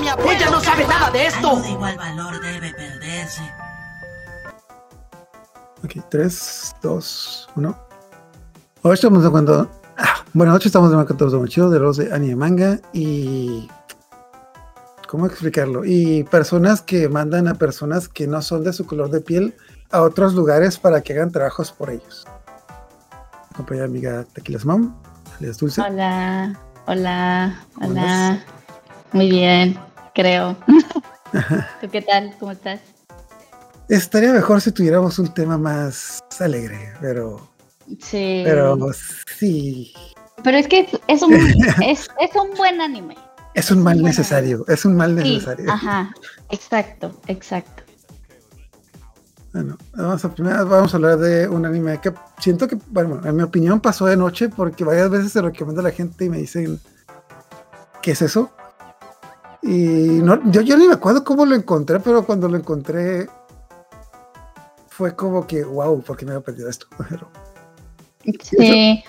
me apoya no sabe nada de esto. Algo de igual valor debe perderse. Ok, 3, 2, 1. Hoy estamos cuando. Ah, bueno, hoy estamos de un 14 de chido de los de anime manga y. ¿Cómo explicarlo? Y personas que mandan a personas que no son de su color de piel a otros lugares para que hagan trabajos por ellos. Compañera amiga Tequilas Mom, alias Dulce. Hola, hola, hola. Muy bien, creo. ¿Tú qué tal? ¿Cómo estás? Estaría mejor si tuviéramos un tema más alegre, pero. Sí. Pero sí. Pero es que es un, es, es un buen anime. Es un mal Bueno. necesario. Es un mal Sí, necesario. ajá, exacto, exacto. Bueno, vamos a, primero vamos a hablar de un anime que siento que, bueno, en mi opinión pasó de noche porque varias veces se recomienda a la gente y me dicen, ¿qué es eso? Y no, yo, yo ni me acuerdo cómo lo encontré, pero cuando lo encontré fue como que, wow, ¿por qué me había perdido esto? Pero, Sí,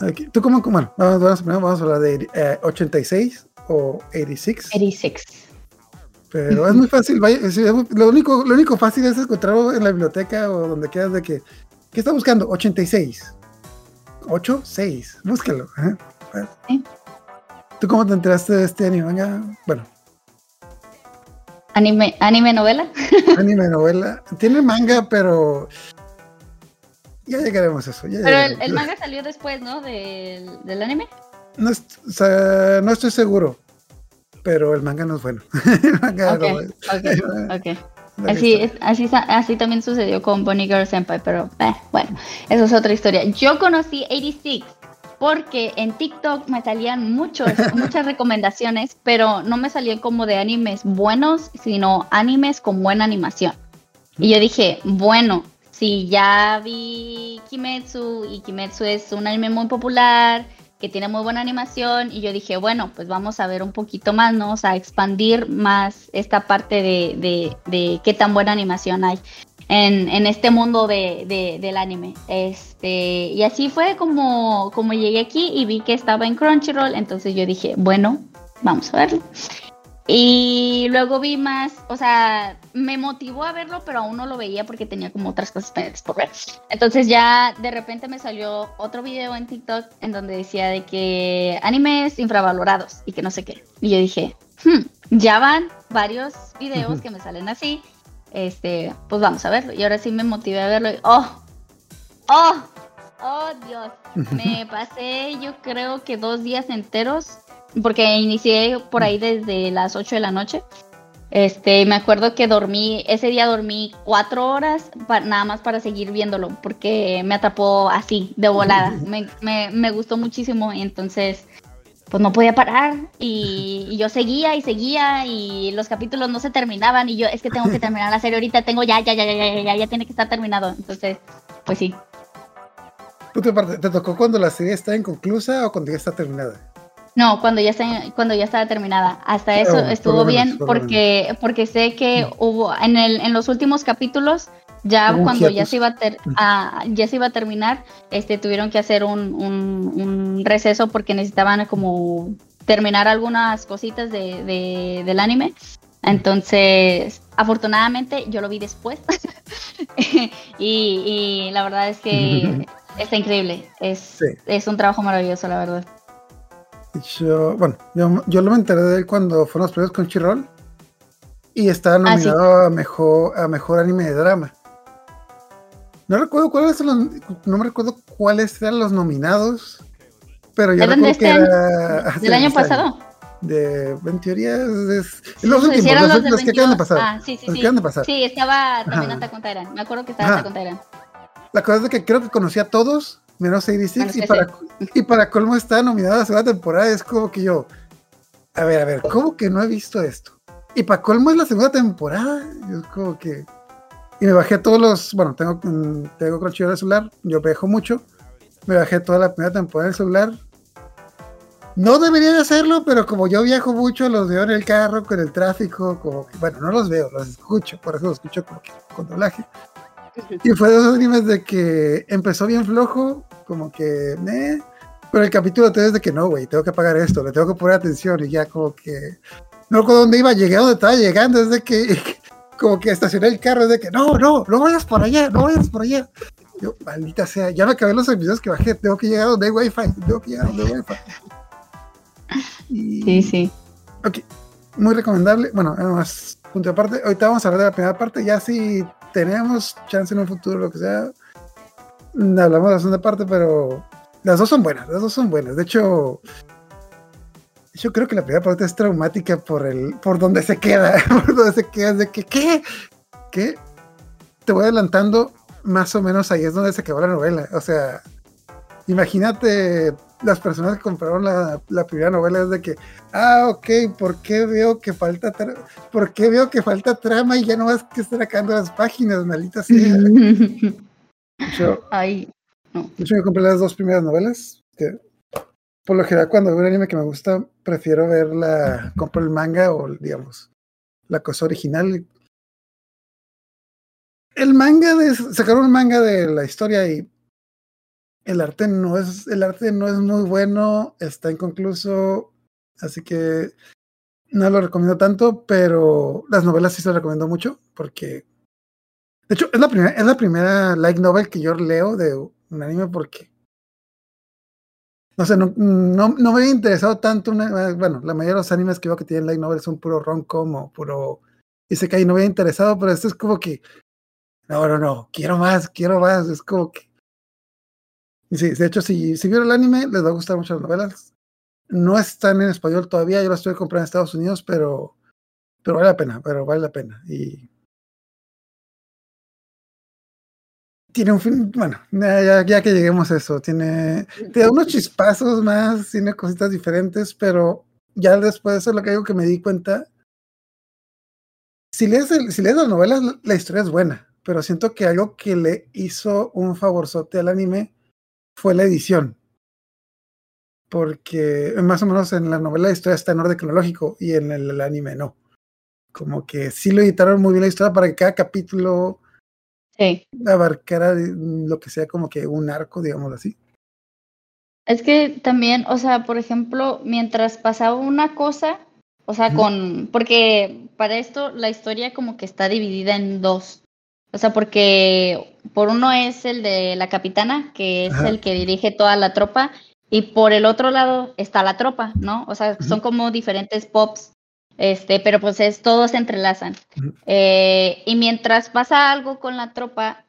aquí, ¿Tú cómo, cómo? Bueno, vamos, vamos, a hablar de eh, 86 o 86. 86. Pero es muy fácil, vaya, es- es muy- lo, único, lo único fácil es encontrarlo en la biblioteca o donde quieras de que, ¿qué está buscando? 86. 8, 6, búscalo. ajá. Bueno. Sí. ¿Tú cómo te enteraste de este anime? Venga, Bueno, Anime, anime novela. anime, novela. Tiene manga, pero ya llegaremos a eso. ya Pero el, manga salió después, ¿no? Del, del anime. No, est- o sea, no estoy seguro, pero el manga no es bueno. el manga no es- Así, es, así también sucedió con Bonnie Girl Senpai, pero eh, bueno, eso es otra historia. Yo conocí 86 porque en TikTok me salían muchos, muchas recomendaciones, pero no me salían como de animes buenos, sino animes con buena animación. Y yo dije, bueno, si ya vi Kimetsu y Kimetsu es un anime muy popular, que tiene muy buena animación, y yo dije, bueno, pues vamos a ver un poquito más, ¿no? O sea, expandir más esta parte de, de, de qué tan buena animación hay en, en este mundo de, de- del anime. Este, y así fue como, como llegué aquí y vi que estaba en Crunchyroll, entonces yo dije, bueno, vamos a verlo. Y luego vi más, o sea, me motivó a verlo, pero aún no lo veía porque tenía como otras cosas pendientes por ver. Entonces ya de repente me salió otro video en TikTok en donde decía de que animes infravalorados y que no sé qué. Y yo dije, "Hmm, ya van varios videos que me salen así. Este, pues vamos a verlo. Y ahora sí me motivé a verlo. Y, oh, oh, oh Dios. Me pasé yo creo que dos días enteros porque inicié por ahí desde las 8 de la noche. Este, me acuerdo que dormí, ese día dormí cuatro horas pa- nada más para seguir viéndolo, porque me atrapó así, de volada. Me, me- me gustó muchísimo entonces, pues no podía parar. Y, y yo seguía y seguía y los capítulos no se terminaban y yo, es que tengo que terminar la serie ahorita, tengo ya, ya, ya, ya, ya, ya, ya tiene que estar terminado. Entonces, pues sí. ¿Tú te, tocó cuando la serie está inconclusa o cuando ya está terminada? No, cuando ya está, cuando ya estaba terminada. Hasta eso por estuvo lo menos, bien por porque porque sé que hubo en el en los últimos capítulos ya cuando ya se iba a ter- a- ya se iba a terminar, este tuvieron que hacer un, un- un receso porque necesitaban como terminar algunas cositas de, de- del anime. Entonces, afortunadamente yo lo vi después y, y la verdad es que está increíble. Es, Sí. es un trabajo maravilloso, la verdad. Yo, bueno, yo, yo lo me enteré de él cuando fueron los premios con Chirol y estaba Ah, sí. nominado a mejor a mejor anime de drama. No recuerdo cuáles son los, no me recuerdo cuáles eran los nominados, pero yo ¿De dónde recuerdo que era ah, sí, ¿Del año pasado? De en teoría es, es- los Sí, últimos, sí, eran los, del los que acaban de 22. pasar. Ah, sí, sí, los sí. que acaban de pasar. Sí, estaba también on Titan. Me acuerdo que estaba on Titan. La cosa es que creo que conocí a todos, menos 86, Menos y para, y para colmo está nominada a la segunda temporada. Es como que yo, a ver, a ver, ¿cómo que no he visto esto? Y para colmo es la segunda temporada. Yo es como que. Y me bajé todos los. Bueno, tengo, mm, tengo Crunchyroll de celular, yo viajo mucho. Me bajé toda la primera temporada del celular. No debería de hacerlo, pero como yo viajo mucho, los veo en el carro, con el tráfico, como que, bueno, no los veo, los escucho, por eso los escucho como que con doblaje. Y fue de esos animes de que empezó bien flojo, como que, eh, pero el capítulo 3 es de que no, güey, tengo que pagar esto, le tengo que poner atención y ya como que no recuerdo dónde iba, llegué a donde estaba llegando, es de que como que estacioné el carro, es de que no, no, no vayas por allá, no vayas por allá. Yo, maldita sea, ya me acabé los episodios que bajé, tengo que llegar donde hay wifi, tengo que llegar donde hay wifi. Y- Sí, sí. Ok, muy recomendable. Bueno, además, punto aparte. Ahorita vamos a hablar de la primera parte. Ya si tenemos chance en un futuro, lo que sea, mm, hablamos de la segunda parte, pero las dos son buenas. Las dos son buenas. De hecho, yo creo que la primera parte es traumática por el por donde se queda. Por donde se queda. De que, ¿qué? ¿Qué? Te voy adelantando. Más o menos ahí es donde se quedó la novela. O sea, imagínate las personas que compraron la, la primera novela es de que, ah, ok, ¿por qué veo que falta ¿por qué veo que falta trama y ya no vas que estar acabando las páginas, maldita sea? Yo, Ay, yo compré las dos primeras novelas. Que por lo general, cuando veo un anime que me gusta, prefiero ver la. Compro el manga o, digamos, la cosa original. El manga de. Sacaron un manga de la historia y. El arte no es. El arte no es muy bueno. Está inconcluso. Así que. No lo recomiendo tanto, pero las novelas sí se las recomiendo mucho. Porque. De hecho, es la primera, es la primera light novel que yo leo de un anime porque no sé, no, no, me había interesado tanto una, bueno, la mayoría de los animes que veo que tienen light novel son puro rom-com o puro isekai, no me había interesado, pero esto es como que no, no, no, quiero más, quiero más, es como que sí, de hecho, si, si vieron el anime, les va a gustar mucho las novelas. No están en español todavía, yo las estoy comprando en Estados Unidos, pero, pero vale la pena, pero vale la pena. Y tiene un fin, bueno, ya, que lleguemos a eso, tiene, te da unos chispazos más, tiene cositas diferentes, pero ya después de eso es lo que digo que me di cuenta. Si lees, el- si lees las novelas, la- la historia es buena, pero siento que algo que le hizo un favorzote al anime fue la edición. Porque más o menos en la novela la historia está en orden cronológico y en el, el anime no. Como que sí lo editaron muy bien la historia para que cada capítulo sí. abarcara mm, lo que sea como que un arco, digamos así. Es que también, o sea, por ejemplo, mientras pasaba una cosa, o sea, con, porque para esto la historia como que está dividida en dos. O sea, porque por uno es el de la capitana, que es Ajá. el que dirige toda la tropa, y por el otro lado está la tropa, ¿no? O sea, son como diferentes pops, este, pero pues es, todos se entrelazan. Eh, y mientras pasa algo con la tropa,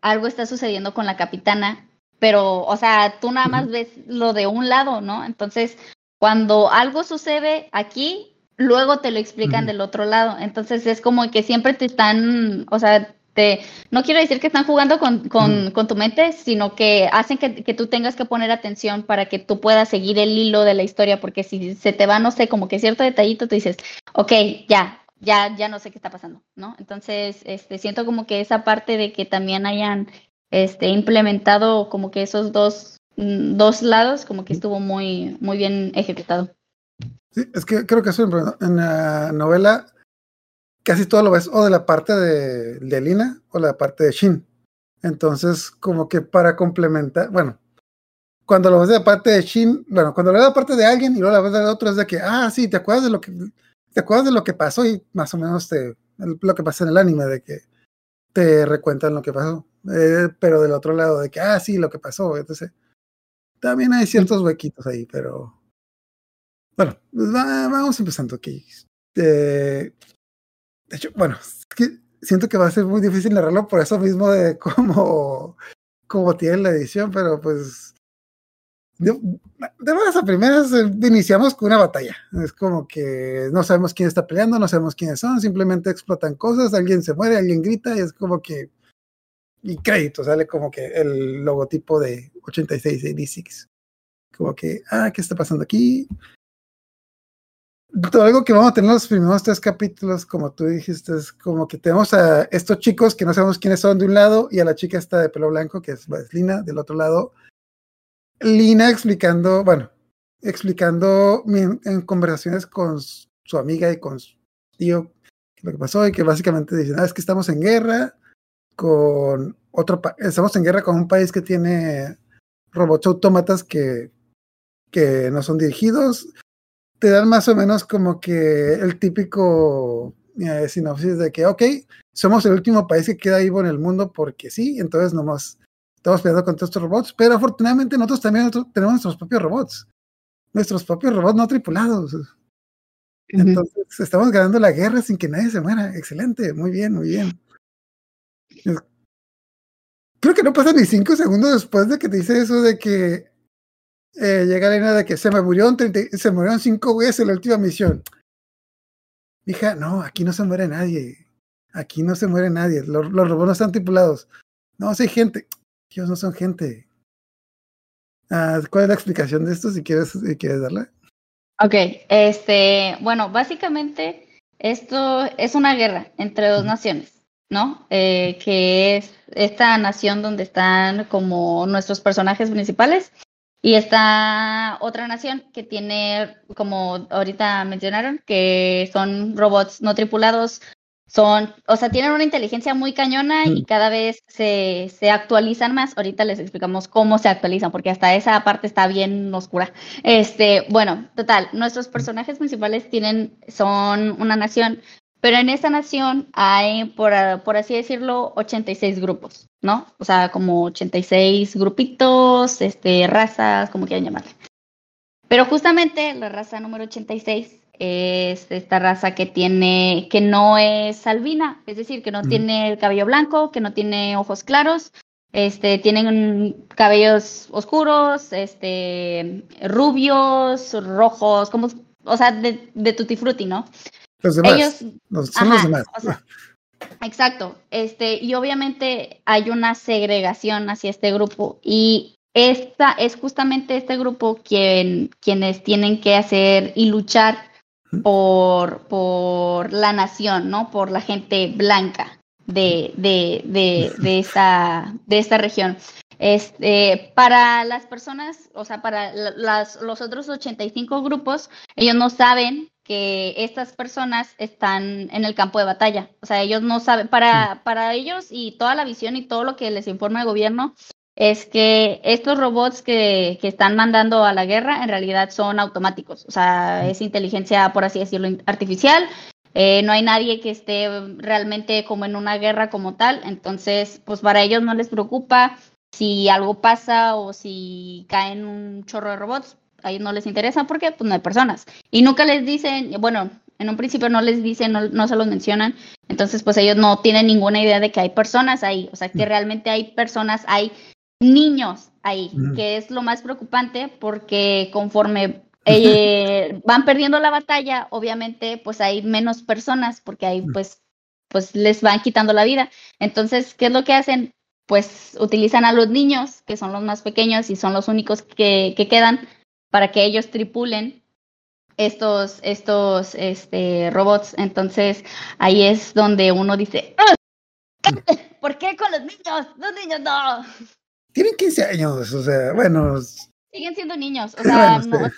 algo está sucediendo con la capitana, pero, o sea, tú nada más ves lo de un lado, ¿no? Entonces, cuando algo sucede aquí, luego te lo explican del otro lado. Entonces, es como que siempre te están, o sea, te, no quiero decir que están jugando con, con, tu mente, sino que hacen que, que tú tengas que poner atención para que tú puedas seguir el hilo de la historia, porque si se te va, no sé, como que cierto detallito, tú dices, ok, ya, ya, ya no sé qué está pasando, ¿no? Entonces, este, siento como que esa parte de que también hayan este, implementado como que esos dos, mm, dos lados, como que estuvo muy, muy bien ejecutado. Sí, es que creo que eso en, en la novela casi todo lo ves o de la parte de, de Lina o la parte de Shin. Entonces, como que para complementar, bueno, cuando lo ves de la parte de Shin, bueno, cuando lo ves de la parte de alguien y luego la ves del otro es de que, ah, sí, te acuerdas de lo que, te acuerdas de lo que pasó y más o menos te, lo que pasa en el anime, de que te recuentan lo que pasó. Eh, pero del otro lado, de que, ah, sí, lo que pasó, entonces, también hay ciertos huequitos ahí, pero bueno, va- vamos empezando aquí. Eh, de hecho, bueno, siento que va a ser muy difícil narrarlo por eso mismo de cómo, cómo tiene la edición, pero pues de, de buenas a primeras eh, iniciamos con una batalla. Es como que no sabemos quién está peleando, no sabemos quiénes son, simplemente explotan cosas, alguien se muere, alguien grita y es como que... Y crédito, sale como que el logotipo de 8686. Como que, ah, ¿qué está pasando aquí? Algo que vamos a tener los primeros tres capítulos, como tú dijiste, es como que tenemos a estos chicos que no sabemos quiénes son de un lado y a la chica esta de pelo blanco, que es, es Lina, del otro lado. Lina explicando, bueno, explicando en conversaciones con su amiga y con su tío lo que pasó y que básicamente dicen, ah, es que estamos en guerra con otro, pa- estamos en guerra con un país que tiene robots autómatas que, que no son dirigidos te dan más o menos como que el típico eh, sinopsis de que, ok, somos el último país que queda vivo en el mundo porque sí, entonces nomás estamos peleando contra estos robots, pero afortunadamente nosotros también nosotros tenemos nuestros propios robots, nuestros propios robots no tripulados. Entonces estamos ganando la guerra sin que nadie se muera. Excelente, muy bien, muy bien. Creo que no pasa ni cinco segundos después de que te dice eso de que eh, llega la línea de que se me murieron 30, se murieron cinco veces en la última misión. Hija, no, aquí no se muere nadie. Aquí no se muere nadie. Los, los robots no están tripulados. No, sí hay gente. Ellos no son gente. Ah, ¿Cuál es la explicación de esto? Si quieres, si quieres darla. Ok, este, bueno, básicamente esto es una guerra entre dos naciones, ¿no? Eh, que es esta nación donde están como nuestros personajes principales y esta otra nación que tiene, como ahorita mencionaron, que son robots no tripulados, son, o sea, tienen una inteligencia muy cañona y cada vez se, se, actualizan más. Ahorita les explicamos cómo se actualizan, porque hasta esa parte está bien oscura. Este, bueno, total, nuestros personajes principales tienen, son una nación, pero en esa nación hay, por, por así decirlo, 86 grupos, ¿no? O sea, como 86 grupitos, este, razas, como quieran llamarle. Pero justamente la raza número 86 es esta raza que tiene, que no es albina, es decir, que no tiene el cabello blanco, que no tiene ojos claros, este, tienen cabellos oscuros, este, rubios, rojos, como, o sea, de, de tutti frutti, ¿no? Los demás. Ellos, son los demás. O sea, exacto. Este, y obviamente hay una segregación hacia este grupo y esta es justamente este grupo quien, quienes tienen que hacer y luchar por, por la nación, ¿no? Por la gente blanca de, de, de, de, esta, de esta región. Este, para las personas, o sea, para las, los otros 85 grupos, ellos no saben que estas personas están en el campo de batalla. O sea, ellos no saben, para, para ellos y toda la visión y todo lo que les informa el gobierno, es que estos robots que, que, están mandando a la guerra en realidad son automáticos, o sea, es inteligencia, por así decirlo, artificial. Eh, no hay nadie que esté realmente como en una guerra como tal, entonces, pues para ellos no les preocupa si algo pasa o si caen un chorro de robots, a ellos no les interesa porque pues no hay personas. Y nunca les dicen, bueno, en un principio no les dicen, no, no se los mencionan, entonces pues ellos no tienen ninguna idea de que hay personas ahí, o sea, que realmente hay personas, hay niños ahí, que es lo más preocupante porque conforme eh, van perdiendo la batalla, obviamente pues hay menos personas porque ahí pues, pues les van quitando la vida. Entonces, ¿qué es lo que hacen? Pues utilizan a los niños, que son los más pequeños y son los únicos que, que quedan, para que ellos tripulen estos, estos este, robots. Entonces, ahí es donde uno dice, ¿por qué con los niños? Los niños no. Tienen 15 años, o sea, bueno. Siguen siendo niños, o sea, no,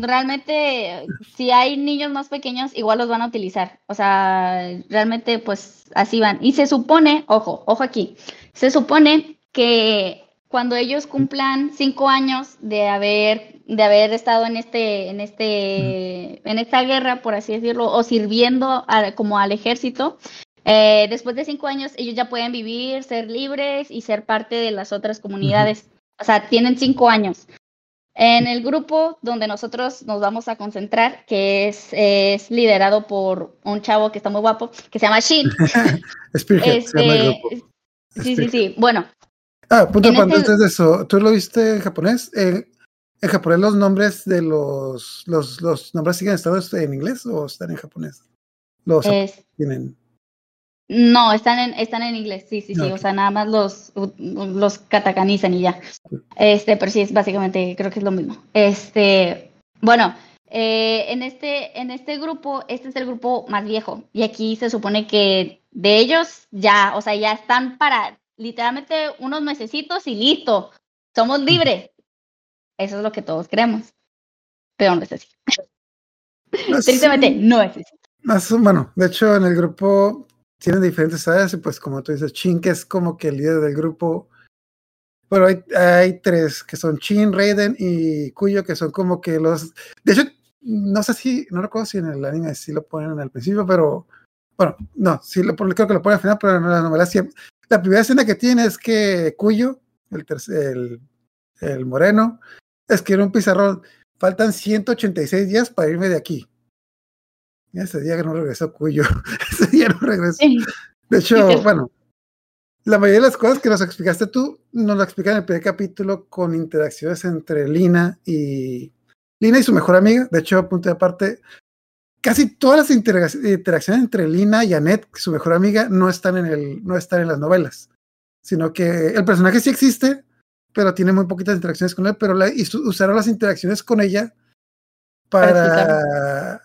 realmente si hay niños más pequeños, igual los van a utilizar. O sea, realmente pues así van. Y se supone, ojo, ojo aquí, se supone que cuando ellos cumplan cinco años de haber de haber estado en este en este en esta guerra por así decirlo o sirviendo como al ejército eh, después de cinco años, ellos ya pueden vivir, ser libres y ser parte de las otras comunidades. O sea, tienen cinco años. En el grupo donde nosotros nos vamos a concentrar, que es, es liderado por un chavo que está muy guapo, que se llama Shin. este, sí, sí, sí. Bueno. Ah, punto este... antes de eso, ¿tú lo viste en japonés? ¿En japonés los nombres de los, los, los nombres siguen estando en inglés o están en japonés? Los es... tienen. No, están en, están en inglés, sí, sí, sí, okay. o sea, nada más los, los catacanizan y ya. Este, pero sí, es básicamente, creo que es lo mismo. Este, bueno, eh, en, este, en este grupo, este es el grupo más viejo, y aquí se supone que de ellos ya, o sea, ya están para literalmente unos mesecitos y listo, somos libres. Eso es lo que todos creemos, pero no es así. Tristemente, no es así. Más, bueno, de hecho, en el grupo tienen diferentes áreas y pues como tú dices, Chin que es como que el líder del grupo. Bueno, hay, hay tres que son Chin, Raiden y Cuyo que son como que los... De hecho, no sé si, no recuerdo si en el anime sí lo ponen al principio, pero bueno, no, sí lo, creo que lo ponen al final, pero en la novela siempre. La primera escena que tiene es que Cuyo, el, el, el moreno, escribe un pizarrón. Faltan 186 días para irme de aquí. Ese día que no regresó Cuyo. Ese día no regresó. De hecho, bueno, la mayoría de las cosas que nos explicaste tú, nos lo explican en el primer capítulo con interacciones entre Lina y Lina y su mejor amiga. De hecho, punto de aparte, casi todas las interacciones entre Lina y Annette, su mejor amiga, no están en el, no están en las novelas. Sino que el personaje sí existe, pero tiene muy poquitas interacciones con él, pero la, y usaron las interacciones con ella para,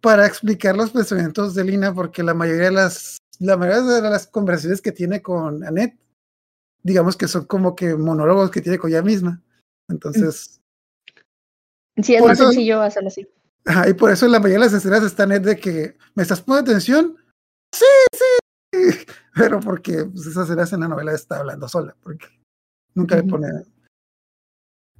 para explicar los pensamientos de Lina, porque la mayoría de las, la mayoría de las conversaciones que tiene con Annette, digamos que son como que monólogos que tiene con ella misma. Entonces. Sí, es más sencillo hacerlo así. Y por eso en la mayoría de las escenas está Annette de que, ¿me estás poniendo atención? Sí, sí. Pero porque pues, esas escenas en la novela está hablando sola, porque nunca le pone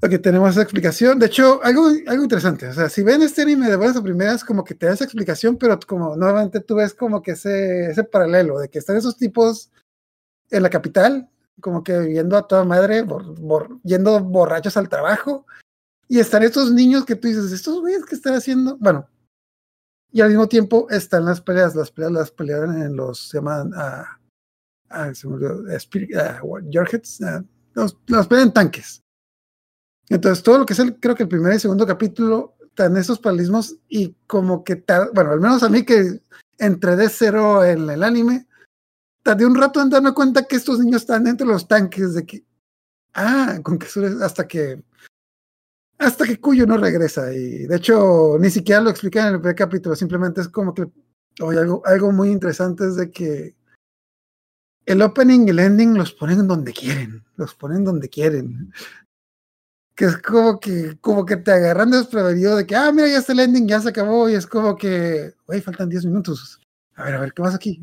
Ok, tenemos esa explicación. De hecho, algo, algo interesante. O sea, si ven este anime de buenas a primeras, como que te da esa explicación, pero como nuevamente tú ves como que ese, ese paralelo de que están esos tipos en la capital, como que viviendo a toda madre, yendo borrachos al trabajo, y están estos niños que tú dices, estos güeyes que están haciendo, bueno, y al mismo tiempo están las peleas, las peleas las pelean en los, se llaman, ah, ah, se me olvidó, uh, los, pelean en tanques. Entonces, todo lo que es el, creo que el primer y segundo capítulo, están esos paralismos y como que, bueno, al menos a mí que entré de cero en el anime, tardé un rato en darme cuenta que estos niños están dentro de los tanques, de que, ah, con que hasta que, hasta que Cuyo no regresa. Y de hecho, ni siquiera lo expliqué en el primer capítulo, simplemente es como que, oye, algo, algo muy interesante es de que el opening y el ending los ponen donde quieren, los ponen donde quieren que es como que, como que te agarran desprevenido de que, ah, mira, ya está el ending, ya se acabó, y es como que, güey, faltan 10 minutos. A ver, a ver, ¿qué pasa aquí?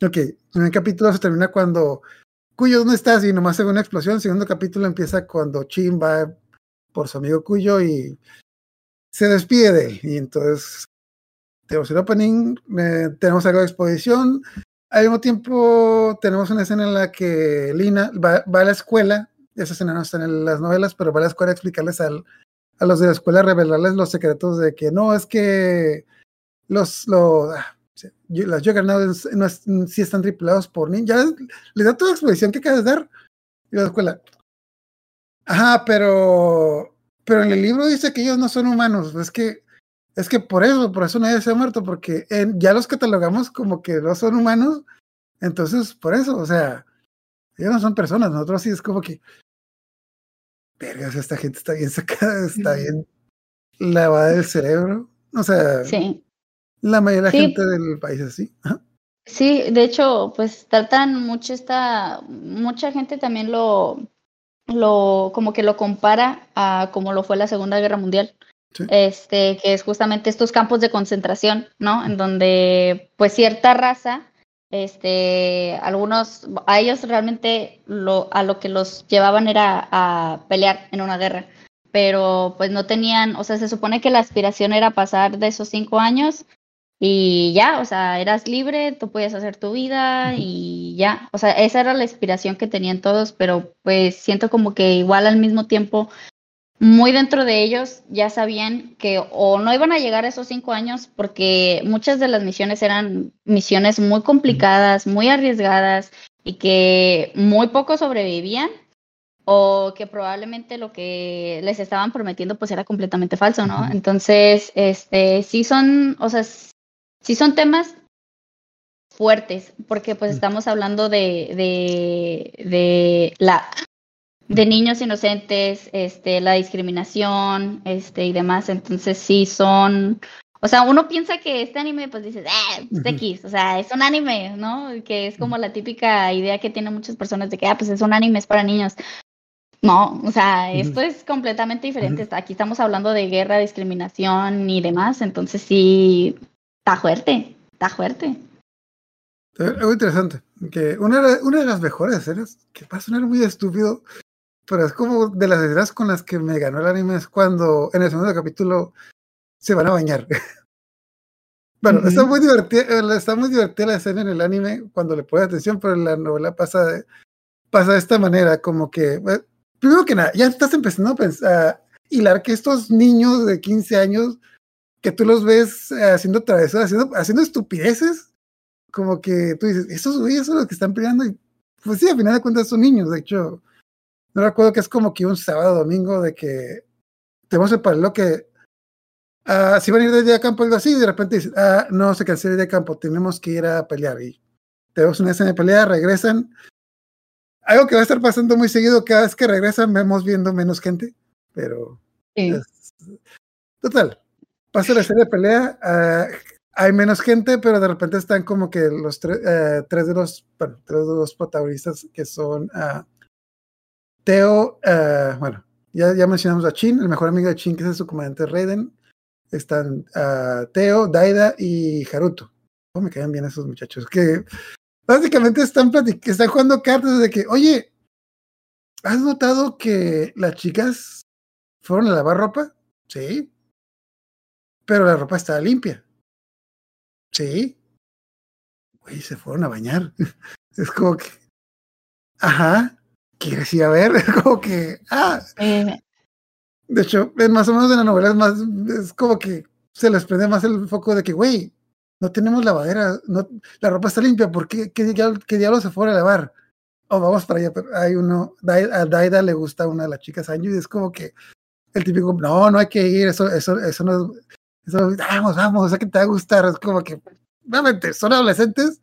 Ok, el capítulo se termina cuando Cuyo, ¿dónde estás? Y nomás se ve una explosión. El segundo capítulo empieza cuando Chin va por su amigo Cuyo y se despide de él. Y entonces tenemos el opening, eh, tenemos algo de exposición. Al mismo tiempo, tenemos una escena en la que Lina va, a la escuela esa escena no está en las novelas, pero va a la escuela a explicarles a los de la escuela, revelarles los secretos de que no, es que los, los ah, las Juggernauts no es, sí están tripulados por ninjas. Les da toda la exposición que acabas de dar. Y la escuela. Ajá, pero. Pero en el libro dice que ellos no son humanos. Es que. Es que por eso, por eso nadie se ha muerto, porque ya los catalogamos como que no son humanos. Entonces, por eso, o sea, ellos no son personas, nosotros sí es como que, vergas, esta gente está bien sacada, está bien lavada del cerebro. O sea, sí. La mayoría de la gente del país así. Sí, de hecho, pues tratan mucho esta, mucha gente también lo, lo, como que lo compara a como lo fue la Segunda Guerra Mundial. Este, que es justamente estos campos de concentración, ¿no? En donde, pues, cierta raza este, algunos, a ellos realmente lo, a lo que los llevaban era a pelear en una guerra, pero pues no tenían, o sea, se supone que la aspiración era pasar de esos cinco años y ya, o sea, eras libre, tú podías hacer tu vida y ya, o sea, esa era la aspiración que tenían todos, pero pues siento como que igual al mismo tiempo muy dentro de ellos ya sabían que o no iban a llegar a esos cinco años porque muchas de las misiones eran misiones muy complicadas, muy arriesgadas y que muy pocos sobrevivían o que probablemente lo que les estaban prometiendo pues era completamente falso, ¿no? Entonces, este, sí son, o sea, sí son temas fuertes porque pues estamos hablando de, de, de la de niños inocentes, este, la discriminación, este, y demás. Entonces sí son, o sea, uno piensa que este anime, pues dices, eh, pues X, o sea, es un anime, ¿no? Que es como la típica idea que tienen muchas personas de que, ah, pues es un anime, es para niños. No, o sea, esto es completamente diferente. Aquí estamos hablando de guerra, discriminación y demás, entonces sí, está fuerte, está fuerte. Algo interesante, que una, una de las mejores escenas, que va a sonar muy estúpido, pero es como de las escenas con las que me ganó el anime es cuando en el segundo capítulo se van a bañar. bueno, está muy divertida, eh, está muy divertida la escena en el anime cuando le pones atención, pero en la novela pasa de, pasa de esta manera, como que, eh, primero que nada, ya estás empezando a pensar, hilar que estos niños de 15 años, que tú los ves eh, haciendo travesuras, haciendo, haciendo estupideces, como que tú dices, esos güeyes son los que están peleando, y pues sí, al final de cuentas son niños, de hecho, no recuerdo que es como que un sábado domingo de que tenemos el paralelo que ah, si van a ir de día a campo algo así, y de repente dicen, ah, no se cancela el día a campo, tenemos que ir a pelear. Y tenemos una escena de pelea, regresan, algo que va a estar pasando muy seguido, cada vez que regresan vemos viendo menos gente, pero... total, pasa la serie de pelea, uh, hay menos gente, pero de repente están como que los uh, tres de los, bueno, tres de los protagonistas que son uh, Teo, bueno, ya, ya mencionamos a Chin, el mejor amigo de Chin, que es su comandante Raiden. Están Teo, Daida y Haruto. Oh, me caen bien esos muchachos. Que básicamente están, están jugando cartas de que, oye, ¿has notado que las chicas fueron a lavar ropa? Sí. Pero la ropa estaba limpia. Sí. Güey, se fueron a bañar. es como que. Ajá. ¿Quieres ir a ver? como que. Ah. De hecho, es más o menos en la novela es más. Es como que se les prende más el foco de que, güey, no tenemos lavadera, no, la ropa está limpia, ¿por qué, qué, diablo, se fue a lavar? Oh, vamos para allá, pero hay uno, a Daida le gusta una de las chicas Anju y es como que el típico, no, no hay que ir, eso, eso, eso no, eso, vamos, vamos, o sea que te va a gustar, es como que, realmente, son adolescentes,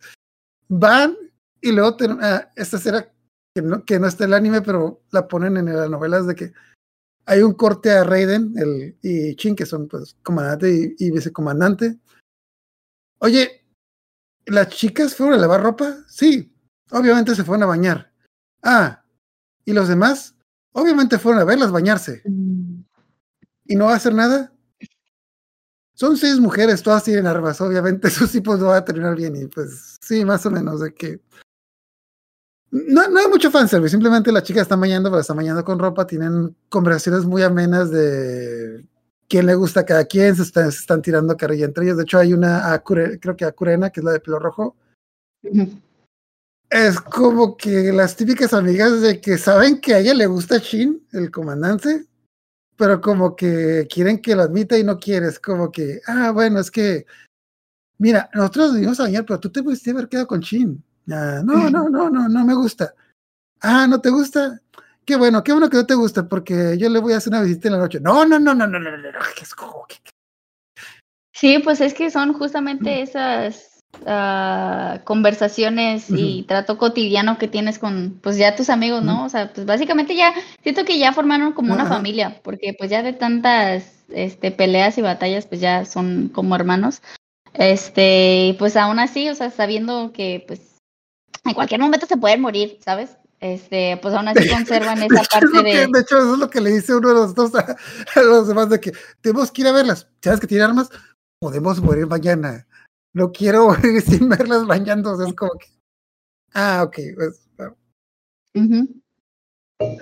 van y luego, ah, esta será que no, que no está el anime, pero la ponen en las novelas de que hay un corte a Raiden el, y Chin, que son pues comandante y, y vicecomandante, Oye, ¿las chicas fueron a lavar ropa? Sí, obviamente se fueron a bañar. Ah, ¿y los demás? Obviamente fueron a verlas bañarse. ¿Y no va a hacer nada? Son seis mujeres, todas tienen armas, obviamente sus tipos no van a terminar bien y pues sí, más o menos de que... No, no hay mucho fanservice, simplemente las chicas están bañando, pero están bañando con ropa, tienen conversaciones muy amenas de quién le gusta a cada quien, se, están tirando carrilla entre ellos. De hecho, hay una, creo que a Curena, que es la de pelo rojo. Es como que las típicas amigas de que saben que a ella le gusta Shin, el comandante, pero como que quieren que lo admita y no quiere. Es como que, ah, bueno, es que, mira, nosotros vivimos a bañar, pero tú te pudiste haber quedado con Shin. no, no, no, no, no me gusta. Ah, ¿no te gusta? Qué bueno, qué bueno que no te gusta, porque yo le voy a hacer una visita en la noche. No, no, no, no, no, no, no, no. Sí, pues es que son justamente mm. esas uh, conversaciones y trato cotidiano que tienes con, pues ya tus amigos, ¿no? O sea, pues básicamente ya, siento que ya formaron como una familia, porque pues ya de tantas este, peleas y batallas, pues ya son como hermanos. Este, pues aún así, o sea, sabiendo que pues en cualquier momento se pueden morir, ¿sabes? este, pues aún así conservan esa parte de... de hecho, eso es lo que le dice uno de los dos a, los demás, de que tenemos que ir a verlas. ¿Sabes que tiene armas? Podemos morir mañana. No quiero morir sin verlas bañándose. Es como que... Ah, ok. Pues,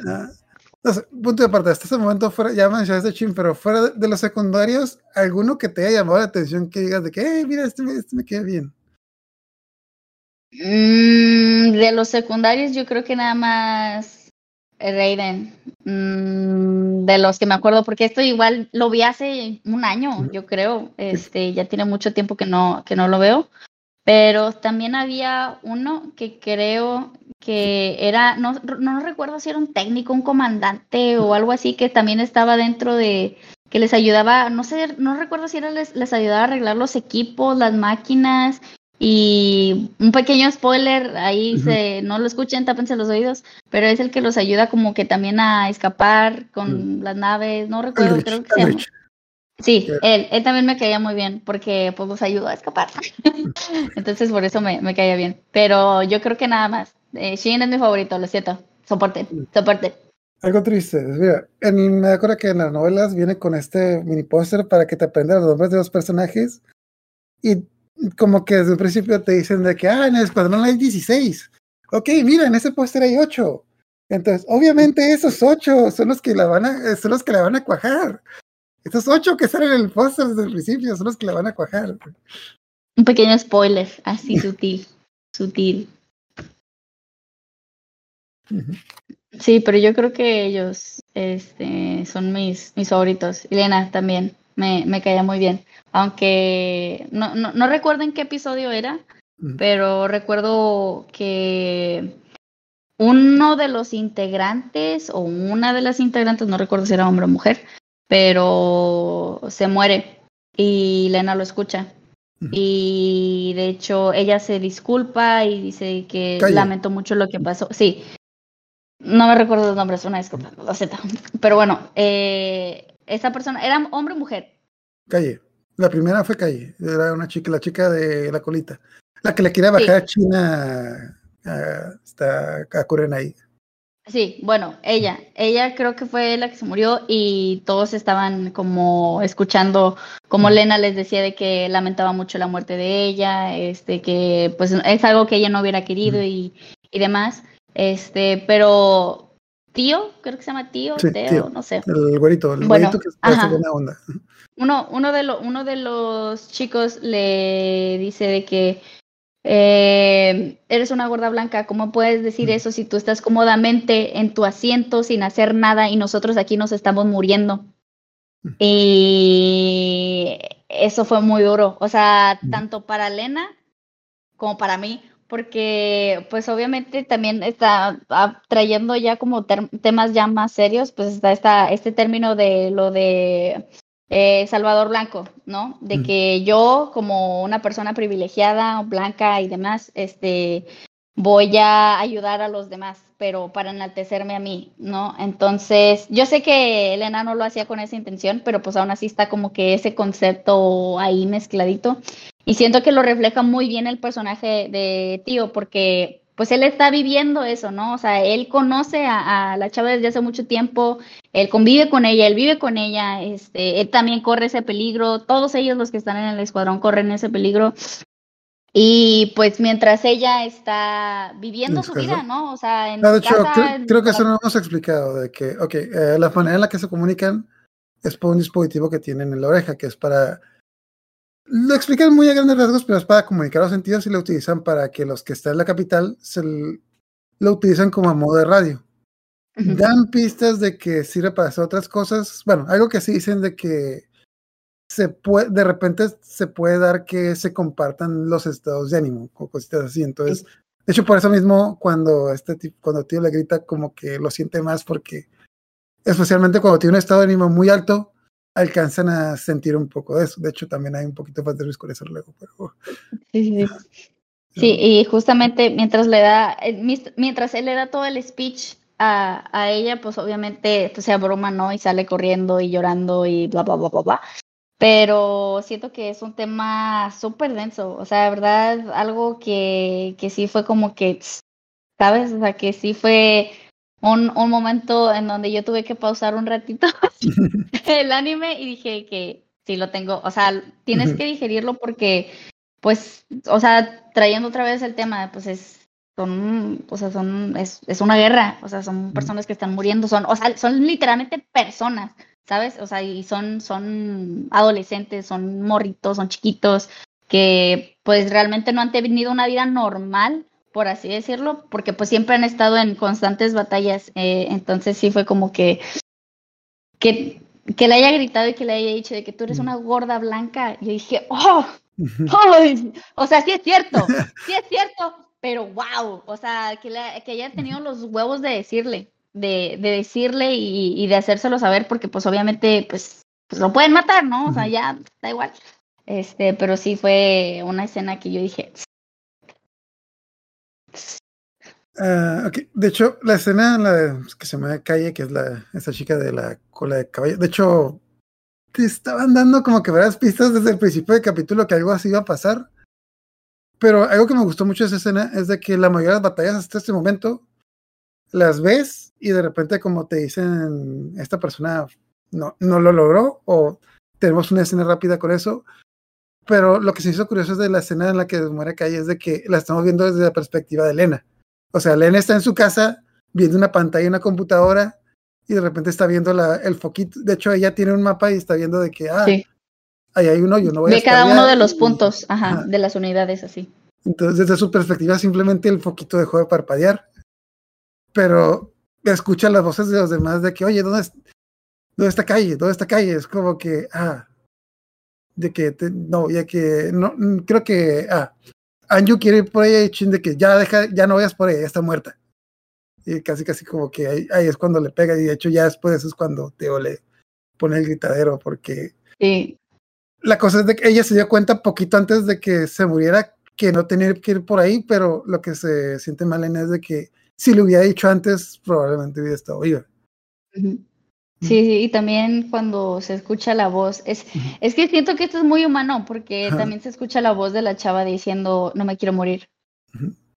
ah, punto de aparte, hasta ese momento fuera, ya mencionaste Chin, pero fuera de, los secundarios, ¿alguno que te haya llamado la atención que digas de que, hey, mira, este, este me queda bien? Mm, de los secundarios, yo creo que nada más Raiden. Mm, de los que me acuerdo, porque esto igual lo vi hace un año, yo creo. Este, ya tiene mucho tiempo que no, que no lo veo. Pero también había uno que creo que era, no, no recuerdo si era un técnico, un comandante o algo así, que también estaba dentro de, que les ayudaba, no sé, no recuerdo si era les, les ayudaba a arreglar los equipos, las máquinas y un pequeño spoiler, ahí se, no lo escuchen, tápense los oídos, pero es el que los ayuda como que también a escapar con las naves, no recuerdo, creo que se llama. Sí, él, él también me caía muy bien porque pues los ayudó a escapar. Entonces por eso me, me, caía bien. Pero yo creo que nada más. Eh, Shin es mi favorito, lo siento. Soporte, soporte. Algo triste. Mira, en, me acuerdo que en las novelas viene con este mini póster para que te aprendas los nombres de los personajes. Y como que desde el principio te dicen de que, ah, en el escuadrón hay 16. Ok, mira, en ese póster hay 8. Entonces, obviamente esos ocho son los que la van a, son los que la van a cuajar. Esos ocho que salen en el póster desde el principio son los que la van a cuajar. Un pequeño spoiler, así sutil, sutil. Sí, pero yo creo que ellos este, son mis, mis favoritos. Elena también, me, me caía muy bien. Aunque no, no, no recuerdo en qué episodio era, pero recuerdo que uno de los integrantes o una de las integrantes, no recuerdo si era hombre o mujer, pero se muere y Lena lo escucha. Y de hecho ella se disculpa y dice que lamentó mucho lo que pasó. Sí, no me recuerdo los nombres, una disculpa, lo sé. Pero bueno, eh, esa persona, ¿era hombre o mujer? Calle. La primera fue Calle, era una chica, la chica de la colita. La que le quería bajar a China a ahí. Sí, bueno, ella, ella creo que fue la que se murió y todos estaban como escuchando como Lena les decía de que lamentaba mucho la muerte de ella, este que pues es algo que ella no hubiera querido y, y demás, este, pero tío, creo que se llama tío, Teo, no sé. El güerito, el güerito que está buena onda. Uno, uno de los, uno de los chicos le dice de que eh, eres una gorda blanca, ¿cómo puedes decir eso si tú estás cómodamente en tu asiento sin hacer nada y nosotros aquí nos estamos muriendo? Y eso fue muy duro, o sea, tanto para Lena como para mí, porque pues obviamente también está trayendo ya como temas ya más serios, pues está esta, este término de lo de eh, Salvador Blanco, ¿no? De que yo, como una persona privilegiada, blanca y demás, este, voy a ayudar a los demás, pero para enaltecerme a mí, ¿no? Entonces, yo sé que Elena no lo hacía con esa intención, pero pues aún así está como que ese concepto ahí mezcladito. Y siento que lo refleja muy bien el personaje de Tío, porque pues él está viviendo eso, ¿no? O sea, él conoce a, la chava desde hace mucho tiempo, él convive con ella, él vive con ella, este, él también corre ese peligro, todos ellos los que están en el escuadrón corren ese peligro. Y pues mientras ella está viviendo su vida, ¿no? O sea, en no, de hecho, creo, que eso no hemos explicado, de que, ok, eh, la manera en la que se comunican es por un dispositivo que tienen en la oreja, que es para lo explican muy a grandes rasgos, pero es para comunicar los sentidos y lo utilizan para que los que están en la capital se lo utilizan como a modo de radio. Dan pistas de que sirve para hacer otras cosas. Bueno, algo que sí dicen de que se puede, de repente se puede dar que se compartan los estados de ánimo o cositas así. Entonces, de hecho, por eso mismo, cuando este tipo, cuando tío le grita, como que lo siente más, porque especialmente cuando tiene un estado de ánimo muy alto, alcanzan a sentir un poco de eso. De hecho, también hay un poquito más de eso luego. Pero... Sí, sí. sí, y justamente mientras le da, eh, mientras él le da todo el speech a, a ella, pues obviamente pues, se abruma, ¿no? Y sale corriendo y llorando y bla, bla, bla, bla, bla. Pero siento que es un tema súper denso. O sea, de verdad, algo que, que sí fue como que, ¿sabes? O sea, que sí fue un, un momento en donde yo tuve que pausar un ratito el anime y dije que sí lo tengo, o sea, tienes que digerirlo porque, pues, o sea, trayendo otra vez el tema, pues es, son, o sea, son, es, es una guerra, o sea, son personas que están muriendo, son, o sea, son literalmente personas, ¿sabes? O sea, y son, son adolescentes, son morritos, son chiquitos, que pues realmente no han tenido una vida normal por así decirlo, porque pues siempre han estado en constantes batallas, eh, entonces sí fue como que, que, que le haya gritado y que le haya dicho de que tú eres una gorda blanca, yo dije, oh, o sea, sí es cierto, sí es cierto, pero wow, o sea, que, que haya tenido los huevos de decirle, de, de decirle y, y, de hacérselo saber, porque pues obviamente pues, pues lo pueden matar, ¿no? O sea, ya da igual. Este, pero sí fue una escena que yo dije, Uh, De hecho, la escena en la que se llama Calle, que es la esa chica de la cola de caballo, de hecho, te estaban dando como que varias pistas desde el principio del capítulo que algo así iba a pasar. Pero algo que me gustó mucho de esa escena es de que la mayoría de las batallas hasta este momento las ves y de repente como te dicen esta persona no, no lo logró o tenemos una escena rápida con eso. Pero lo que se hizo curioso es de la escena en la que muere Calle es de que la estamos viendo desde la perspectiva de Elena o sea, Elena está en su casa viendo una pantalla en una computadora y de repente está viendo la, el foquito. De hecho, ella tiene un mapa y está viendo de que, ah, Sí. ahí hay uno, yo no voy a De cada uno spamear", de los y- puntos, ajá, Ajá. de las unidades así. Entonces, desde su perspectiva, simplemente el foquito dejó de parpadear. Pero escucha las voces de los demás de que, oye, ¿dónde, es- dónde está calle? ¿Dónde está calle? Es como que, ah, de que, te- no, ya que, no, mm, creo que, ah, Anju quiere ir por ella y de que ya deja, ya no vayas por ella, ya está muerta. Y casi, casi como que ahí, ahí es cuando le pega y de hecho ya después de eso es cuando Teo le pone el gritadero porque Sí, la cosa es de que ella se dio cuenta poquito antes de que se muriera que no tenía que ir por ahí, pero lo que se siente mal en es de que si lo hubiera dicho antes, probablemente hubiera estado viva. Ujú. Sí, sí, y también cuando se escucha la voz, es, es que siento que esto es muy humano, porque Ajá. también se escucha la voz de la chava diciendo, no me quiero morir.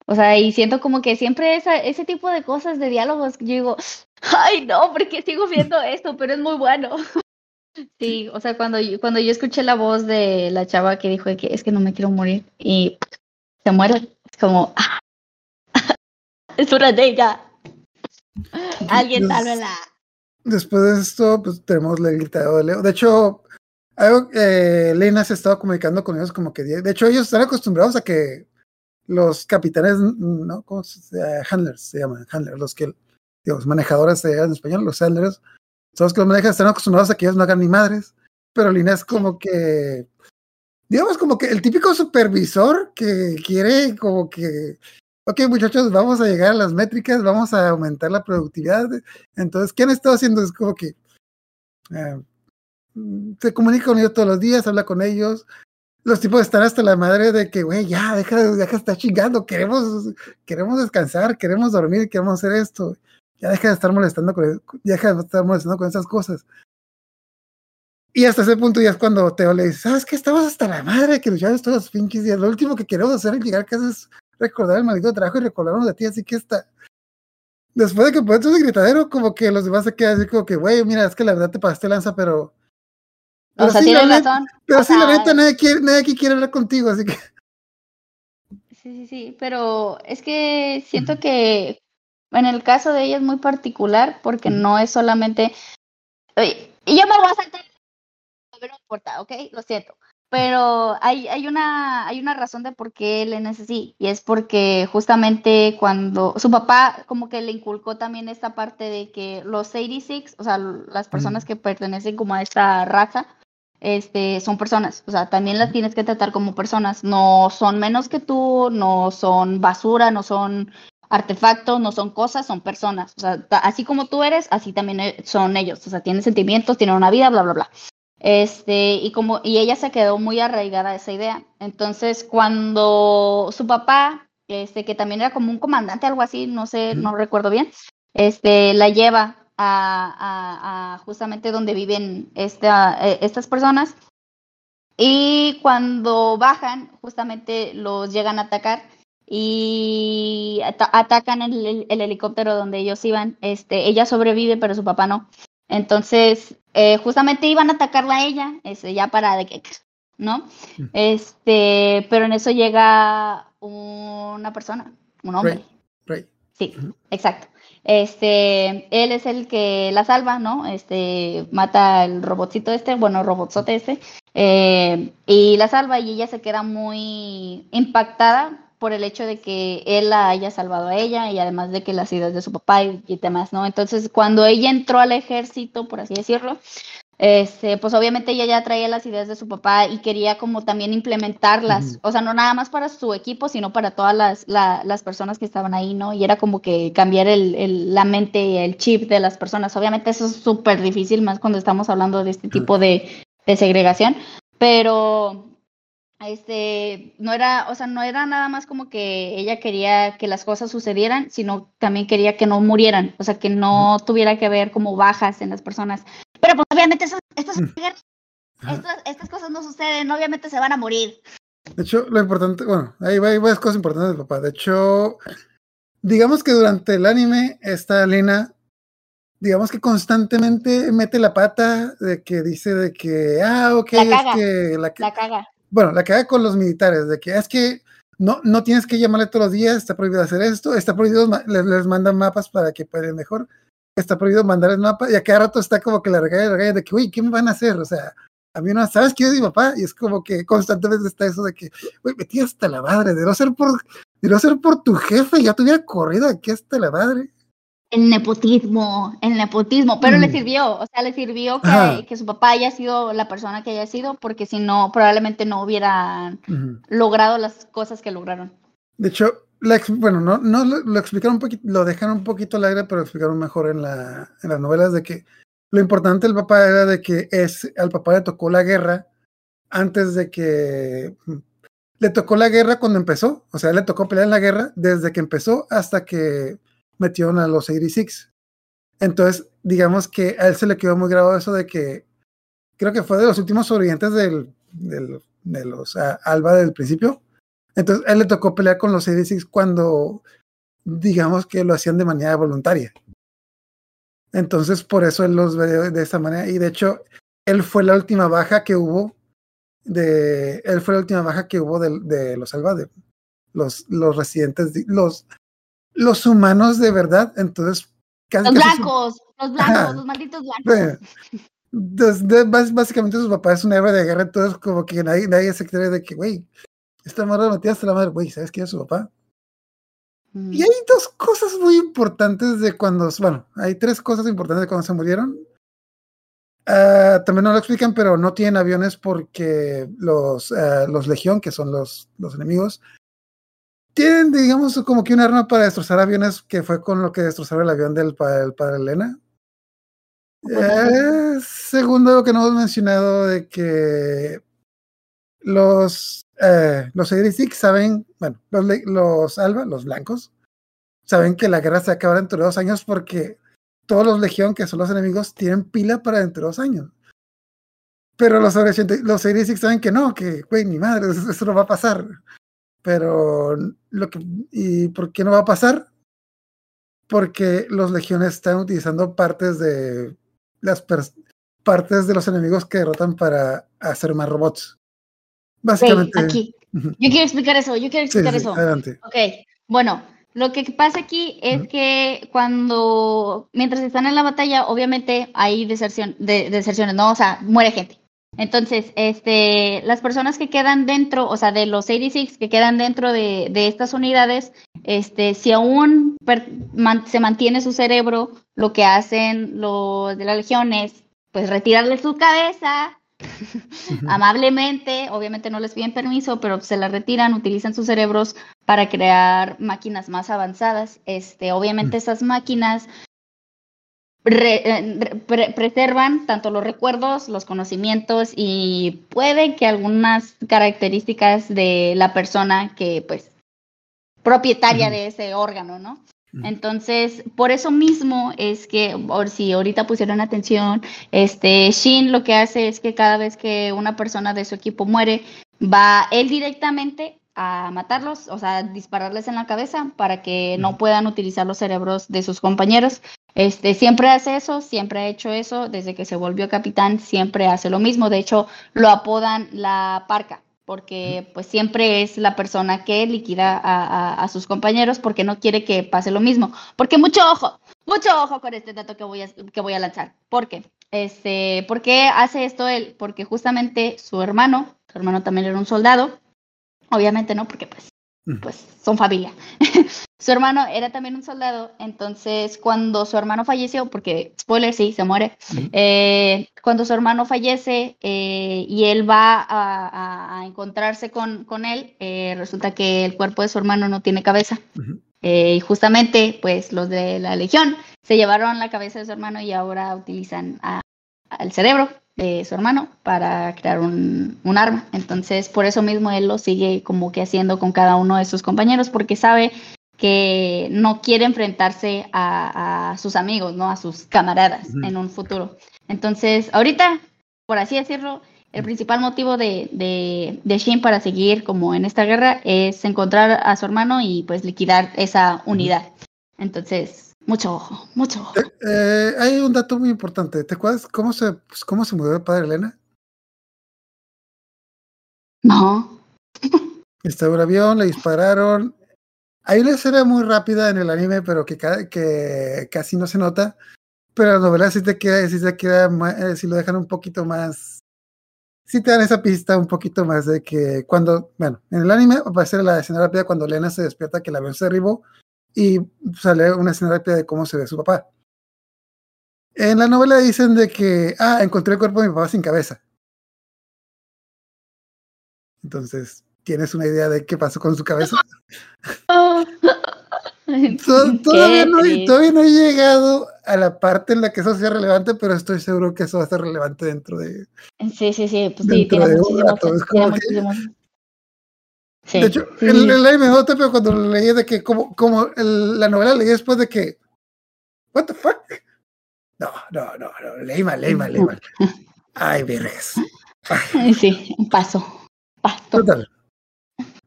O sea, y siento como que siempre esa, ese tipo de cosas, de diálogos, yo digo, ay, no, porque sigo viendo esto, pero es muy bueno. Sí, o sea, cuando yo, cuando yo escuché la voz de la chava que dijo que es que no me quiero morir y se muere, es como, ah, es una de ella. Alguien sálvela. Después de esto, pues tenemos el gritadero de Leo. De hecho, algo, eh, Lena se estaba comunicando con ellos como que, de hecho, ellos están acostumbrados a que los capitanes, ¿no? ¿Cómo se eh, Handlers se llaman, handlers, los que, digamos, manejadores se en español, los handlers, son los que los manejan, están acostumbrados a que ellos no hagan ni madres, pero Lina es como que, digamos, como que el típico supervisor que quiere como que, ok muchachos, vamos a llegar a las métricas, vamos a aumentar la productividad, entonces, ¿qué han estado haciendo? Es como que eh, se comunica con ellos todos los días, habla con ellos. Los tipos están hasta la madre de que, güey, ya, deja, de- deja de estar chingando, queremos, queremos descansar, queremos dormir, queremos hacer esto. Ya deja de estar molestando con, deja de estar molestando con esas cosas. Y hasta ese punto ya es cuando Teo le dice, ¿sabes qué? Estamos hasta la madre que luchamos todos los pinches días. Lo último que queremos hacer al llegar a casa es recordar el maldito trabajo y recordarnos de ti, así que está. Después de que pones ese gritadero, como que los demás se quedan así como que, güey, mira, es que la verdad te pasaste lanza, pero. O pero sea, sí, neta- razón. Pero O sí, la neta, nadie, quiere, nadie aquí quiere hablar contigo, así que. Sí, sí, sí, pero es que siento que en el caso de ella es muy particular porque no es solamente, Oye, y yo me voy a saltar, no importa, ¿ok? Lo siento. Pero hay, hay una, hay una razón de por qué él es así, y es porque justamente cuando su papá como que le inculcó también esta parte de que los 86, o sea, las personas que pertenecen como a esta raza, este, son personas, o sea, también las tienes que tratar como personas, no son menos que tú, no son basura, no son artefactos, no son cosas, son personas, o sea, así como tú eres, así también e- son ellos, o sea, tienen sentimientos, tienen una vida, bla, bla, bla. Este, y como, y ella se quedó muy arraigada a esa idea. Entonces, cuando su papá, este, que también era como un comandante, algo así, no sé, no recuerdo bien, este, la lleva a, a- a justamente donde viven esta, eh, estas personas. Y cuando bajan, justamente los llegan a atacar y ata- atacan el, el- el helicóptero donde ellos iban. Este, ella sobrevive, pero su papá no. Entonces, eh, justamente iban a atacarla a ella, este, ya para de que, ¿no? Mm. Este, pero en eso llega una persona, un hombre. Rey. Sí, exacto. Este, él es el que la salva, ¿no? Este, mata al robotcito este, bueno, robotzote este, eh, y la salva y ella se queda muy impactada por el hecho de que él la haya salvado a ella y además de que las ideas de su papá y, y demás, ¿no? Entonces, cuando ella entró al ejército, por así decirlo, este, pues obviamente ella ya traía las ideas de su papá y quería como también implementarlas, o sea, no nada más para su equipo, sino para todas las, la- las personas que estaban ahí, ¿no? Y era como que cambiar el, el- la mente y el chip de las personas. Obviamente eso es súper difícil, más cuando estamos hablando de este tipo de, de segregación, pero este, no era, o sea, no era nada más como que ella quería que las cosas sucedieran, sino también quería que no murieran, o sea, que no tuviera que haber como bajas en las personas. Pero pues obviamente eso, esto es una guerra, Ajá. estas, estas cosas no suceden, obviamente se van a morir. De hecho, lo importante, bueno, hay, hay varias cosas importantes papá. De hecho, digamos que durante el anime, esta Lena, digamos que constantemente mete la pata de que dice de que, ah, ok, La es que la, La caga. Bueno, la caga con los militares, de que es que no, no tienes que llamarle todos los días, está prohibido hacer esto, está prohibido, les, mandan mapas para que puedan mejor, está prohibido mandarles mapas, y a cada rato está como que la regaña, la regaña de que, uy, ¿qué me van a hacer? O sea, a mí no, ¿sabes quién es mi papá? Y es como que constantemente está eso de que, güey, metí hasta la madre, de no ser por, de no ser por tu jefe, ya te hubiera corrido aquí hasta la madre. El nepotismo, el nepotismo, pero le sirvió, o sea, le sirvió que, que, su papá haya sido la persona que haya sido, porque si no, probablemente no hubieran logrado las cosas que lograron. De hecho, la, bueno, no, no lo, explicaron un poquito, lo dejaron un poquito al aire, pero lo explicaron mejor en, la, en las novelas de que lo importante del papá era de que es, al papá le tocó la guerra antes de que le tocó la guerra cuando empezó, o sea, le tocó pelear en la guerra desde que empezó hasta que metieron a los 86. Entonces, digamos que a él se le quedó muy grabado eso de que creo que fue de los últimos sobrevivientes del, de los Alba del principio. Entonces, a él le tocó pelear con los 86 cuando, digamos que lo hacían de manera voluntaria. Entonces, por eso él los ve de esta manera. Y de hecho, él fue la última baja que hubo de él fue la última baja que hubo de, de los Alba, de los, los residentes, los los humanos de verdad, entonces... Casi, los blancos, los blancos, los malditos blancos. básicamente su papá es un héroe de guerra, entonces como que nadie, nadie se cree de que, güey, esta madre metida hasta la madre, güey, ¿sabes quién es su papá? Y mm. hay dos cosas muy importantes de cuando, bueno, hay tres cosas importantes de cuando se murieron. Uh, también no lo explican, pero no tienen aviones porque los, uh, los Legión, que son los, los enemigos, tienen, digamos, como que un arma para destrozar aviones, que fue con lo que destrozaron el avión del padre, padre Elena. Eh, segundo, lo que no hemos mencionado de que los, eh, los saben, bueno, los, los Alba, los blancos, saben que la guerra se acaba dentro de dos años porque todos los Legión, que son los enemigos, tienen pila para dentro de dos años. Pero los, los saben que no, que, güey, ni madre, eso no va a pasar. Pero lo que ¿y por qué no va a pasar? Porque los legiones están utilizando partes de las partes de los enemigos que derrotan para hacer más robots. Básicamente. aquí. Yo quiero explicar eso, yo quiero explicar eso. adelante. Ok, bueno, lo que pasa aquí es que cuando, mientras están en la batalla, obviamente hay deserción, de, deserciones, ¿no? O sea, muere gente. Entonces, este, las personas que quedan dentro, o sea, de los 86 que quedan dentro de, de estas unidades, este, si aún se mantiene su cerebro, lo que hacen los de la legión es, pues, retirarle su cabeza amablemente, obviamente no les piden permiso, pero se la retiran, utilizan sus cerebros para crear máquinas más avanzadas. Este, obviamente mm. esas máquinas eh, preservan tanto los recuerdos, los conocimientos y puede que algunas características de la persona que pues propietaria de ese órgano, ¿no? Entonces, por eso mismo es que, por si ahorita pusieron atención, este Shin lo que hace es que cada vez que una persona de su equipo muere, va él directamente a matarlos, o sea, dispararles en la cabeza para que no puedan utilizar los cerebros de sus compañeros. Este, siempre hace eso, siempre ha hecho eso, desde que se volvió capitán, siempre hace lo mismo. De hecho, lo apodan la parca, porque pues siempre es la persona que liquida a, sus compañeros porque no quiere que pase lo mismo. Porque mucho ojo, mucho ojo con este dato que voy a, que voy a lanzar. ¿Por qué? Este, ¿Por qué hace esto él? Porque justamente su hermano, su hermano también era un soldado, obviamente no, porque pues pues son familia. su hermano era también un soldado, entonces cuando su hermano falleció, porque spoiler, sí, se muere, eh, cuando su hermano fallece eh, y él va a, encontrarse con, con él, eh, resulta que el cuerpo de su hermano no tiene cabeza. y justamente, pues los de la Legión se llevaron la cabeza de su hermano y ahora utilizan al cerebro de su hermano para crear un, arma. Entonces, por eso mismo él lo sigue como que haciendo con cada uno de sus compañeros, porque sabe que no quiere enfrentarse a, sus amigos, ¿no? A sus camaradas en un futuro. Entonces, ahorita, por así decirlo, el principal motivo de, de, de, Shin para seguir como en esta guerra es encontrar a su hermano y pues liquidar esa unidad. Entonces, mucho ojo, mucho ojo. Eh, eh, hay un dato muy importante. ¿Te acuerdas cómo se, pues, cómo se mudó el padre Elena? No. Está en un avión, le dispararon. Hay una escena muy rápida en el anime, pero que, que casi no se nota. Pero la novela sí te queda, sí te queda, eh, sí lo dejan un poquito más. Sí te dan esa pista un poquito más de que cuando, bueno, en el anime va a ser la escena rápida cuando Lena se despierta que el avión se derribó y sale una escena rápida de cómo se ve su papá. En la novela dicen de que, ah, encontré el cuerpo de mi papá sin cabeza. Entonces, ¿tienes una idea de qué pasó con su cabeza? Oh. Todavía, no, he- triste. todavía no he llegado a la parte en la que eso sea relevante, pero estoy seguro que eso va a ser relevante dentro de... Sí, sí, sí, pues sí, tiene muchísimo, tiene muchísimo. Sí, de hecho, sí, el, el pero cuando lo leí de que, como, como el- la novela leí después de que... ¿What the fuck? No, no, no, no, leí mal, leí mal, leí mal. Ay. Ay, Sí, un paso. Paso. Total.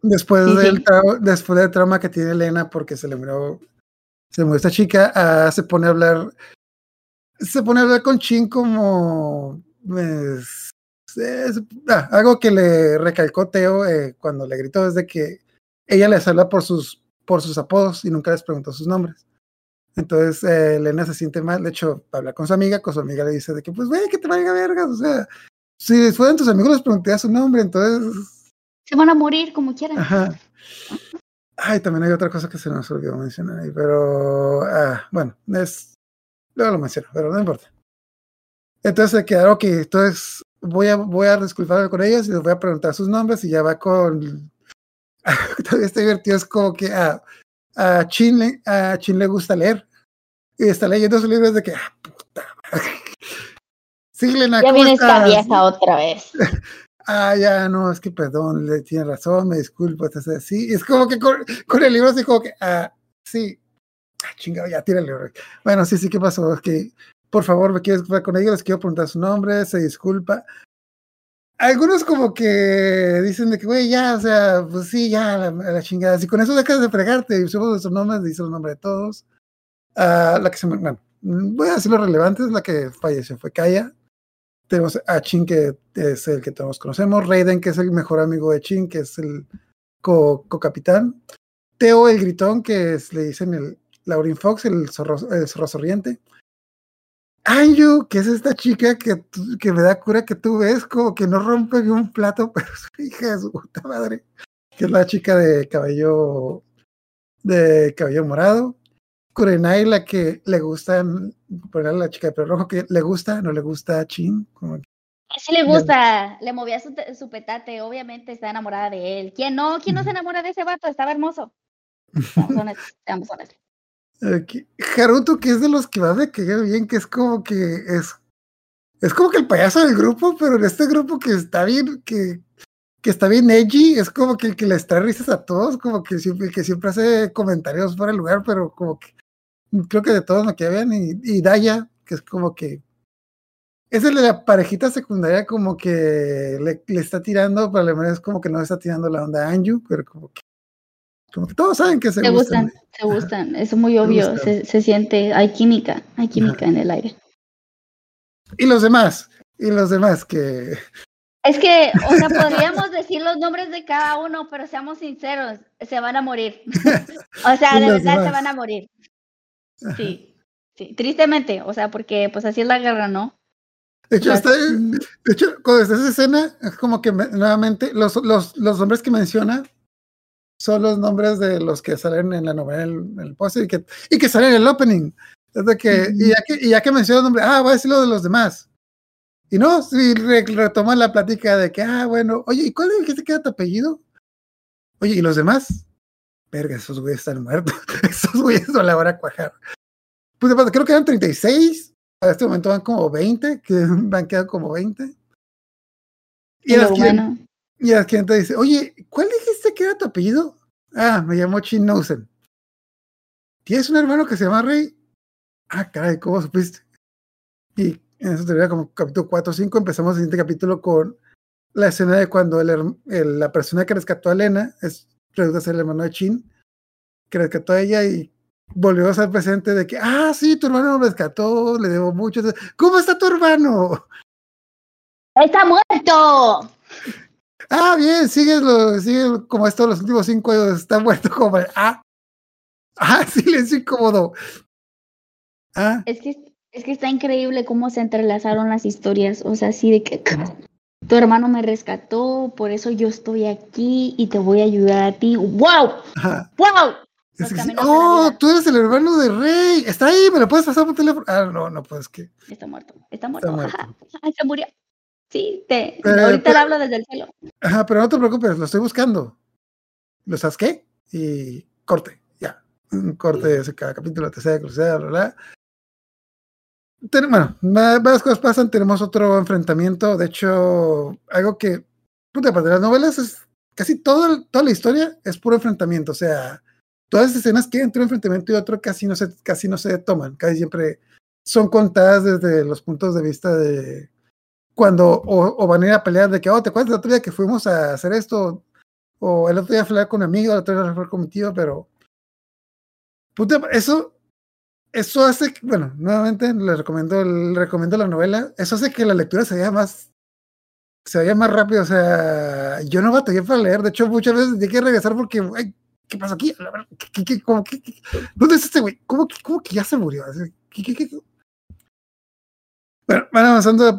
Después Sí, del sí. después del trauma que tiene Elena porque se le murió, se murió esta chica, ah, se pone a hablar, se pone a hablar con Chin como pues, es- ah, algo que le recalcó Teo eh, cuando le gritó desde que ella les habla por sus por sus apodos y nunca les preguntó sus nombres. Entonces eh, Elena se siente mal, de hecho habla con su amiga, con su amiga le dice de que pues güey que te valga vergas, o sea, si fueran tus amigos les pregunté su nombre, entonces Se van a morir como quieran. Ajá. Ay, también hay otra cosa que se nos olvidó mencionar ahí, pero ah, bueno, es luego lo menciono, pero no importa. Entonces se quedaron que entonces voy a voy a disculparme con ellos y les voy a preguntar sus nombres y ya va con todavía está divertido, es como que a, a Chin le, a Chin le gusta leer y está leyendo sus libros de que ah, puta madre. Sí, Lena, Ya ¿cómo viene esta estás? vieja otra vez. Ah, ya, no, es que perdón, le tiene razón, me disculpo, entonces sí, es como que con, con el libro así como que, ah, sí, ah, chingado, ya, tírale. güey. Bueno, sí, sí, ¿qué pasó? Es que, por favor, me quiero disculpar con ellos, les quiero preguntar su nombre, se disculpa. Algunos como que dicen de que, güey, ya, o sea, pues sí, ya, la, chingada, si con eso dejas de fregarte, y usamos nuestros nombres, dice el nombre de todos. Ah, la que se me, bueno, voy a decir lo relevante, la que falleció, fue Kaya. Tenemos a Chin, que es el que todos conocemos. Raiden, que es el mejor amigo de Chin, que es el co- co-capitán. Teo, el gritón, que le dicen el Laurin Fox, el zorro, el zorro sonriente. Anju, que es esta chica que, que me da cura que tú ves como que no rompe ni un plato, pero es hija de su puta madre. Que es la chica de cabello de cabello morado. Kurenai, la que le gusta, ponerle la chica de pelo rojo, que le gusta, no le gusta a Chin. Como que- Sí le gusta, le movía su, te- su petate, obviamente está enamorada de él. ¿Quién no? ¿Quién no se enamora de ese vato? Estaba hermoso. Honestos, seamos honestos. Aquí, Haruto, que es de los que va de que bien, que es como que es, es como que el payaso del grupo, pero en este grupo que está bien, que, que está bien edgy, es como que el que les trae risas a todos, como que siempre, el que siempre hace comentarios fuera de lugar, pero como que creo que de todos me queda bien, y, y Daya, que es como que es el de la parejita secundaria, como que le, le está tirando, pero a la vez es como que no le está tirando la onda a Anju, pero como que, como que todos saben que se, Se gustan. gustan, se gustan, es muy obvio, se, se siente, hay química, hay química en el aire. Y los demás, y los demás que Es que, o sea, podríamos decir los nombres de cada uno, pero seamos sinceros, se van a morir. O sea, de verdad se van a morir. Sí, sí, tristemente, o sea, porque pues así es la guerra, ¿no? De hecho, Las- está, de hecho, cuando está esa escena, es como que me- nuevamente los, los, los nombres que menciona son los nombres de los que salen en la novela, en el, póster y que, y que salen en el opening. Es de que, y, ya que, y ya que menciona el nombre, ah, voy a decir lo de los demás. Y no, sí, re- retoma la plática de que, ah, bueno, oye, ¿y cuál dijiste que era tu apellido? Oye, ¿y los demás? Verga, esos güeyes están muertos. esos güeyes no la van a cuajar. Pues creo que eran 36 a este momento van como 20, que van quedando como 20. Y, Y las quien- humano. y la gente dice, oye, ¿cuál dijiste que era tu apellido? Ah, me llamo Chin Nousen. ¿Tienes un hermano que se llama Rey? Ah, caray, ¿cómo supiste? Y en eso termina como capítulo 4 o 5. Empezamos el siguiente capítulo con la escena de cuando la persona que rescató a Elena es, resulta ser el hermano de Chin, que rescató a ella y volvió a ser presente de que, ah, sí, tu hermano me rescató, le debo mucho. ¿Cómo está tu hermano? ¡Está muerto! Ah, bien, sigue, lo, sigue como esto los últimos cinco años, está muerto como, ah, ah, silencio incómodo. Ah, Es que, es que está increíble cómo se entrelazaron las historias. O sea, así de que tu hermano me rescató, por eso yo estoy aquí y te voy a ayudar a ti. ¡Wow! ajá. ¡Wow! Es que sí, oh, tú eres el hermano de Rey. Está ahí, me lo puedes pasar por teléfono. Ah, no, no, pues que. Está muerto, está muerto. muerto. Ajá, ajá, se murió. Sí, te, Pero- ahorita pero- le hablo desde el cielo. Ajá, pero no te preocupes, lo estoy buscando. Lo sasqué y corte, ya. Un corte ese cada capítulo, tercera, cruzada, bla, bla. Ten- bueno, va- varias cosas pasan. Tenemos otro enfrentamiento. De hecho, algo que. Puta, aparte de las novelas es casi todo toda la historia es puro enfrentamiento. O sea, todas las escenas que entre un enfrentamiento y otro casi no se, casi no se toman. Casi siempre son contadas desde los puntos de vista de cuando o, o van a ir a pelear de que, oh, ¿te acuerdas del otro día que fuimos a hacer esto? O el otro día fui con un amigo, el otro día fui con mi tío, pero puta, eso, eso hace, bueno, nuevamente le recomiendo, recomiendo la novela, eso hace que la lectura se vaya más, se vaya más rápido, o sea, yo no batallé para leer, de hecho muchas veces tenía que regresar porque, ay, ¿qué pasa aquí? ¿qué- qué- qué- cómo ¿Dónde es este güey? ¿Cómo, cómo que ya se murió? Así, ¿qué- qué- qué- bueno, van avanzando.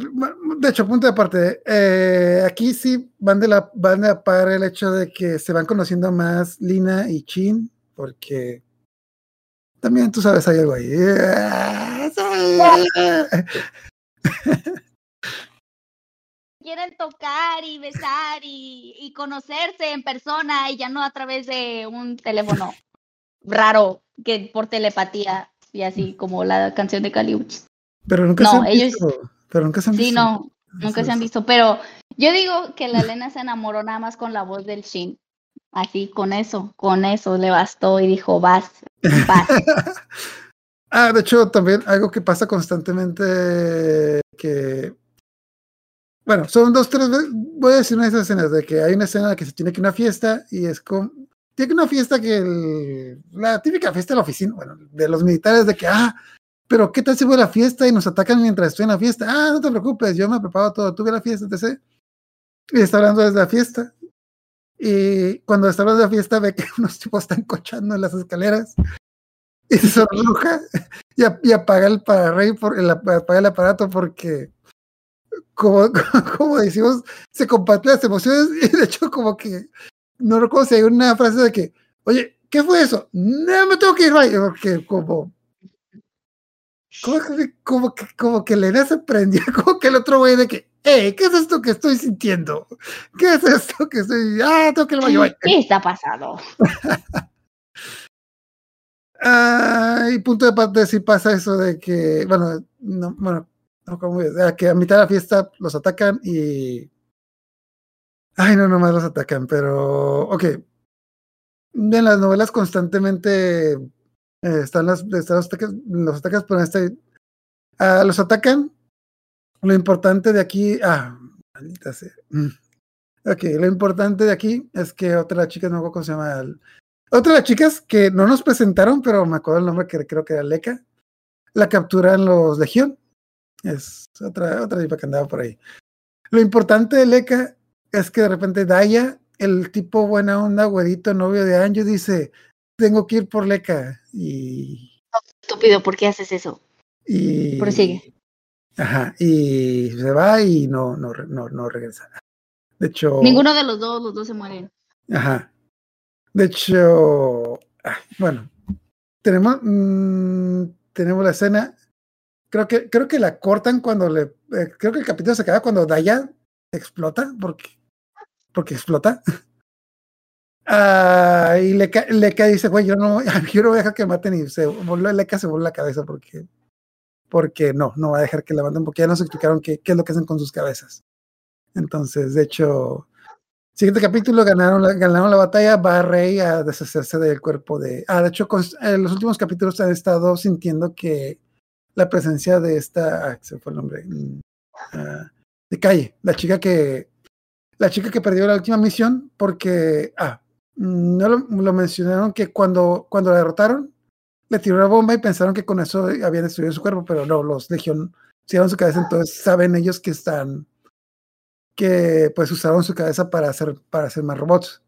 De hecho, punto de aparte. eh, aquí sí van de la van de par el hecho de que se van conociendo más Lina y Chin, porque también tú sabes hay algo ahí. Quieren tocar y besar y, y conocerse en persona y ya no a través de un teléfono raro que por telepatía y así como la canción de Caliuchis. Pero nunca se No, han ellos- visto. Pero nunca se han Sí, visto. no, nunca se han visto, pero yo digo que la Elena se enamoró nada más con la voz del Shin. Así, con eso, con eso le bastó y dijo, vas, vas. ah, de hecho, también algo que pasa constantemente que. Bueno, son dos, tres veces. Voy a decir una de esas escenas de que hay una escena en la que se tiene que una fiesta y es como. Tiene que una fiesta que. el- la típica fiesta de la oficina, bueno, de los militares, de que, ah, pero ¿qué tal si voy a la fiesta y nos atacan mientras estoy en la fiesta? Ah, no te preocupes, yo me preparo todo, tuve la fiesta, etc. Y está hablando desde la fiesta. Y cuando está hablando de la fiesta, ve que unos tipos están cochando en las escaleras y se sonroja y, ap- y apaga el pararrey por el, ap- apaga el aparato porque como, como decimos se comparten las emociones y de hecho como que no recuerdo si hay una frase de que oye ¿qué fue eso? no me tengo que ir bye", porque como como que, como que, como que se prendió como que el otro güey de que eh, ¿qué es esto que estoy sintiendo? ¿qué es esto que estoy? ah, tengo que ir al baño bye". ¿Qué está pasando? Ah, y punto de parte sí pasa eso de que, bueno, no, bueno, no. Ah, que a mitad de la fiesta los atacan y. Ay, no, nomás los atacan, pero. Ok. En las novelas constantemente eh, están, las, están los ataques, los ataques, pero este. ah, los atacan. Lo importante de aquí. Ah, maldita sea. Mm. Ok, lo importante de aquí es que otra chica, no me acuerdo cómo se llama. otra de las chicas que no nos presentaron, pero me acuerdo el nombre que creo que era Leca, la capturan los Legión. Es otra, otra tipa que andaba por ahí. Lo importante de Leca es que de repente Daya, el tipo buena onda, güerito, novio de Anju, dice, tengo que ir por Leca. Y, Estúpido, ¿por qué haces eso? y Prosigue. Ajá, y se va y no, no, no, no regresa. De hecho, Ninguno de los dos, los dos se mueren. Ajá. De hecho, ay, bueno, tenemos, mm, tenemos la escena. Creo que, creo que la cortan cuando le. eh, creo que el capítulo se acaba cuando Daya explota, porque, porque explota. Ah, y Leca, dice, güey, yo no, yo no voy a dejar que maten y se voló, Leca se voló la cabeza porque, porque no, no va a dejar que la maten porque ya nos explicaron qué, es lo que hacen con sus cabezas. Entonces, de hecho, Siguiente capítulo, ganaron la, ganaron la batalla, va Rey a deshacerse del cuerpo de... Ah, de hecho, en los últimos capítulos han estado sintiendo que la presencia de esta... Ah, se fue el nombre. mm, ah, de Calle, la chica que... La chica que perdió la última misión porque... Ah, no lo, mencionaron que cuando, cuando la derrotaron, le tiró una bomba y pensaron que con eso habían destruido su cuerpo, pero no, los Legión hicieron su cabeza, entonces saben ellos que están que pues usaron su cabeza para hacer, para hacer más robots.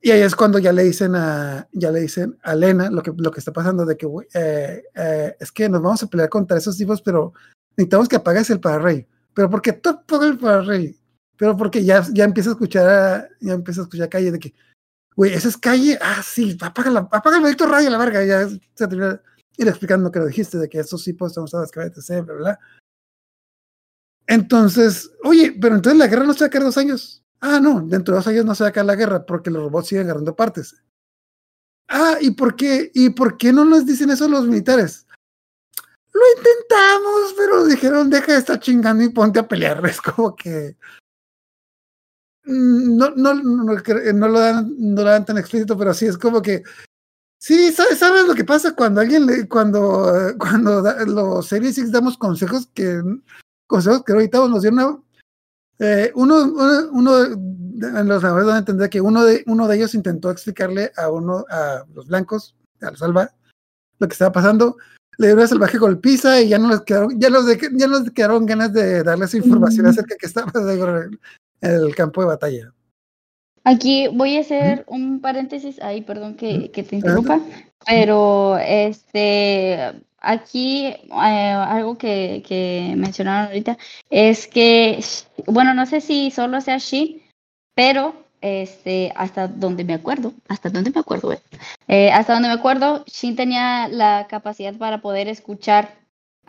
Y ahí es cuando ya le dicen a, ya le dicen a Lena lo que, lo que está pasando, de que eh, eh, es que nos vamos a pelear contra esos tipos, pero necesitamos que apagues el pararrey. Pero porque tú apagas el pararrey. Pero porque ya, ya empieza a escuchar, ya empieza a escuchar calle de que, güey, esa es calle, ah, sí, apaga, la, apaga el maldito a la verga, ya se termina ir explicando que lo dijiste, de que esos tipos están usados cabezas, bla, bla. Entonces, oye, pero entonces la guerra no se va a quedar dos años. Ah, no, dentro de dos años no se va a acabar la guerra porque los robots siguen agarrando partes. Ah, ¿y por qué? ¿Y por qué no nos dicen eso los militares? Lo intentamos, pero dijeron, deja de estar chingando y ponte a pelear. Es como que no, no, no, no lo, dan, no lo dan tan explícito, pero sí es como que sí, ¿sabes, sabes lo que pasa cuando alguien le, cuando, cuando los Series X damos consejos que consejos que ahorita nos dieron una, eh, uno, uno, de los van a entender que uno de, uno de ellos intentó explicarle a uno, a los blancos, a los alba, lo que estaba pasando. Le dio una salvaje golpiza y ya no les quedaron, ya los ya nos quedaron ganas de darles información acerca de que estaba en el campo de batalla. Aquí voy a hacer un paréntesis, ahí perdón que, que te interrumpa, pero este aquí eh, algo que, que, mencionaron ahorita es que, bueno, no sé si solo sea She, pero este, hasta donde me acuerdo, hasta donde me acuerdo, eh, hasta donde me acuerdo, Shin tenía la capacidad para poder escuchar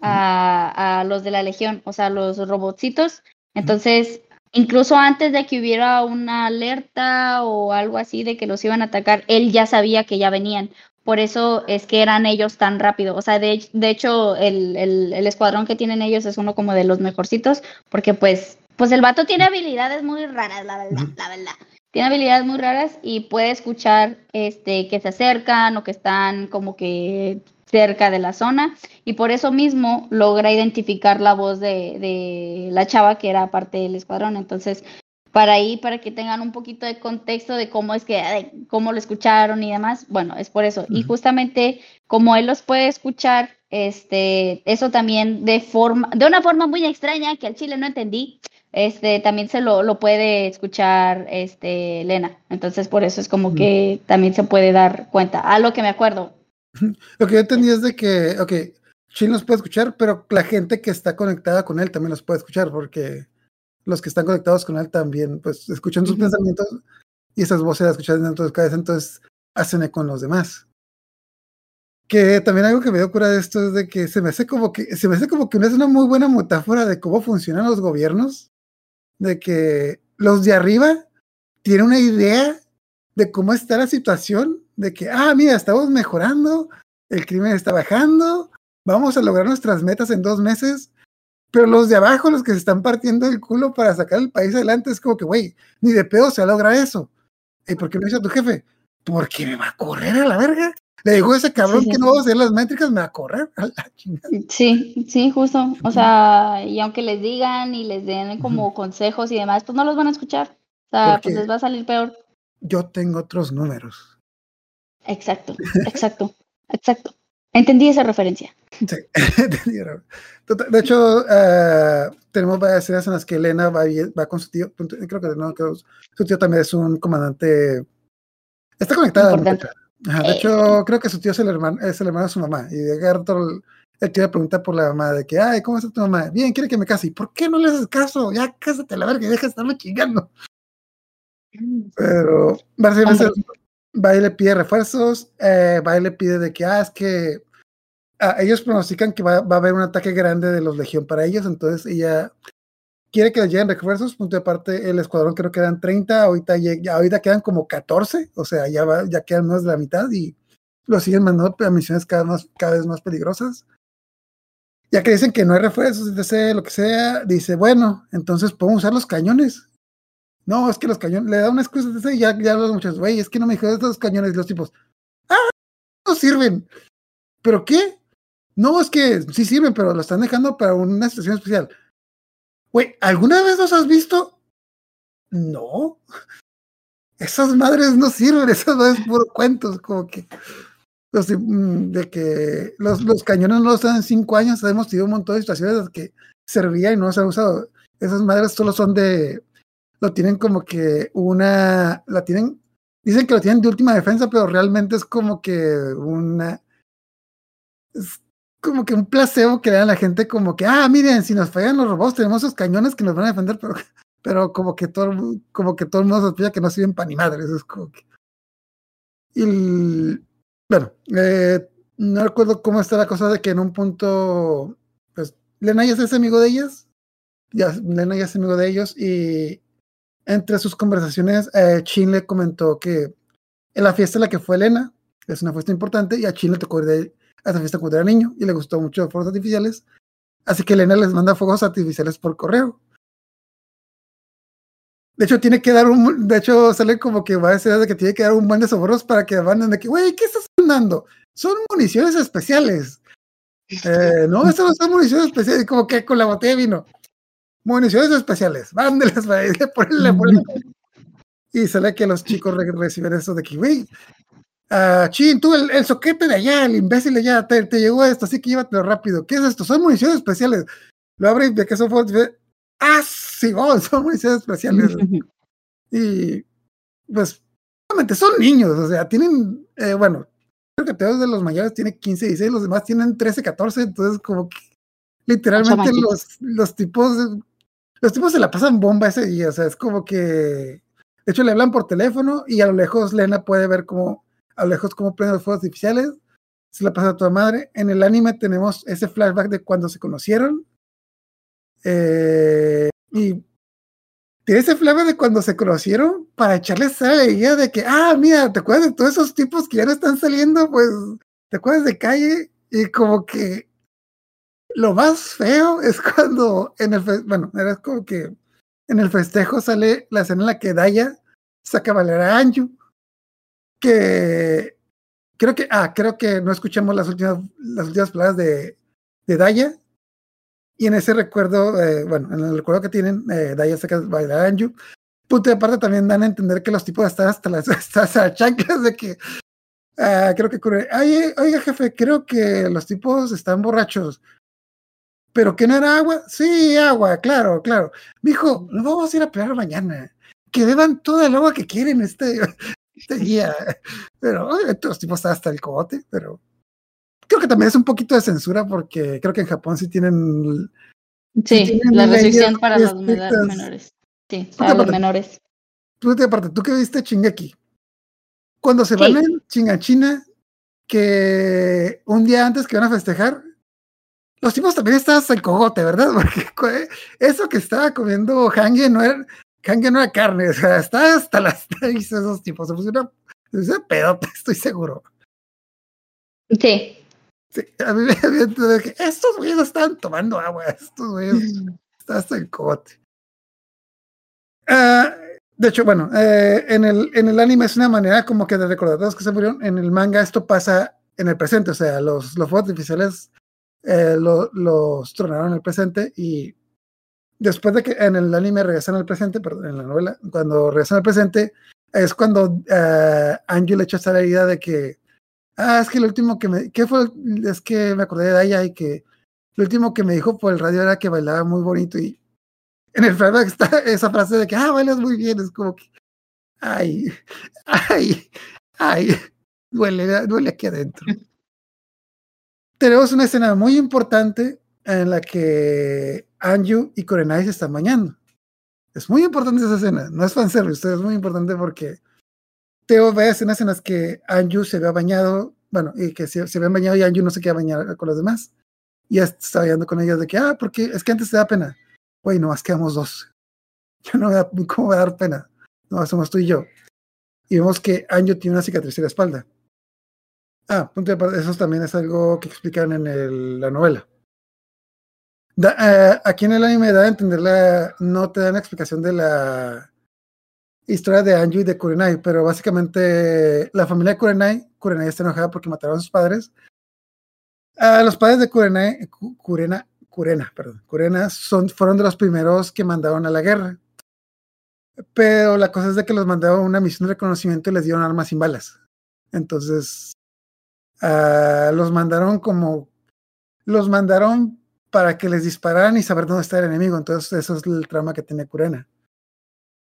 a, a, los de la Legión, o sea, los robotcitos. Entonces, incluso antes de que hubiera una alerta o algo así de que los iban a atacar, él ya sabía que ya venían por eso es que eran ellos tan rápido. O sea, de, de hecho, el, el, el, escuadrón que tienen ellos es uno como de los mejorcitos, porque pues, pues el vato tiene habilidades muy raras, la verdad, la verdad. Tiene habilidades muy raras y puede escuchar este que se acercan o que están como que cerca de la zona y por eso mismo logra identificar la voz de, de la chava que era parte del escuadrón. Entonces, para ahí, para que tengan un poquito de contexto de cómo es que, cómo lo escucharon y demás. Bueno, es por eso. Y justamente como él los puede escuchar, este, eso también de forma, de una forma muy extraña que al chile no entendí, este, también se lo, lo puede escuchar, este, Lena. Entonces, por eso es como que también se puede dar cuenta. A lo que me acuerdo. Lo que yo entendí es de que, ok, Chin los puede escuchar, pero la gente que está conectada con él también los puede escuchar, porque los que están conectados con él también, pues escuchan sus pensamientos y esas voces las escuchan dentro de su cabeza, entonces hacen con los demás. Que también algo que me dio cura de esto es de que se me hace como que, se me hace como que no es una muy buena metáfora de cómo funcionan los gobiernos, de que los de arriba tienen una idea de cómo está la situación, de que, ah, mira, estamos mejorando, el crimen está bajando, vamos a lograr nuestras metas en dos meses, pero los de abajo, los que se están partiendo el culo para sacar el país adelante, es como que, güey, ni de pedo se logra eso. ¿Y por qué lo dice tu jefe? Porque me va a correr a la verga. Le digo a ese cabrón que no va a hacer las métricas, me va a correr a la chingada. Sí, sí, justo. O sea, y aunque les digan y les den como consejos y demás, pues no los van a escuchar. O sea, pues les va a salir peor. Yo tengo otros números. Exacto, exacto, exacto. Entendí esa referencia. Sí, De hecho, uh, tenemos varias escenas en las que Elena va, va con su tío. Creo que, no, su tío también es un comandante. Está conectada. Ajá, de hecho, eh. creo que su tío es el hermano, es el hermano de su mamá. Y de el, el tío le pregunta por la mamá de que, ay, ¿cómo está tu mamá? Bien, quiere que me case. ¿Y por qué no le haces caso? Ya cásate a la verga y deja de estarme chingando. Pero básicamente va y le pide refuerzos, eh, va y le pide de que, ah, es que ah, ellos pronostican que va, a haber un ataque grande de los Legión para ellos, entonces ella quiere que le lleguen refuerzos, punto de parte, el escuadrón creo que eran 30, ahorita, ya, ahorita quedan como 14, o sea, ya, va, ya quedan más de la mitad y lo siguen mandando a misiones cada, más, cada vez más peligrosas. Ya que dicen que no hay refuerzos, etc., lo que sea, dice, bueno, entonces podemos usar los cañones. No, es que los cañones, le da una excusa de y ya, ya los muchachos, güey, es que no me dijeron estos cañones, los tipos, ah, no sirven. ¿Pero qué? No, es que sí sirven, pero lo están dejando para una situación especial. Güey, ¿alguna vez los has visto? No. Esas madres no sirven, esas no es puro cuentos, como que los, mm, de que los, los cañones no los dan en cinco años, hemos tenido un montón de situaciones que servían y no se han usado. esas madres solo son de, lo tienen como que una, la tienen, dicen que lo tienen de última defensa, pero realmente es como que una, es como que un placebo que le dan a la gente como que, ah, miren, si nos fallan los robots, tenemos esos cañones que nos van a defender, pero, pero como que todo, como que todo el mundo sospecha que no sirven para ni madres, es como que... Y bueno, eh, no recuerdo cómo está la cosa de que en un punto, pues, Lena ya es amigo de ellas, ya, Lena ya es amigo de ellos, y entre sus conversaciones, eh, Chin le comentó que en la fiesta en la que fue Elena, es una fiesta importante, y a Chin le tocó ir de a esa fiesta cuando era niño, y le gustó mucho los fuegos artificiales, así que Elena les manda fuegos artificiales por correo. De hecho, tiene que dar un. De hecho, sale como que va a decir de que tiene que dar un buen de sobornos para que van de que, güey, ¿qué estás mandando? Son municiones especiales. Eh, no, eso no son municiones especiales, como que con la botella de vino. Municiones especiales, mándelas para ponerle, Y sale que los chicos reciben eso de que, güey, uh, chin, tú, el, el, soquete de allá, el imbécil de allá, te, te, llegó esto, así que llévatelo rápido. ¿Qué es esto? Son municiones especiales. Lo abre y ve que son Ah, sí, oh, son municiones especiales. y pues, obviamente son niños, o sea, tienen, eh, bueno, creo que todos de los mayores tienen 15, 16, los demás tienen 13, 14, entonces como que literalmente los, los tipos, los tipos se la pasan bomba ese día, o sea, es como que, de hecho le hablan por teléfono y a lo lejos Lena puede ver como, a lo lejos cómo prenden los fuegos artificiales, se la pasa a toda madre. En el anime tenemos ese flashback de cuando se conocieron, eh, y tiene ese flama de cuando se conocieron para echarles esa idea de que, ah, mira, ¿te acuerdas de todos esos tipos que ya no están saliendo? Pues, ¿te acuerdas de calle? Y como que lo más feo es cuando en el, bueno, era como que en el festejo sale la escena en la que Daya saca a bailar a Anju, que creo que, ah, creo que no escuchamos las últimas, las últimas palabras de, de Daya, y en ese recuerdo, eh, bueno, en el recuerdo que tienen, eh, Daya saca bailar a Anju. Punto de aparte también dan a entender que los tipos están hasta las, hasta chanclas de que uh, creo que ocurre. oiga, jefe, creo que los tipos están borrachos. ¿Pero que no era agua? Sí, agua, claro, claro. Dijo, nos vamos a ir a pelear mañana. Que beban toda el agua que quieren este, este día. Pero los tipos están hasta el cogote, pero creo que también es un poquito de censura porque creo que en Japón sí tienen. Sí, sí tienen la restricción para los menores. Sí, para los menores. Tú, aparte, tú que viste Chingeki. Cuando se sí. van en Chingachina, que un día antes que van a festejar, los tipos también estaban el cogote, ¿verdad? Porque eso que estaba comiendo Hange no era, Hange no era carne, o sea, estaba hasta las seis esos tipos. Se pusieron una pedota, estoy seguro. Sí. Sí, a mí me había que estos güeyes están tomando agua, estos güeyes están hasta el cote. Uh, de hecho, bueno, eh, en, el, en el anime es una manera como que de recordar a todos que se murieron. En el manga esto pasa en el presente, o sea, los, los fuegos artificiales eh, lo, los tronaron en el presente y después de que en el anime regresan al presente, perdón, en la novela, cuando regresan al presente, es cuando uh, Anju le echa esa herida de que Ah, es que lo último que me. ¿Qué fue? Es que me acordé de ella y que lo último que me dijo por el radio era que bailaba muy bonito y en el flashback está esa frase de que, ah, bailas muy bien. Es como que. Ay, ay, ay. Duele, duele aquí adentro. Tenemos una escena muy importante en la que Anju y Korenai se están bañando. Es muy importante esa escena. No es fanservice, es muy importante porque Teo ve escenas en las que Anju se ve bañado, bueno, y que se, se ve bañado y Anju no se queda bañar con los demás. Y ya está bañando con ellos de que, ah, porque es que antes te da pena. Güey, nomás quedamos dos. Yo no me da, ¿cómo va a dar pena? No, somos tú y yo. Y vemos que Anju tiene una cicatriz en la espalda. Ah, punto de eso también es algo que explican en el, la novela. Uh, aquí en el anime da a entender la, no te dan explicación de la historia de Anju y de Kurenai, pero básicamente la familia de Kurenai, Kurenai está enojada porque mataron a sus padres. Uh, los padres de Kurenai, Kurena, Kurena, perdón, Kurena son, fueron de los primeros que mandaron a la guerra. Pero la cosa es de que los mandaron a una misión de reconocimiento y les dieron armas sin balas. Entonces, los mandaron como, los mandaron para que les dispararan y saber dónde está el enemigo. Entonces, eso es el trauma que tiene Kurena.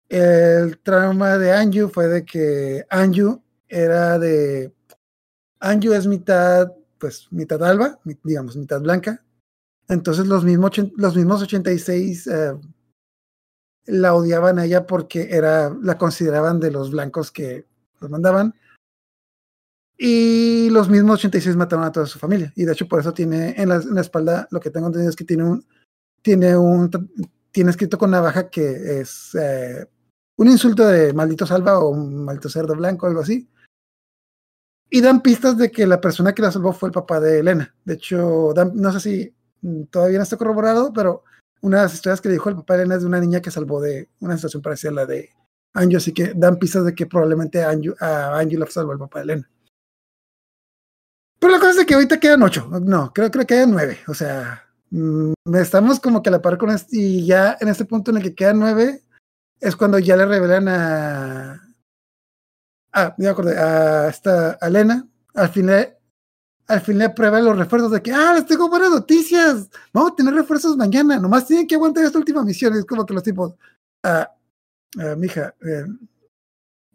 El trauma de Anju fue de que Anju era de. Anju es mitad, pues, mitad alba, digamos, mitad blanca. Entonces, los mismos, los mismos 86 eh, la odiaban a ella porque era, la consideraban de los blancos que los mandaban. Y los mismos 86 mataron a toda su familia. Y de hecho, por eso tiene en la, espalda, lo que tengo entendido es que tiene un, tiene un, tiene escrito con navaja que es eh, un insulto de maldito salva o un maldito cerdo blanco, algo así. Y dan pistas de que la persona que la salvó fue el papá de Elena. De hecho, no sé si todavía no está corroborado, pero una de las historias que le dijo el papá de Elena es de una niña que salvó de una situación parecida a la de Anju, así que dan pistas de que probablemente a a la salvó el papá de Elena. Pero la cosa es que ahorita quedan ocho, no, creo, creo que quedan nueve, o sea, mmm, estamos como que a la par con este, y ya en este punto en el que quedan nueve, es cuando ya le revelan a. Ah, me acordé, a esta a Elena. Al final, al fin le prueban los refuerzos de que, ah, les tengo buenas noticias. Vamos a tener refuerzos mañana. Nomás tienen que aguantar esta última misión. Es como que los tipos, ah, ah mija, eh,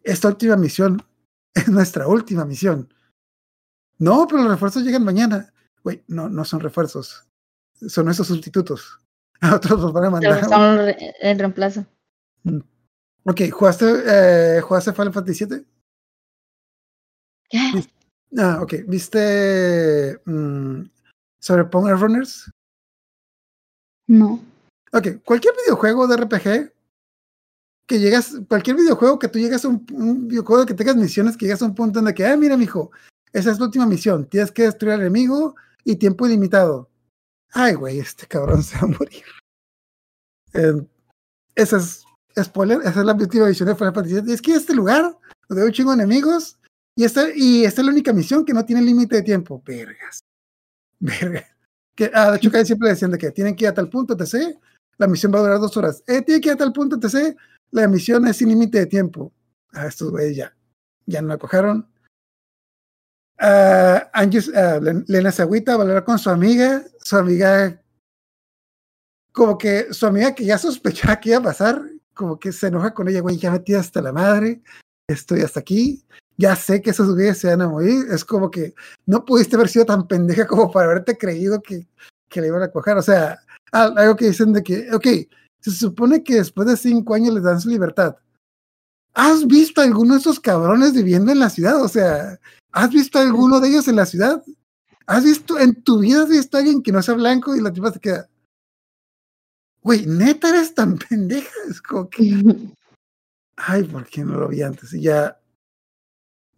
esta última misión es nuestra última misión. No, pero los refuerzos llegan mañana. Güey, no, no son refuerzos. Son nuestros sustitutos. A otros los van a mandar. Pero son el reemplazo. Mm. Ok, ¿jugaste, eh, ¿jugaste Final Fantasy VII? ¿Qué? Ah, ok. ¿Viste um, Cyberpunk Runners? No. Ok, cualquier videojuego de RPG que llegas, cualquier videojuego que tú llegas a un, un, videojuego que tengas misiones, que llegas a un punto en el que, ah, mira, mijo, esa es la última misión, tienes que destruir al enemigo y tiempo ilimitado. Ay, güey, este cabrón se va a morir. Eh, esa es spoiler, esa es la última misión de Final Fantasy. Es que este lugar, donde hay un chingo de enemigos, y esta, y esta es la única misión que no tiene límite de tiempo. Vergas. Vergas. Que, ah, de hecho, que siempre decían de que tienen que ir a tal punto, etc. La misión va a durar dos horas. Eh, tiene que ir a tal punto, etc. La misión es sin límite de tiempo. A ah, estos güeyes ya. Ya no la cojaron. Uh, Angie, uh, Lena se agüita, va a con su amiga. Su amiga, como que su amiga que ya sospechaba que iba a pasar, como que se enoja con ella, güey, ya metí hasta la madre, estoy hasta aquí, ya sé que esos güeyes se van a morir, es como que no pudiste haber sido tan pendeja como para haberte creído que, que le iban a coger, o sea, algo que dicen de que, ok, se supone que después de cinco años les dan su libertad. ¿Has visto a alguno de esos cabrones viviendo en la ciudad? O sea, ¿has visto alguno de ellos en la ciudad? ¿Has visto en tu vida has visto a alguien que no sea blanco y la tipa se queda? güey, neta eres tan pendeja. Es como que. Ay, ¿por qué no lo vi antes? Y ya.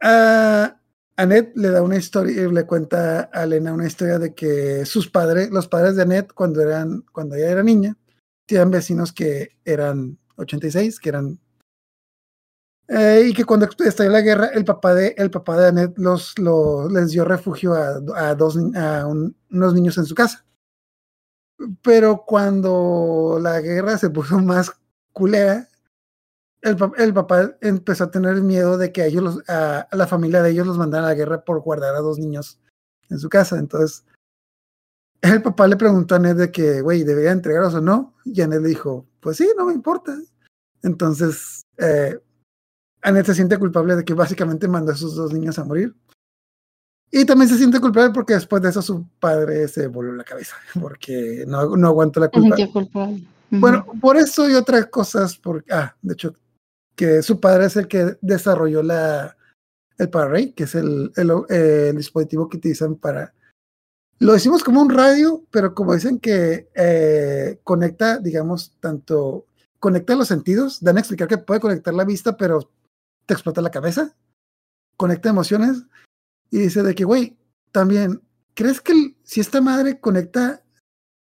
Uh, Annette le da una historia, le cuenta a Elena una historia de que sus padres, los padres de Annette, cuando eran, cuando ella era niña, tenían vecinos que eran 86, que eran eh, y que cuando estalló la guerra, el papá de, el papá de Annette los, los les dio refugio a, a dos, a un, unos niños en su casa. Pero cuando la guerra se puso más culera, el, el, papá empezó a tener miedo de que a ellos, los, a, a, la familia de ellos los mandaran a la guerra por guardar a dos niños en su casa. Entonces, el papá le preguntó a Ned de que, güey, ¿debería entregarlos o no? Y Ned le dijo, pues sí, no me importa. Entonces, eh, Annette se siente culpable de que básicamente mandó a sus dos niños a morir. Y también se siente culpable porque después de eso su padre se volvió la cabeza, porque no, no aguantó la culpa. Se culpable. Uh -huh. Bueno, por eso y otras cosas, porque, ah, de hecho, que su padre es el que desarrolló la, el ParaRay, que es el, el, el, dispositivo que utilizan para... Lo decimos como un radio, pero como dicen que eh, conecta, digamos, tanto... Conecta los sentidos, dan a explicar que puede conectar la vista, pero te explota la cabeza. Conecta emociones y dice de que, güey, también, ¿crees que si esta madre conecta,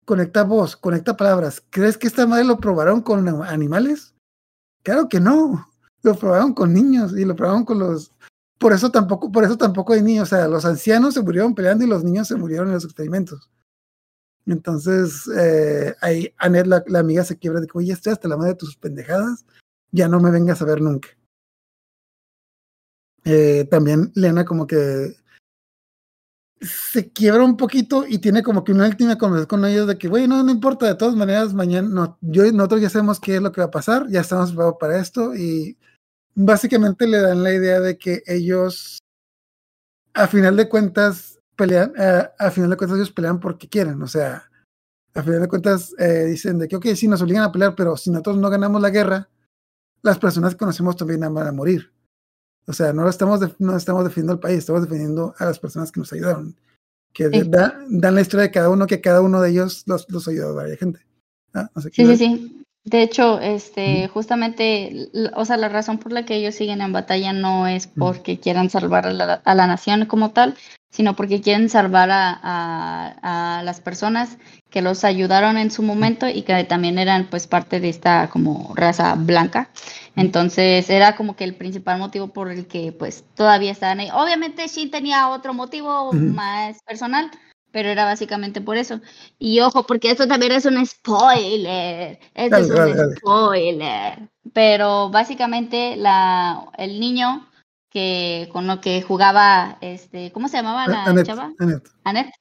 conecta voz, conecta palabras, ¿crees que esta madre lo probaron con animales? Claro que no. Lo probaron con niños y lo probaron con los. Por eso tampoco, por eso tampoco hay niños. O sea, los ancianos se murieron peleando y los niños se murieron en los experimentos. Entonces, eh, ahí Annette, la, la, amiga, se quiebra de que, oye, estoy hasta la madre de tus pendejadas, ya no me vengas a ver nunca. Eh, también Lena como que se quiebra un poquito y tiene como que una última conversación con ellos de que, güey, no, importa, de todas maneras, mañana, nosotros ya sabemos qué es lo que va a pasar, ya estamos preparados para esto y básicamente le dan la idea de que ellos, a final de cuentas, pelean, a, a final de cuentas ellos pelean porque quieren, o sea, a final de cuentas eh, dicen de que, ok, sí nos obligan a pelear, pero si nosotros no ganamos la guerra, las personas que conocemos también van a morir. O sea, no estamos, no estamos defendiendo al país, estamos defendiendo a las personas que nos ayudaron. Que da, dan la historia de cada uno, que cada uno de ellos los, los ayudó a varias gente. Ah, sí, sí, sí. De hecho, este, justamente, o sea, la razón por la que ellos siguen en batalla no es porque quieran salvar a la, a la, nación como tal, sino porque quieren salvar a, a, a, las personas que los ayudaron en su momento y que también eran pues parte de esta como raza blanca. Entonces era como que el principal motivo por el que pues todavía estaban ahí. Obviamente Shin tenía otro motivo más personal, pero era básicamente por eso. Y ojo, porque esto también es un spoiler. Esto es un spoiler. Pero básicamente la, el niño que con lo que jugaba, este, ¿cómo se llamaba la chava? Annette.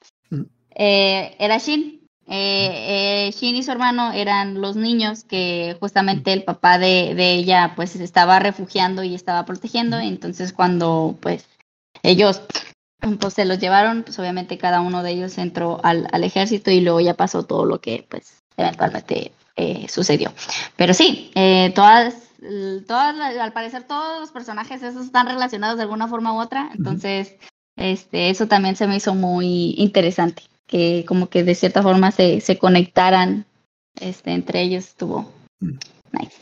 Eh, era Shin. Eh, eh, Shin y su hermano eran los niños que justamente el papá de, de ella pues estaba refugiando y estaba protegiendo. Entonces cuando pues ellos pues se los llevaron, pues obviamente cada uno de ellos entró al, al ejército y luego ya pasó todo lo que pues eventualmente eh, sucedió. Pero sí, eh, todas, todas, al parecer todos los personajes esos están relacionados de alguna forma u otra, entonces este, eso también se me hizo muy interesante, que como que de cierta forma se, se conectaran este, entre ellos, estuvo nice.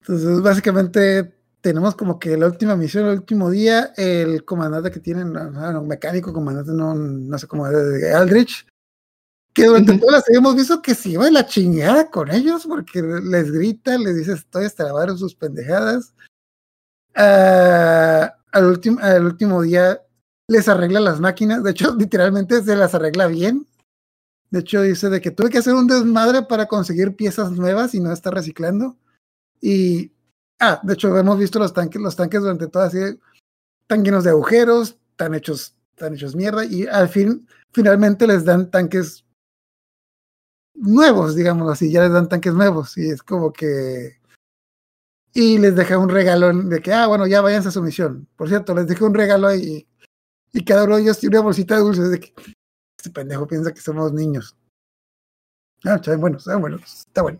Entonces, básicamente tenemos como que la última misión, el último día, el comandante que tienen, no, mecánico, comandante, no, no sé cómo es, Aldrich, que durante uh -huh. todas las hemos visto que se iba de la chingada con ellos porque les grita, les dice estoy la sus pendejadas. Uh, al, último, al último día les arregla las máquinas, de hecho literalmente se las arregla bien. De hecho dice de que tuve que hacer un desmadre para conseguir piezas nuevas y no estar reciclando. Y Ah, de hecho, hemos visto los tanques, los tanques durante toda así, tan llenos de agujeros, tan hechos, tan hechos mierda, y al fin, finalmente les dan tanques nuevos, digamos así, ya les dan tanques nuevos, y es como que. Y les deja un regalo de que, ah, bueno, ya váyanse a su misión. Por cierto, les dejé un regalo ahí, y cada uno de ellos tiene una bolsita de dulces de que este pendejo piensa que somos niños. Ah, está bueno, está bueno, está bueno.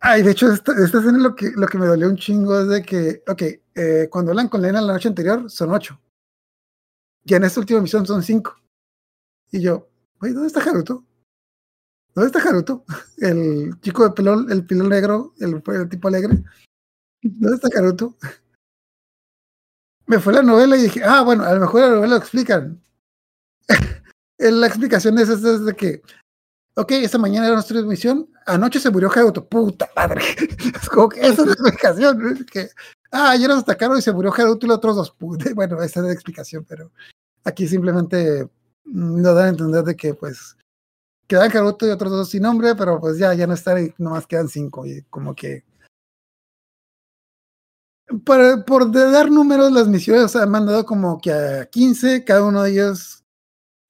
Ay, de hecho, esta, esta escena lo que, lo que me dolió un chingo es de que, ok, eh, cuando hablan con Lena la noche anterior son ocho. Y en esta última misión son cinco. Y yo, güey, ¿dónde está Haruto? ¿Dónde está Haruto? El chico de pelo, el pelo negro, el, el tipo alegre. ¿Dónde está Haruto? Me fue la novela y dije, ah, bueno, a lo mejor la novela lo explican. la explicación es, es, es de que ok, esta mañana era nuestra transmisión, anoche se murió Haruto, puta madre. es como que esa es la explicación, ¿no? que, ah, ayer nos atacaron y se murió Haruto y los otros dos, bueno, esa es la explicación, pero aquí simplemente nos dan a entender de que, pues, quedan Haruto y otros dos sin nombre, pero pues ya, ya no están y nomás quedan cinco, y como que por, por de dar números, las misiones o sea, han mandado como que a 15, cada uno de ellos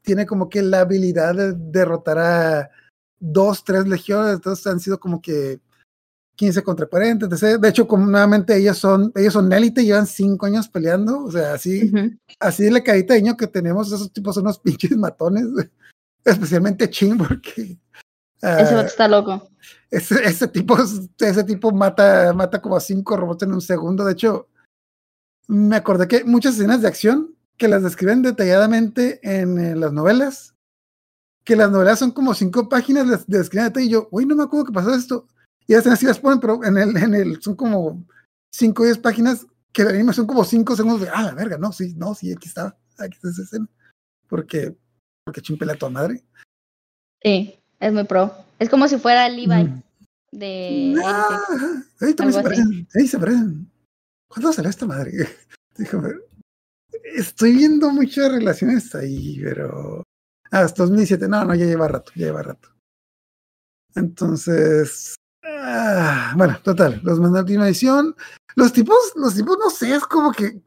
tiene como que la habilidad de derrotar a dos, tres legiones, entonces han sido como que 15 contra 40, etc. De hecho, como nuevamente ellos son, ellos son élite, llevan cinco años peleando, o sea, así, uh -huh. así de la carita de niño que tenemos, esos tipos son unos pinches matones, especialmente Chin, porque ese está loco. Ese, ese, tipo, ese tipo mata, mata como a cinco robots en un segundo. De hecho, me acordé que muchas escenas de acción que las describen detalladamente en, en las novelas, que las novelas son como cinco páginas, las describen y yo, uy, no me acuerdo que pasó esto. Y así, así las ponen, pero en el, en el, son como cinco o diez páginas que anima son como cinco segundos de, ah, la verga, no, sí, no, sí, aquí está, aquí está esa escena. Porque, porque chimpela a tu madre. Sí, es muy pro. Es como si fuera el Levi mm. de... Ah, ahí también se parecen, ahí se parecen. ¿Cuándo salió esta madre? Déjame Estoy viendo muchas relaciones ahí, pero hasta 2007, no, no, ya lleva rato, ya lleva rato. Entonces, ah, bueno, total, los mandé a última edición. Los tipos, los tipos, no sé, es como que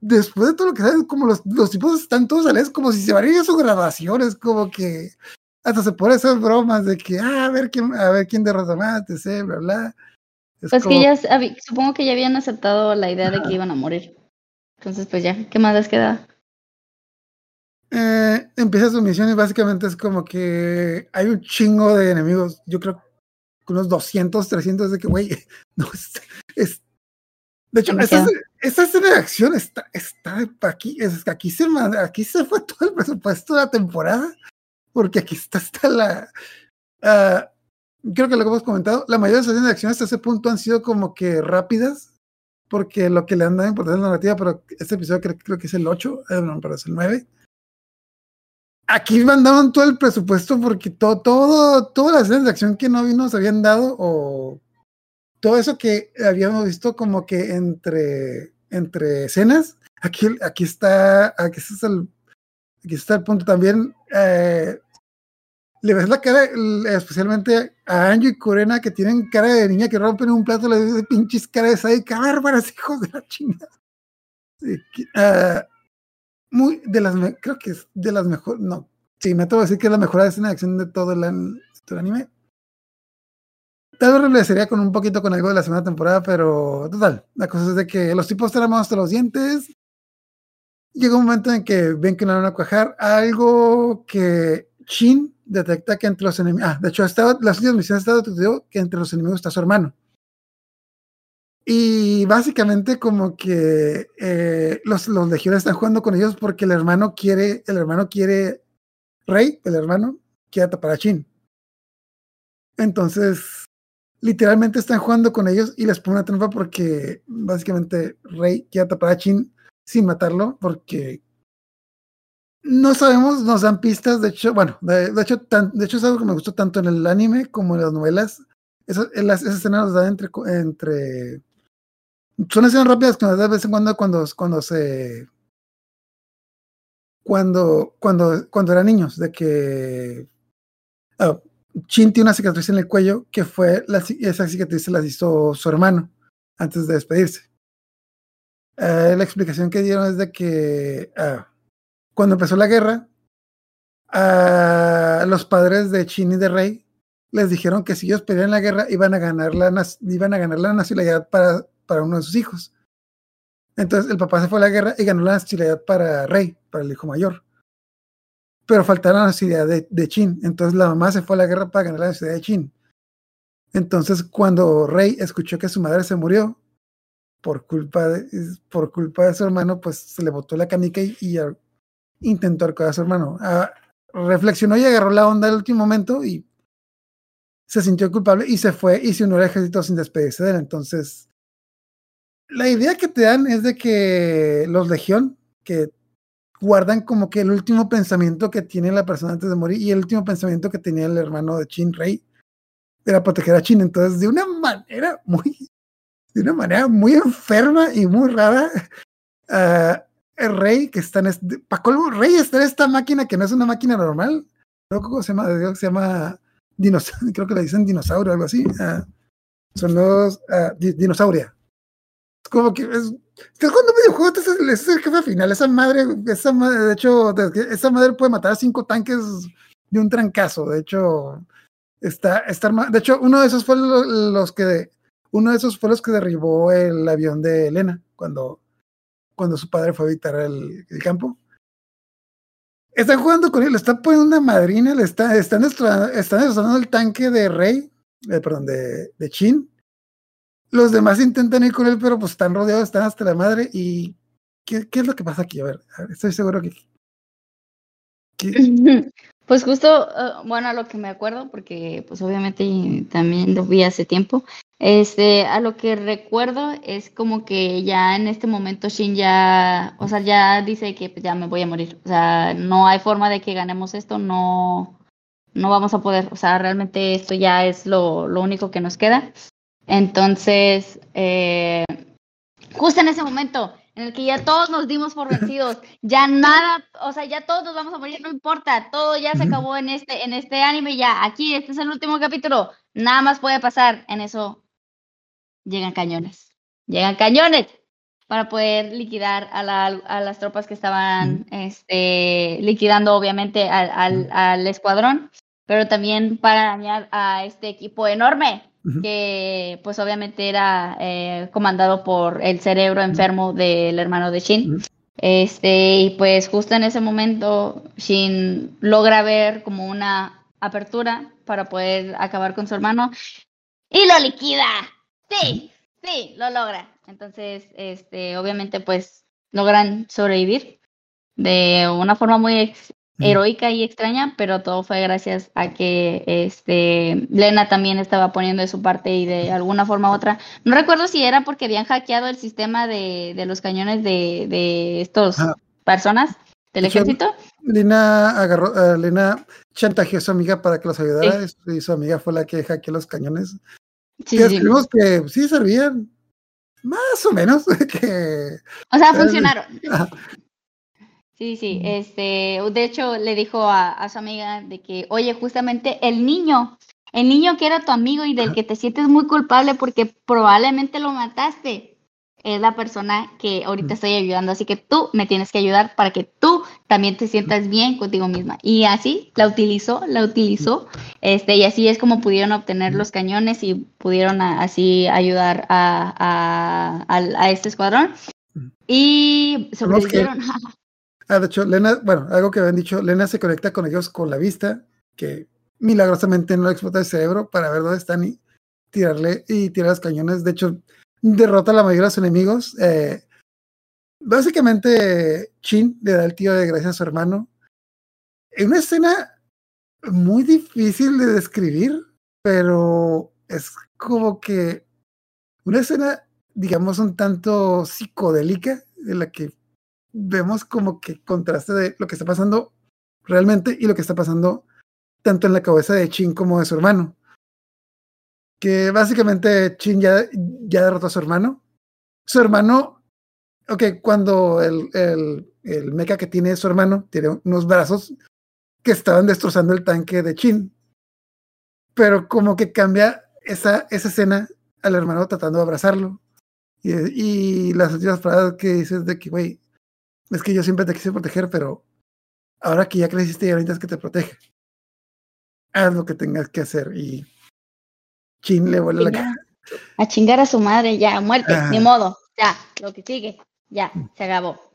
después de todo lo que sabes, como los, los tipos están todos a la vez, como si se van a ir a su grabación, es como que hasta se pueden hacer bromas de que, ah, a ver quién, a ver quién derrota más, etc., bla, bla. Es Pues como- que ya, supongo que ya habían aceptado la idea de que iban a morir. Entonces, pues ya, ¿qué más les queda? Eh, empieza su misión y básicamente es como que hay un chingo de enemigos. Yo creo que unos 200, 300 de que, güey, no es. es- de hecho, esa, Demasiado. esa escena de acción está, está aquí. Es, aquí, se, aquí se fue todo el presupuesto de la temporada, porque aquí está hasta la. ah, creo que lo que hemos comentado, la mayoría de las escenas de acción hasta ese punto han sido como que rápidas, porque lo que le han dado importancia a la narrativa, pero este episodio creo, creo que es el 8, eh, no, pero es el 9 aquí mandaban todo el presupuesto porque todo, todo, todas las escenas de acción que no nos habían dado o todo eso que habíamos visto como que entre, entre escenas, aquí, aquí está, aquí está el, aquí está el punto también. eh, le ves la cara, especialmente a Anjo y Corena, que tienen cara de niña que rompen un plato, le de pinches cara de sádica, bárbaras, hijos de la chingada. Ah, muy de las creo que es de las mejores no sí me atrevo a decir que es la mejor escena de acción de todo el, anime tal vez regresaría con un poquito con algo de la segunda temporada pero total la cosa es de que los tipos armados hasta los dientes llega un momento en que ven que no van a cuajar algo que Shin detecta que entre los enemigos ah de hecho estaba, las últimas misiones estaba detectado que entre los enemigos está su hermano y básicamente como que eh, los, los legionarios están jugando con ellos porque el hermano quiere, el hermano quiere, Rey, el hermano, quiere tapar a Chin. Entonces, literalmente están jugando con ellos y les pone una trampa porque básicamente Rey quiere tapar a Chin sin matarlo porque no sabemos, nos dan pistas, de hecho, bueno, de, hecho, de hecho es algo que me gustó tanto en el anime como en las novelas. Esa, en las, esa escena nos da entre, entre son escenas rápidas que nos da de vez en cuando cuando, cuando se cuando cuando cuando eran niños de que ah, Chin tiene una cicatriz en el cuello que fue la, esa cicatriz se la hizo su hermano antes de despedirse Eh, la explicación que dieron es de que ah, cuando empezó la guerra a los padres de Chin y de Rey les dijeron que si ellos perdían la guerra iban a ganar la, iban a ganar la nacionalidad para, para uno de sus hijos. Entonces el papá se fue a la guerra y ganó la nacionalidad para Rey, para el hijo mayor. Pero faltaba la nacionalidad de, de Chin. Entonces la mamá se fue a la guerra para ganar la nacionalidad de Chin. Entonces cuando Rey escuchó que su madre se murió por culpa de, por culpa de su hermano, pues se le botó la canica y, intentó arcar a su hermano. Ah, reflexionó y agarró la onda al último momento y se sintió culpable y se fue y se unió al ejército sin despedirse de él. Entonces, la idea que te dan es de que los legión, que guardan como que el último pensamiento que tiene la persona antes de morir y el último pensamiento que tenía el hermano de Chin Rey era proteger a Chin. Entonces, de una manera muy, de una manera muy enferma y muy rara, ah, el Rey que está en este, colmo, Rey está en esta máquina que no es una máquina normal. ¿Cómo se llama? Se llama dinos creo que le dicen dinosaurio o algo así. ah, son los di- dinosauria. Es como que es. Estás jugando un videojuego, ese es el- jefe final. Esa madre, esa madre, de hecho, esa madre puede matar a cinco tanques de un trancazo. De hecho, está, está De hecho, uno de esos fue lo- los que. Uno de esos fue los que derribó el avión de Elena cuando, cuando su padre fue a habitar el, campo. Están jugando con él, le están poniendo una madrina, le está, están, destra- están destrozando el tanque de Rey, eh, perdón, de, de Chin. Los demás intentan ir con él, pero pues están rodeados, están hasta la madre. ¿Y qué, es lo que pasa aquí? A ver, a ver, estoy seguro que. que- Pues justo, eh, bueno, a lo que me acuerdo, porque pues obviamente también lo vi hace tiempo, este, a lo que recuerdo es como que ya en este momento Shin ya, o sea, ya dice que pues, ya me voy a morir, o sea, no hay forma de que ganemos esto, no, no vamos a poder, o sea, realmente esto ya es lo, lo único que nos queda. Entonces, eh, justo en ese momento en el que ya todos nos dimos por vencidos, ya nada, o sea, ya todos nos vamos a morir, no importa, todo ya se acabó en este, en este anime, ya, aquí, este es el último capítulo, nada más puede pasar, en eso llegan cañones, llegan cañones, para poder liquidar a, la, a las tropas que estaban este, liquidando obviamente al, al, al, escuadrón, pero también para dañar a este equipo enorme que pues obviamente era eh, comandado por el cerebro enfermo del hermano de Shin. Este, y pues justo en ese momento Shin logra ver como una apertura para poder acabar con su hermano y lo liquida. Sí, sí, lo logra. Entonces, este, obviamente pues logran sobrevivir de una forma muy heroica y extraña, pero todo fue gracias a que este Lena también estaba poniendo de su parte y de alguna forma u otra. No recuerdo si era porque habían hackeado el sistema de, de los cañones de, de estos personas del ejército. Lena agarró, uh, Lena chantajeó a su amiga para que los ayudara sí. y su amiga fue la que hackeó los cañones. Sí, que sí. que sí servían, más o menos. Que, o sea, funcionaron. Sí, sí, este, de hecho le dijo a, a, su amiga de que, oye, justamente el niño, el niño que era tu amigo y del que te sientes muy culpable porque probablemente lo mataste, es la persona que ahorita estoy ayudando, así que tú me tienes que ayudar para que tú también te sientas bien contigo misma. Y así la utilizó, la utilizó, este, y así es como pudieron obtener los cañones y pudieron a, así ayudar a, a, a, este escuadrón. Y sobrevivieron. Ah, de hecho, Lena, bueno, algo que habían dicho, Lena se conecta con ellos con la vista, que milagrosamente no explota el cerebro para ver dónde están y tirarle y tirar los cañones. De hecho, derrota a la mayoría de los enemigos. Eh, básicamente, Chin le da el tío de gracias a su hermano. En una escena muy difícil de describir, pero es como que una escena, digamos, un tanto psicodélica, en la que vemos como que contraste de lo que está pasando realmente y lo que está pasando tanto en la cabeza de Chin como de su hermano. Que básicamente Chin ya, ya derrotó a su hermano. Su hermano, ok, cuando el, el, el mecha que tiene su hermano tiene unos brazos que estaban destrozando el tanque de Chin. Pero como que cambia esa, esa escena al hermano tratando de abrazarlo. Y, y las últimas palabras que dices de que, güey, es que yo siempre te quise proteger, pero ahora que ya creciste y ahorita es que te protege. Haz lo que tengas que hacer y Chin le vuelve la cara. A chingar a su madre, ya, muerte, ah. ni modo, ya, lo que sigue, ya, se acabó.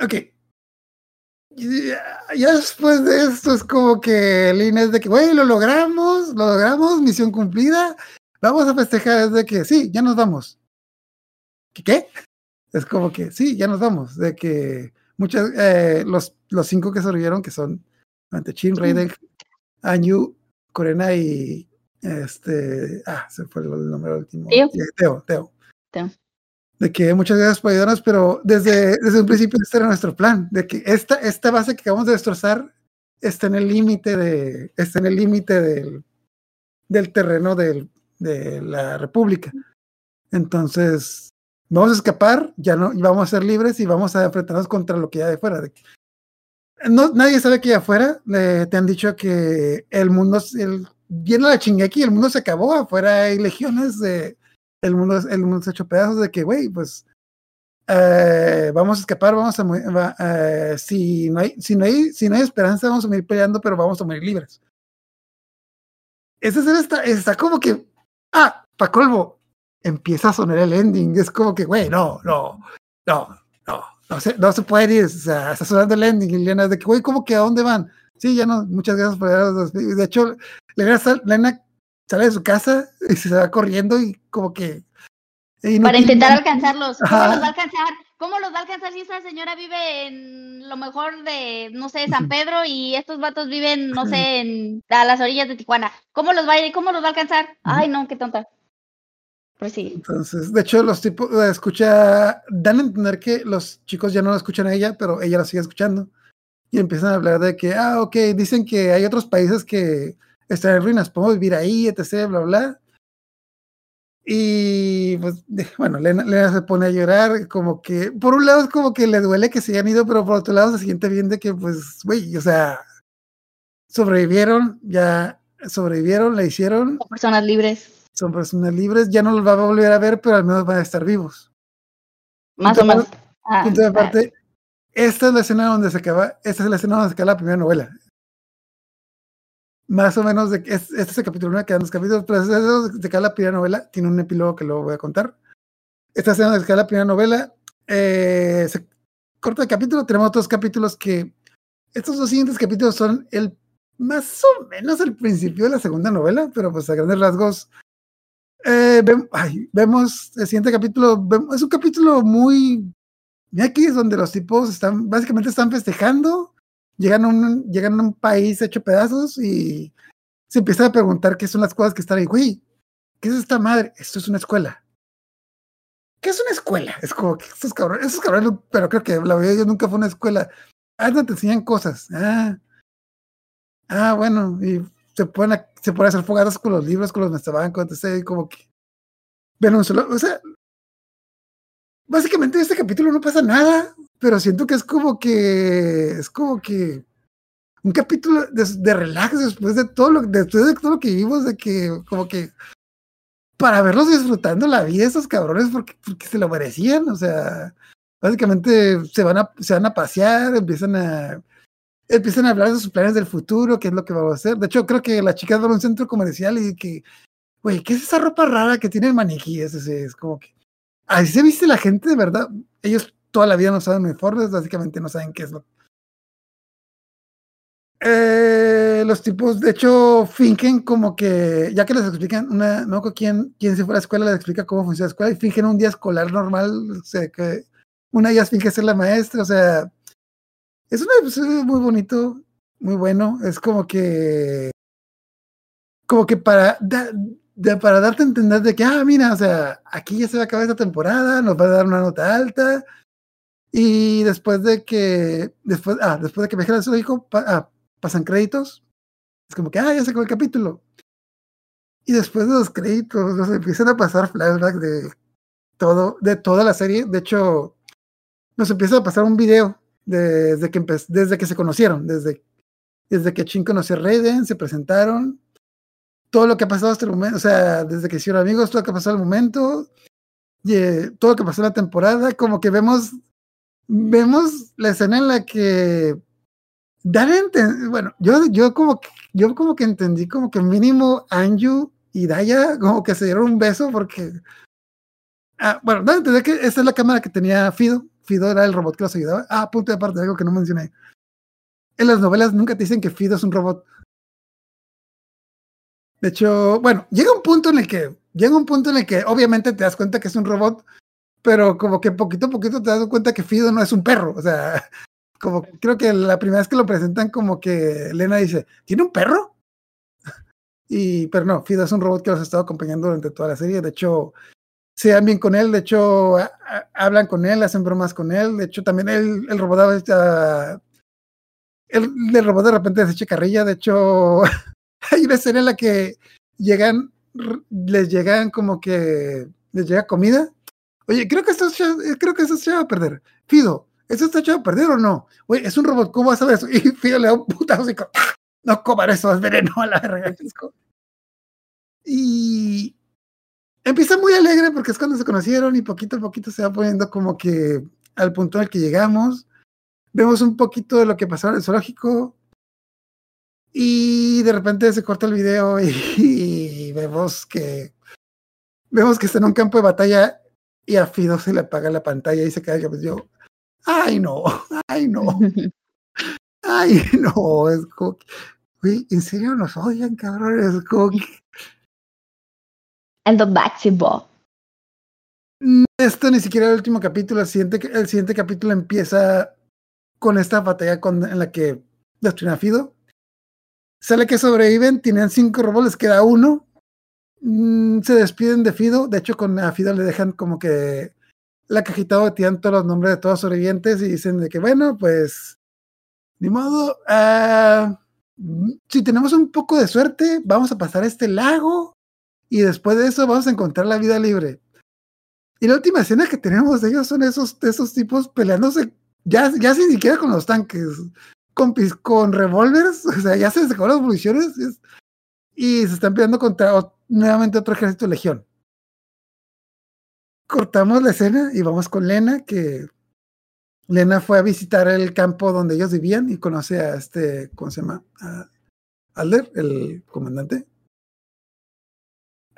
Ok. Ya, ya, después de esto es como que Lina es de que, güey, lo logramos, lo logramos, misión cumplida, vamos a festejar, es de que sí, ya nos vamos. ¿Qué? qué? Es como que sí, ya nos vamos, de que muchas, eh, los, los cinco que sobrevivieron, que son ante Chin, Raiden, Anyu, Corena y este, ah, se fue el nombre último. Teo. Teo, Teo. Teo. De que muchas gracias por ayudarnos, pero desde, desde un principio este era nuestro plan, de que esta, esta base que acabamos de destrozar está en el límite de, está en el límite del, del terreno del, de la República. Entonces, vamos a escapar, ya no, y vamos a ser libres y vamos a enfrentarnos contra lo que hay de fuera. No, nadie sabe que allá afuera eh, te han dicho que el mundo, el, viene la chingeki, el mundo se acabó, afuera hay legiones, de, el, mundo, el mundo se ha hecho pedazos de que, güey, pues eh, vamos a escapar, vamos a va, eh, si, no hay, si, no hay, si no hay esperanza, vamos a morir peleando, pero vamos a morir libres. Esa escena está, está como que, ah, pa' colmo, empieza a sonar el ending. Es como que, güey, no, no, no, no, no se, no se puede ir. O sea, está sonando el ending. Y Lena, de que, güey, ¿cómo que a dónde van? Sí, ya no, muchas gracias por De hecho, Lena, Lena sale de su casa y se va corriendo y como que. Para intentar alcanzarlos. ¿Cómo Ajá. los va a alcanzar? ¿Cómo los va a alcanzar si esa señora vive en lo mejor de, no sé, San Pedro y estos vatos viven, no sé, en, a las orillas de Tijuana? ¿Cómo los va a, cómo los va a alcanzar? Ay, no, qué tonta. Pues sí. Entonces, de hecho, los tipos la escucha, dan a entender que los chicos ya no la escuchan a ella, pero ella la sigue escuchando. Y empiezan a hablar de que, ah, ok, dicen que hay otros países que están en ruinas, podemos vivir ahí, etc., bla, bla. Y pues, bueno, Lena, Lena, se pone a llorar, como que, por un lado es como que le duele que se hayan ido, pero por otro lado se siente bien de que, pues, güey, o sea, sobrevivieron, ya sobrevivieron, la hicieron. Personas libres son personas libres, ya no los va a volver a ver, pero al menos van a estar vivos. Más o menos. Ah, Punto de esta es la escena donde se acaba, esta es la escena donde se acaba la primera novela. Más o menos, de, es, este es el capítulo 1, quedan dos capítulos, pero este es donde se acaba la primera novela, tiene un epílogo que luego voy a contar. Esta escena donde se acaba la primera novela, eh, se corta el capítulo, tenemos otros capítulos que, estos dos siguientes capítulos son el más o menos el principio de la segunda novela, pero pues a grandes rasgos eh, vemos el siguiente capítulo, es un capítulo muy aquí es donde los tipos están, básicamente están festejando, llegan a un, llegan a un país hecho pedazos y se empiezan a preguntar qué son las cosas que están ahí. Güey, ¿qué es esta madre? Esto es una escuela. ¿Qué es una escuela? Es como que estos cabrones, esos cabrones, pero creo que la verdad yo nunca fue una escuela. Ah, donde te enseñan cosas. Ah, ah bueno, y se pueden, a- se pueden hacer fogadas con los libros, con los mestabancos, entonces como que ven un solo, o sea, básicamente en este capítulo no pasa nada, pero siento que es como que es como que un capítulo de, de relax después de todo lo después de todo lo que vivimos de que como que para verlos disfrutando la vida esos cabrones porque, porque se lo merecían, o sea, básicamente se van a se van a pasear, empiezan a empiezan a hablar de sus planes del futuro, qué es lo que vamos a hacer. De hecho, creo que la chica va a un centro comercial y que, güey, ¿qué es esa ropa rara que tiene el maniquí? Es, es, como que así se viste la gente de verdad. Ellos toda la vida no saben uniformes, básicamente no saben qué es lo. Eh, los tipos, de hecho, fingen como que, ya que les explican, una, no quién, quién se fue a la escuela, les explica cómo funciona la escuela y fingen un día escolar normal, o sea, que una de ellas finge ser la maestra, o sea, es un episodio muy bonito, muy bueno, es como que, como que para, para darte a entender de que, ah, mira, o sea, aquí ya se va a acabar esta temporada, nos va a dar una nota alta. Y después de que, después, ah, después de que viaje al zoológico, pa- ah, pasan créditos. Es como que, ah, ya se acabó el capítulo. Y después de los créditos, nos empiezan a pasar flashbacks de todo, de toda la serie. De hecho, nos empieza a pasar un video desde que, desde que se conocieron, desde, desde que Chin conoció a Raiden, se presentaron, todo lo que ha pasado hasta el momento, o sea, desde que hicieron amigos, todo lo que ha pasado al momento, y, eh, todo lo que pasó en la temporada, como que vemos, vemos la escena en la que dan bueno, yo, yo como que, yo como que entendí como que mínimo Anju y Daya como que se dieron un beso porque, ah, bueno, a entender que esa es la cámara que tenía Fido, Fido era el robot que los ayudaba, ah, punto de aparte, algo que no mencioné. En las novelas nunca te dicen que Fido es un robot. De hecho, bueno, llega un punto en el que, llega un punto en el que obviamente te das cuenta que es un robot, pero como que poquito a poquito te das cuenta que Fido no es un perro. O sea, como creo que la primera vez que lo presentan, como que Elena dice, ¿tiene un perro? Y, pero no, Fido es un robot que los ha estado acompañando durante toda la serie. De hecho, se dan bien con él, de hecho, hablan con él, hacen bromas con él. De hecho, también él, el robot a el, el robot de repente se echa carrilla. De hecho, hay una escena en la que llegan, les llegan como que les llega comida. Oye, creo que esto eh, creo que esto se va a perder. Fido, ¿eso está echado a perder o no? Oye, es un robot, ¿cómo vas a ver eso? Y Fido le da un putazo y ¡Ah! no coman eso, es veneno a la verga. Y empieza muy alegre porque es cuando se conocieron y poquito a poquito se va poniendo como que al punto al que llegamos. Vemos un poquito de lo que pasó en el zoológico, y de repente se corta el video y, y vemos que vemos que está en un campo de batalla y a Fido se le apaga la pantalla y se cae pues yo ay no ay no ay no es como que, en serio nos odian cabrón es como que And the esto ni siquiera es el último capítulo el siguiente el siguiente capítulo empieza con esta batalla en la que destruyen a Fido sale que sobreviven, tienen cinco robots, les queda uno. Mm, se despiden de Fido. De hecho, con a Fido le dejan como que la cajita donde tienen todos los nombres de todos los sobrevivientes y dicen de que, bueno, pues, ni modo. ah, mm, si tenemos un poco de suerte, vamos a pasar este lago y después de eso vamos a encontrar la vida libre. Y la última escena que tenemos de ellos son esos, esos tipos peleándose, ya, ya sin siquiera con los tanques con, con revólveres, o sea, ya se les las municiones. es- y se están peleando contra nuevamente otro ejército de legión. Cortamos la escena y vamos con Lena, que Lena fue a visitar el campo donde ellos vivían y conoce a este, ¿cómo se llama? A Alder, el comandante.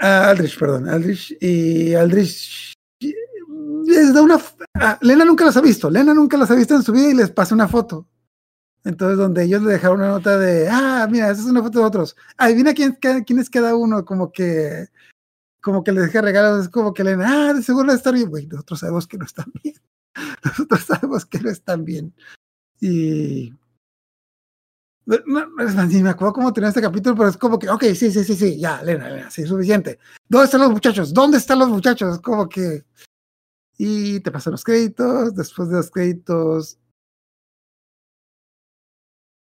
A Aldrich, perdón, Aldrich. Y Aldrich les da una... f- ah, Lena nunca los ha visto, Lena nunca los ha visto en su vida y les pasa una foto. Entonces, donde ellos le dejaron una nota de, ah, mira, esa es una foto de otros. Adivina quién, quién es cada uno, como que, como que les deja regalos, es como que le, ah, de seguro a estar bien. Güey, nosotros sabemos que no están bien. Nosotros sabemos que no están bien. Y. No, es ni me acuerdo cómo tenía este capítulo, pero es como que, ok, sí, sí, sí, sí, ya, Lena, Lena, sí, suficiente. ¿Dónde están los muchachos? ¿Dónde están los muchachos? Como que. Y te pasan los créditos, después de los créditos.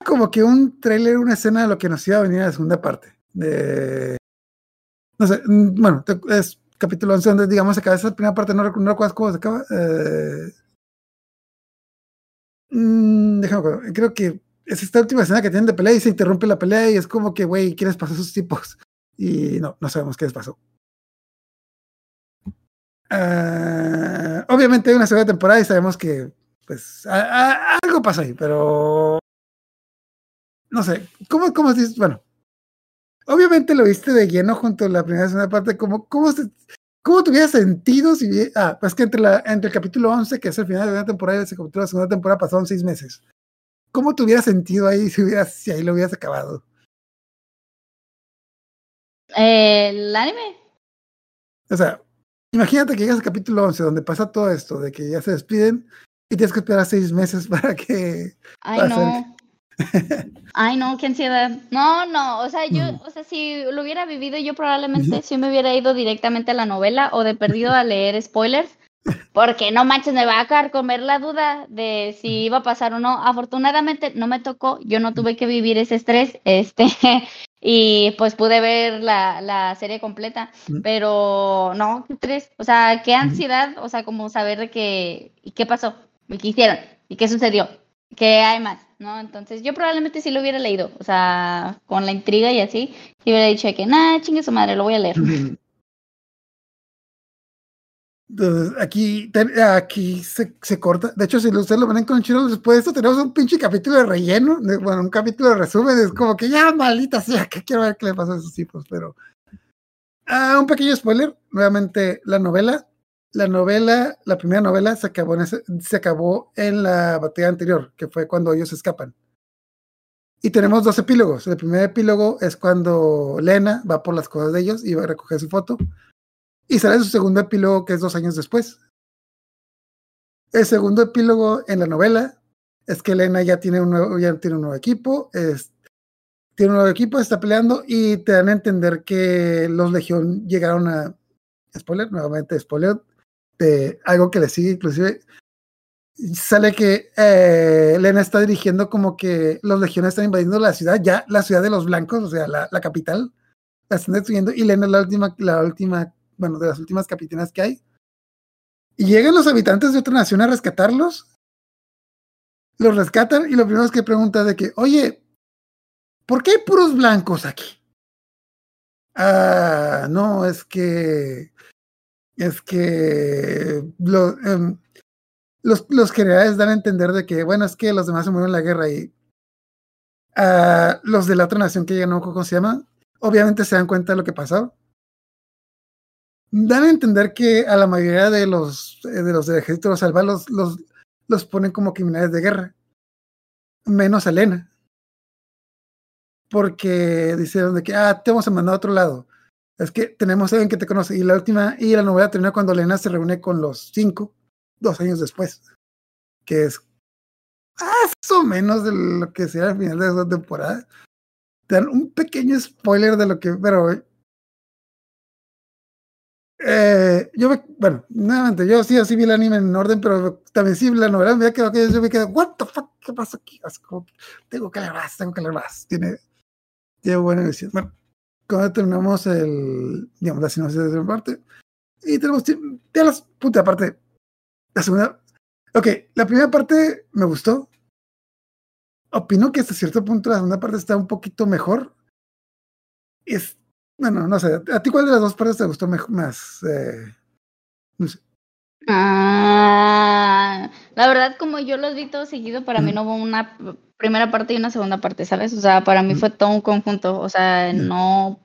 Como que un trailer, una escena de lo que nos iba a venir a la segunda parte. De. No sé, mm, bueno, es capítulo 11 donde, digamos, se acaba esa primera parte, no, no recuerdo cómo se acaba. Eh, mm, déjame creo que es esta última escena que tienen de pelea y se interrumpe la pelea y es como que, güey, ¿qué les pasó a esos tipos? Y no, no sabemos qué les pasó. Ah, obviamente hay una segunda temporada y sabemos que, pues, algo pasa ahí, pero no sé, ¿cómo, cómo dices? Bueno, obviamente lo viste de lleno junto a la primera y segunda parte, ¿cómo, cómo, se, cómo tuviera sentido si, ah, pues que entre, la, entre el capítulo 11, que es el final de la temporada, y ese capítulo de la segunda temporada pasaron seis meses. ¿Cómo tuviera sentido ahí si, hubieras, si ahí lo hubieras acabado? Eh, ¿El anime? O sea, imagínate que llegas al capítulo 11, donde pasa todo esto, de que ya se despiden y tienes que esperar seis meses para que... Ay, no. Ay, no, qué ansiedad. No, no, o sea, yo, Ujú. o sea, si lo hubiera vivido, yo probablemente sí me hubiera ido directamente a la novela o de perdido a leer spoilers, porque no manches, me va a comer la duda de si iba a pasar o no. Afortunadamente no me tocó, yo no tuve que vivir ese estrés, este, y pues pude ver la, la serie completa, pero no, qué estrés, o sea, qué ansiedad, o sea, como saber de qué, y qué pasó, y qué hicieron, y qué sucedió que hay más, ¿no? Entonces yo probablemente sí lo hubiera leído, o sea, con la intriga y así, y hubiera dicho que, nah, chingue su madre, lo voy a leer. Entonces, aquí, aquí se, se corta. De hecho, si ustedes lo ven con Chino, después de esto tenemos un pinche capítulo de relleno, de- bueno, un capítulo de resumen, es como que ya, maldita sea, que quiero ver qué le pasó a esos tipos, pero... Ah, un pequeño spoiler, nuevamente, la novela, la novela, la primera novela se acabó en, se acabó en la batalla anterior, que fue cuando ellos escapan. Y tenemos dos epílogos. El primer epílogo es cuando Lena va por las cosas de ellos y va a recoger su foto. Y sale su segundo epílogo, que es dos años después. El segundo epílogo en la novela es que Elena ya tiene un nuevo, ya tiene un nuevo equipo, tiene un nuevo equipo, está peleando y te dan a entender que los Legión llegaron a spoiler, nuevamente spoiler, de algo que le sigue, inclusive sale que eh, Elena está dirigiendo como que los legiones están invadiendo la ciudad, ya la ciudad de los blancos, o sea, la, la capital, la están destruyendo y Elena es la última, la última, bueno, de las últimas capitanas que hay. Y llegan los habitantes de otra nación a rescatarlos, los rescatan y lo primero es que pregunta de que, oye, ¿por qué hay puros blancos aquí? Ah, no, es que, es que em, los, los generales dan a entender de que, bueno, es que los demás se murieron en la guerra y ah, los de la otra nación que ya no cómo se llama, obviamente se dan cuenta de lo que pasó. Dan a entender que a la mayoría de los eh, de los del ejército de los salva los, los, los ponen como criminales de guerra, menos a Elena. Porque dijeron de que, ah, te vamos a mandar a otro lado. Es que tenemos a alguien que te conoce. Y la última, y la novela termina cuando Elena se reúne con los cinco dos años después, que es más o menos de lo que será el final de esa temporada. Te dan un pequeño spoiler de lo que, pero eh, yo me, bueno, nuevamente, yo sí, sí vi el anime en orden, pero también sí la novela me quedado que yo me quedé, what the fuck, ¿qué pasa aquí? Así como, tengo que leer más, tengo que leer más. Tiene, tiene buena visión. Bueno, cuando terminamos el, digamos, la sinopsis de esa parte, y tenemos, de las, puta, aparte, la segunda. Ok, la primera parte me gustó. Opino que hasta cierto punto la segunda parte está un poquito mejor. es, bueno, no sé, ¿a ti cuál de las dos partes te gustó mejor, más? Eh, no sé. Ah, la verdad, como yo los vi todos seguido, para mí no hubo una primera parte y una segunda parte, ¿sabes? O sea, para mí fue todo un conjunto. O sea, no,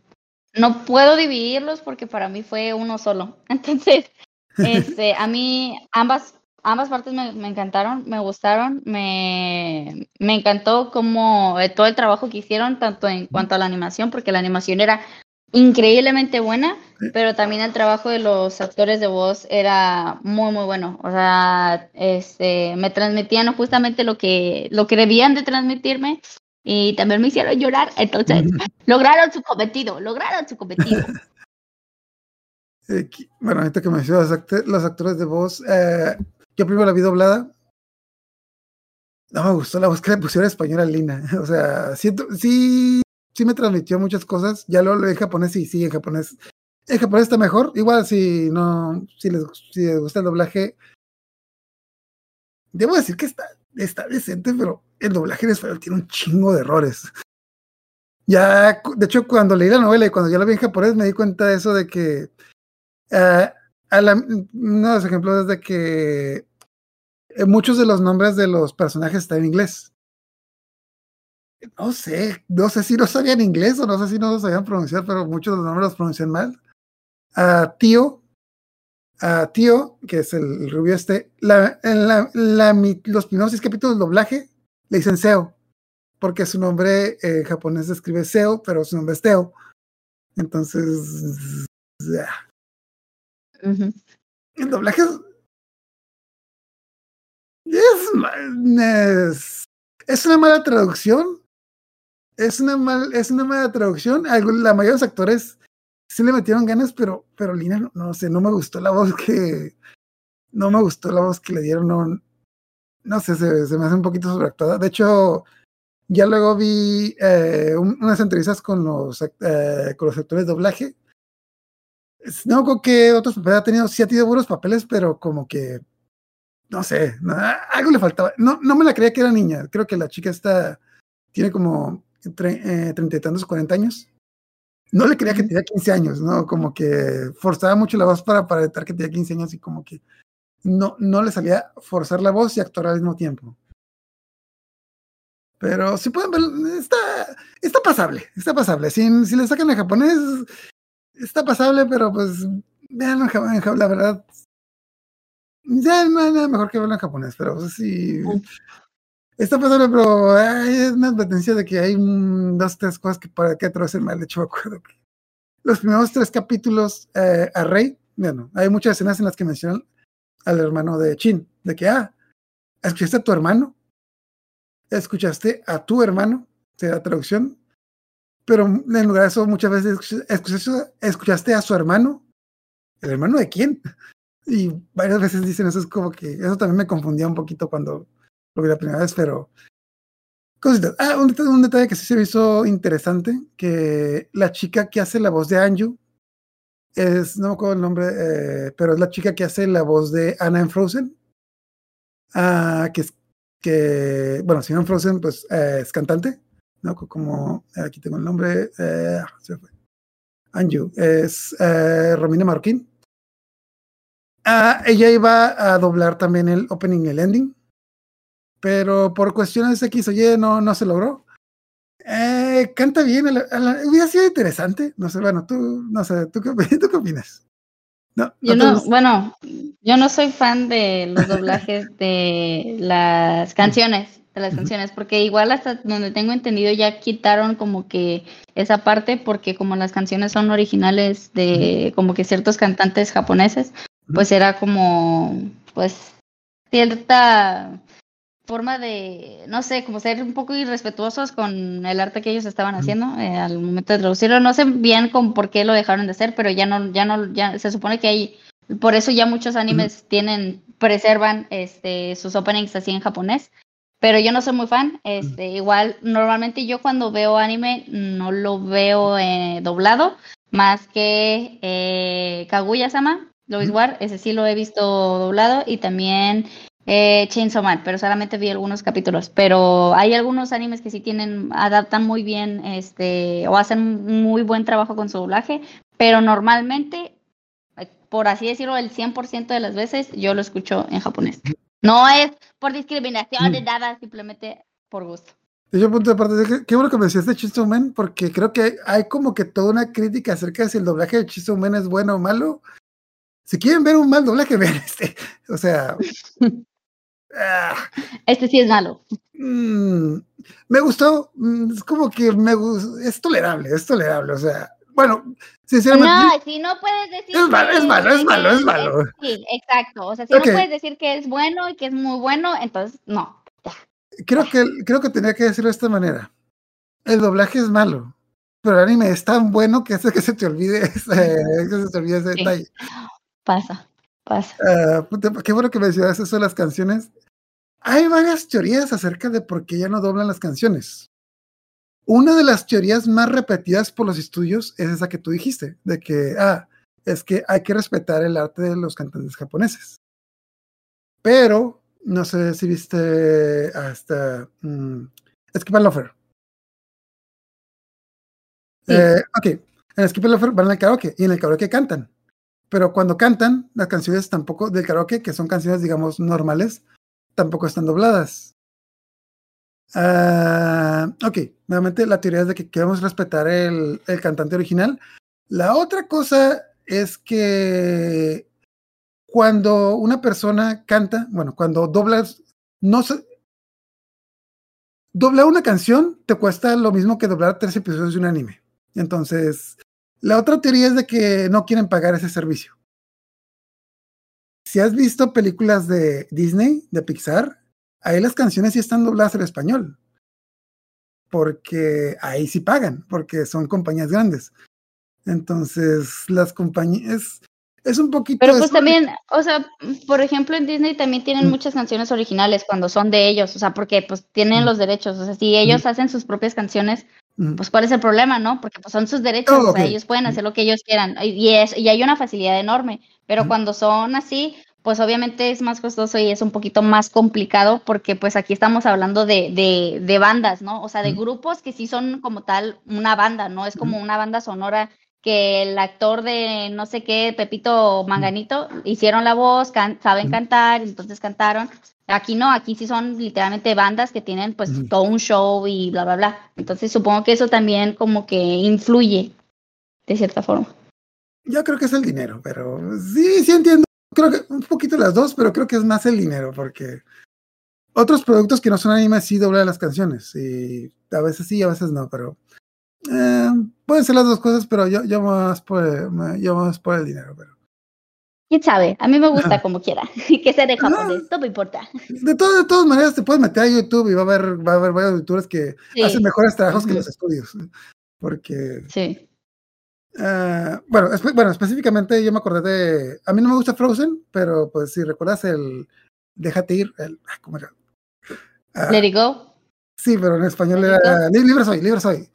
no puedo dividirlos porque para mí fue uno solo. Entonces, este, a mí ambas, ambas partes me, me encantaron, me gustaron, me, me encantó como eh, todo el trabajo que hicieron, tanto en cuanto a la animación, porque la animación era increíblemente buena, pero también el trabajo de los actores de voz era muy muy bueno. O sea, este me transmitían justamente lo que lo que debían de transmitirme y también me hicieron llorar, entonces lograron su cometido, lograron su cometido. Eh, bueno, ahorita que me los, los actores de voz, eh, yo primero la vi doblada. No me gustó la voz que le pusieron española Lina. O sea, siento, sí sí me transmitió muchas cosas. Ya lo en japonés y sí, en japonés. En japonés está mejor. Igual si no, si les, si les gusta el doblaje. Debo decir que está, está decente, pero el doblaje en español tiene un chingo de errores. Ya, de hecho, cuando leí la novela y cuando ya la vi en japonés, me di cuenta de eso de que uh, a la, uno de los ejemplos es de que eh, muchos de los nombres de los personajes están en inglés no sé, no sé si no sabían inglés o no sé si no lo sabían pronunciar, pero muchos de los nombres los pronuncian mal. A tío, a tío, que es el, rubio este, la, la, la, los primeros seis capítulos del doblaje le dicen Seo, porque su nombre en japonés se escribe Seo, pero su nombre es Teo. Entonces, yeah. uh -huh. el doblaje es, es, es una mala traducción, es una, mal, es una mala traducción. La mayoría de los actores sí le metieron ganas, pero, pero Lina, no, sé, no me gustó la voz que. No me gustó la voz que le dieron. No, no sé, se, me hace un poquito sobreactuada. De hecho, ya luego vi eh, un, unas entrevistas con los, eh, con los actores de doblaje. No creo que otros papeles ha tenido, sí ha tenido buenos papeles, pero como que. No sé, algo le faltaba. No, no me la creía que era niña. Creo que la chica está. Tiene como treinta y tantos, cuarenta años. No le creía que tenía 15 años, ¿no? Como que forzaba mucho la voz para aparentar que tenía 15 años y como que no, no le salía forzar la voz y actuar al mismo tiempo. Pero si pueden ver, está, está pasable, está pasable. Si, si le sacan en japonés, está pasable, pero pues vean en, la verdad. Ya no hay nada mejor que verlo en japonés, pero sí. Está pasando, pero hay una advertencia de que hay dos, tres cosas que para que hacer mal. De hecho, me acuerdo que los primeros tres capítulos eh, a Rey, bueno, hay muchas escenas en las que mencionan al hermano de Chin, de que, ah, ¿escuchaste a tu hermano? ¿Escuchaste a tu hermano? la traducción. Pero en lugar de eso, muchas veces escuchaste, escuchaste a su hermano. ¿El hermano de quién? Y varias veces dicen eso, es como que eso también me confundía un poquito cuando lo vi la primera vez, pero cositas. Ah, un, detalle que sí se me hizo interesante, que la chica que hace la voz de Anju es, no me acuerdo el nombre, eh, pero es la chica que hace la voz de Anna en Frozen. Ah, que es, que, bueno, si no en Frozen, pues eh, es cantante, ¿no? Como, aquí tengo el nombre, eh, fue. Anju, es Romina Marroquín. Ah, ella iba a doblar también el opening y el ending pero por cuestiones X o Y no, no se logró. Eh, canta bien, hubiera sido interesante. No sé, bueno, tú, no sé, ¿tú qué, ¿tú qué opinas? No, yo no, bueno, yo no soy fan de los doblajes de las canciones, de las canciones, porque igual hasta donde tengo entendido ya quitaron como que esa parte, porque como las canciones son originales de como que ciertos cantantes japoneses, pues era como, pues, cierta forma de, no sé, como ser un poco irrespetuosos con el arte que ellos estaban haciendo eh, al momento de traducirlo. No sé bien con por qué lo dejaron de hacer, pero ya no, ya no, ya se supone que hay, por eso ya muchos animes tienen, preservan este sus openings así en japonés. Pero yo no soy muy fan, este, igual normalmente yo cuando veo anime no lo veo eh, doblado, más que eh, Kaguya-sama, Lois War, ese sí lo he visto doblado y también Eh, Chainsaw Man, pero solamente vi algunos capítulos. Pero hay algunos animes que sí tienen, adaptan muy bien, este, o hacen muy buen trabajo con su doblaje, pero normalmente, eh, por así decirlo, el 100% de las veces yo lo escucho en japonés. No es por discriminación ni Mm. nada, simplemente por gusto. De hecho, punto de parte, qué, bueno que me decías de Chainsaw Man, porque creo que hay, hay como que toda una crítica acerca de si el doblaje de Chainsaw Man es bueno o malo. Si quieren ver un mal doblaje, vean este. O sea. Este sí es malo. mm, me gustó. mm, Es como que me Es tolerable, es tolerable. O sea, bueno, sinceramente. No, si no puedes decir. Es malo, es malo, es malo, es malo. Sí, exacto. O sea, si no puedes decir que es bueno y que es muy bueno, entonces no. creo que creo que tenía que decirlo de esta manera. El doblaje es malo, pero el anime es tan bueno que hace que se te olvide ese, que se te olvide ese Sí. detalle. Pasa, pasa. Ah, qué bueno que mencionas eso de las canciones. Hay varias teorías acerca de por qué ya no doblan las canciones. Una de las teorías más repetidas por los estudios es esa que tú dijiste, de que, ah, es que hay que respetar el arte de los cantantes japoneses. Pero, no sé si viste hasta mm, Skip and Loafer. Sí. Eh, ok, en Skip and Loafer van al karaoke y en el karaoke cantan. Pero cuando cantan, las canciones tampoco del karaoke, que son canciones, digamos, normales, tampoco están dobladas. Ah, ok, nuevamente la teoría es de que queremos respetar el, el cantante original. La otra cosa es que cuando una persona canta, bueno, cuando doblas, no se, doblar una canción te cuesta lo mismo que doblar tres episodios de un anime. Entonces, la otra teoría es de que no quieren pagar ese servicio. Si has visto películas de Disney, de Pixar, ahí las canciones sí están dobladas al español. Porque ahí sí pagan, porque son compañías grandes. Entonces, las compañías. Es un poquito. Pero pues también, o sea, por ejemplo, en Disney también tienen Mm. muchas canciones originales cuando son de ellos, o sea, porque pues tienen Mm. los derechos, o sea, si ellos hacen sus propias canciones, Mm. pues ¿cuál es el problema, no? Porque pues son sus derechos, Oh, o sea, ellos pueden hacer lo que ellos quieran y, y es, y hay una facilidad enorme, pero cuando son así, pues obviamente es más costoso y es un poquito más complicado porque pues aquí estamos hablando de, de, de bandas, ¿no? O sea, de grupos que sí son como tal una banda, no es como una banda sonora que el actor de no sé qué, Pepito Manganito, hicieron la voz, can- saben cantar, entonces cantaron. Aquí no, aquí sí son literalmente bandas que tienen pues todo un show y bla, bla, bla. Entonces supongo que eso también como que influye de cierta forma. Yo creo que es el dinero, pero sí, sí entiendo. Creo que un poquito las dos, pero creo que es más el dinero, porque otros productos que no son animes sí doblan las canciones, y a veces sí, a veces no, pero eh, pueden ser las dos cosas, pero yo, yo más por el, yo más por el dinero. Pero ¿Quién sabe? A mí me gusta Ajá. como quiera. que sea de japonés, no me importa. de, todo- de todas maneras, te puedes meter a YouTube y va a haber, va a haber varios youtubers que Sí. hacen mejores trabajos que los estudios, porque Sí. Ah, bueno, espe- bueno, específicamente yo me acordé de. A mí no me gusta Frozen, pero pues si recuerdas el Déjate ir, el. ah, ¿Cómo era? Ah, Let it go. sí, pero en español Let era. Li- Libre soy, libre soy.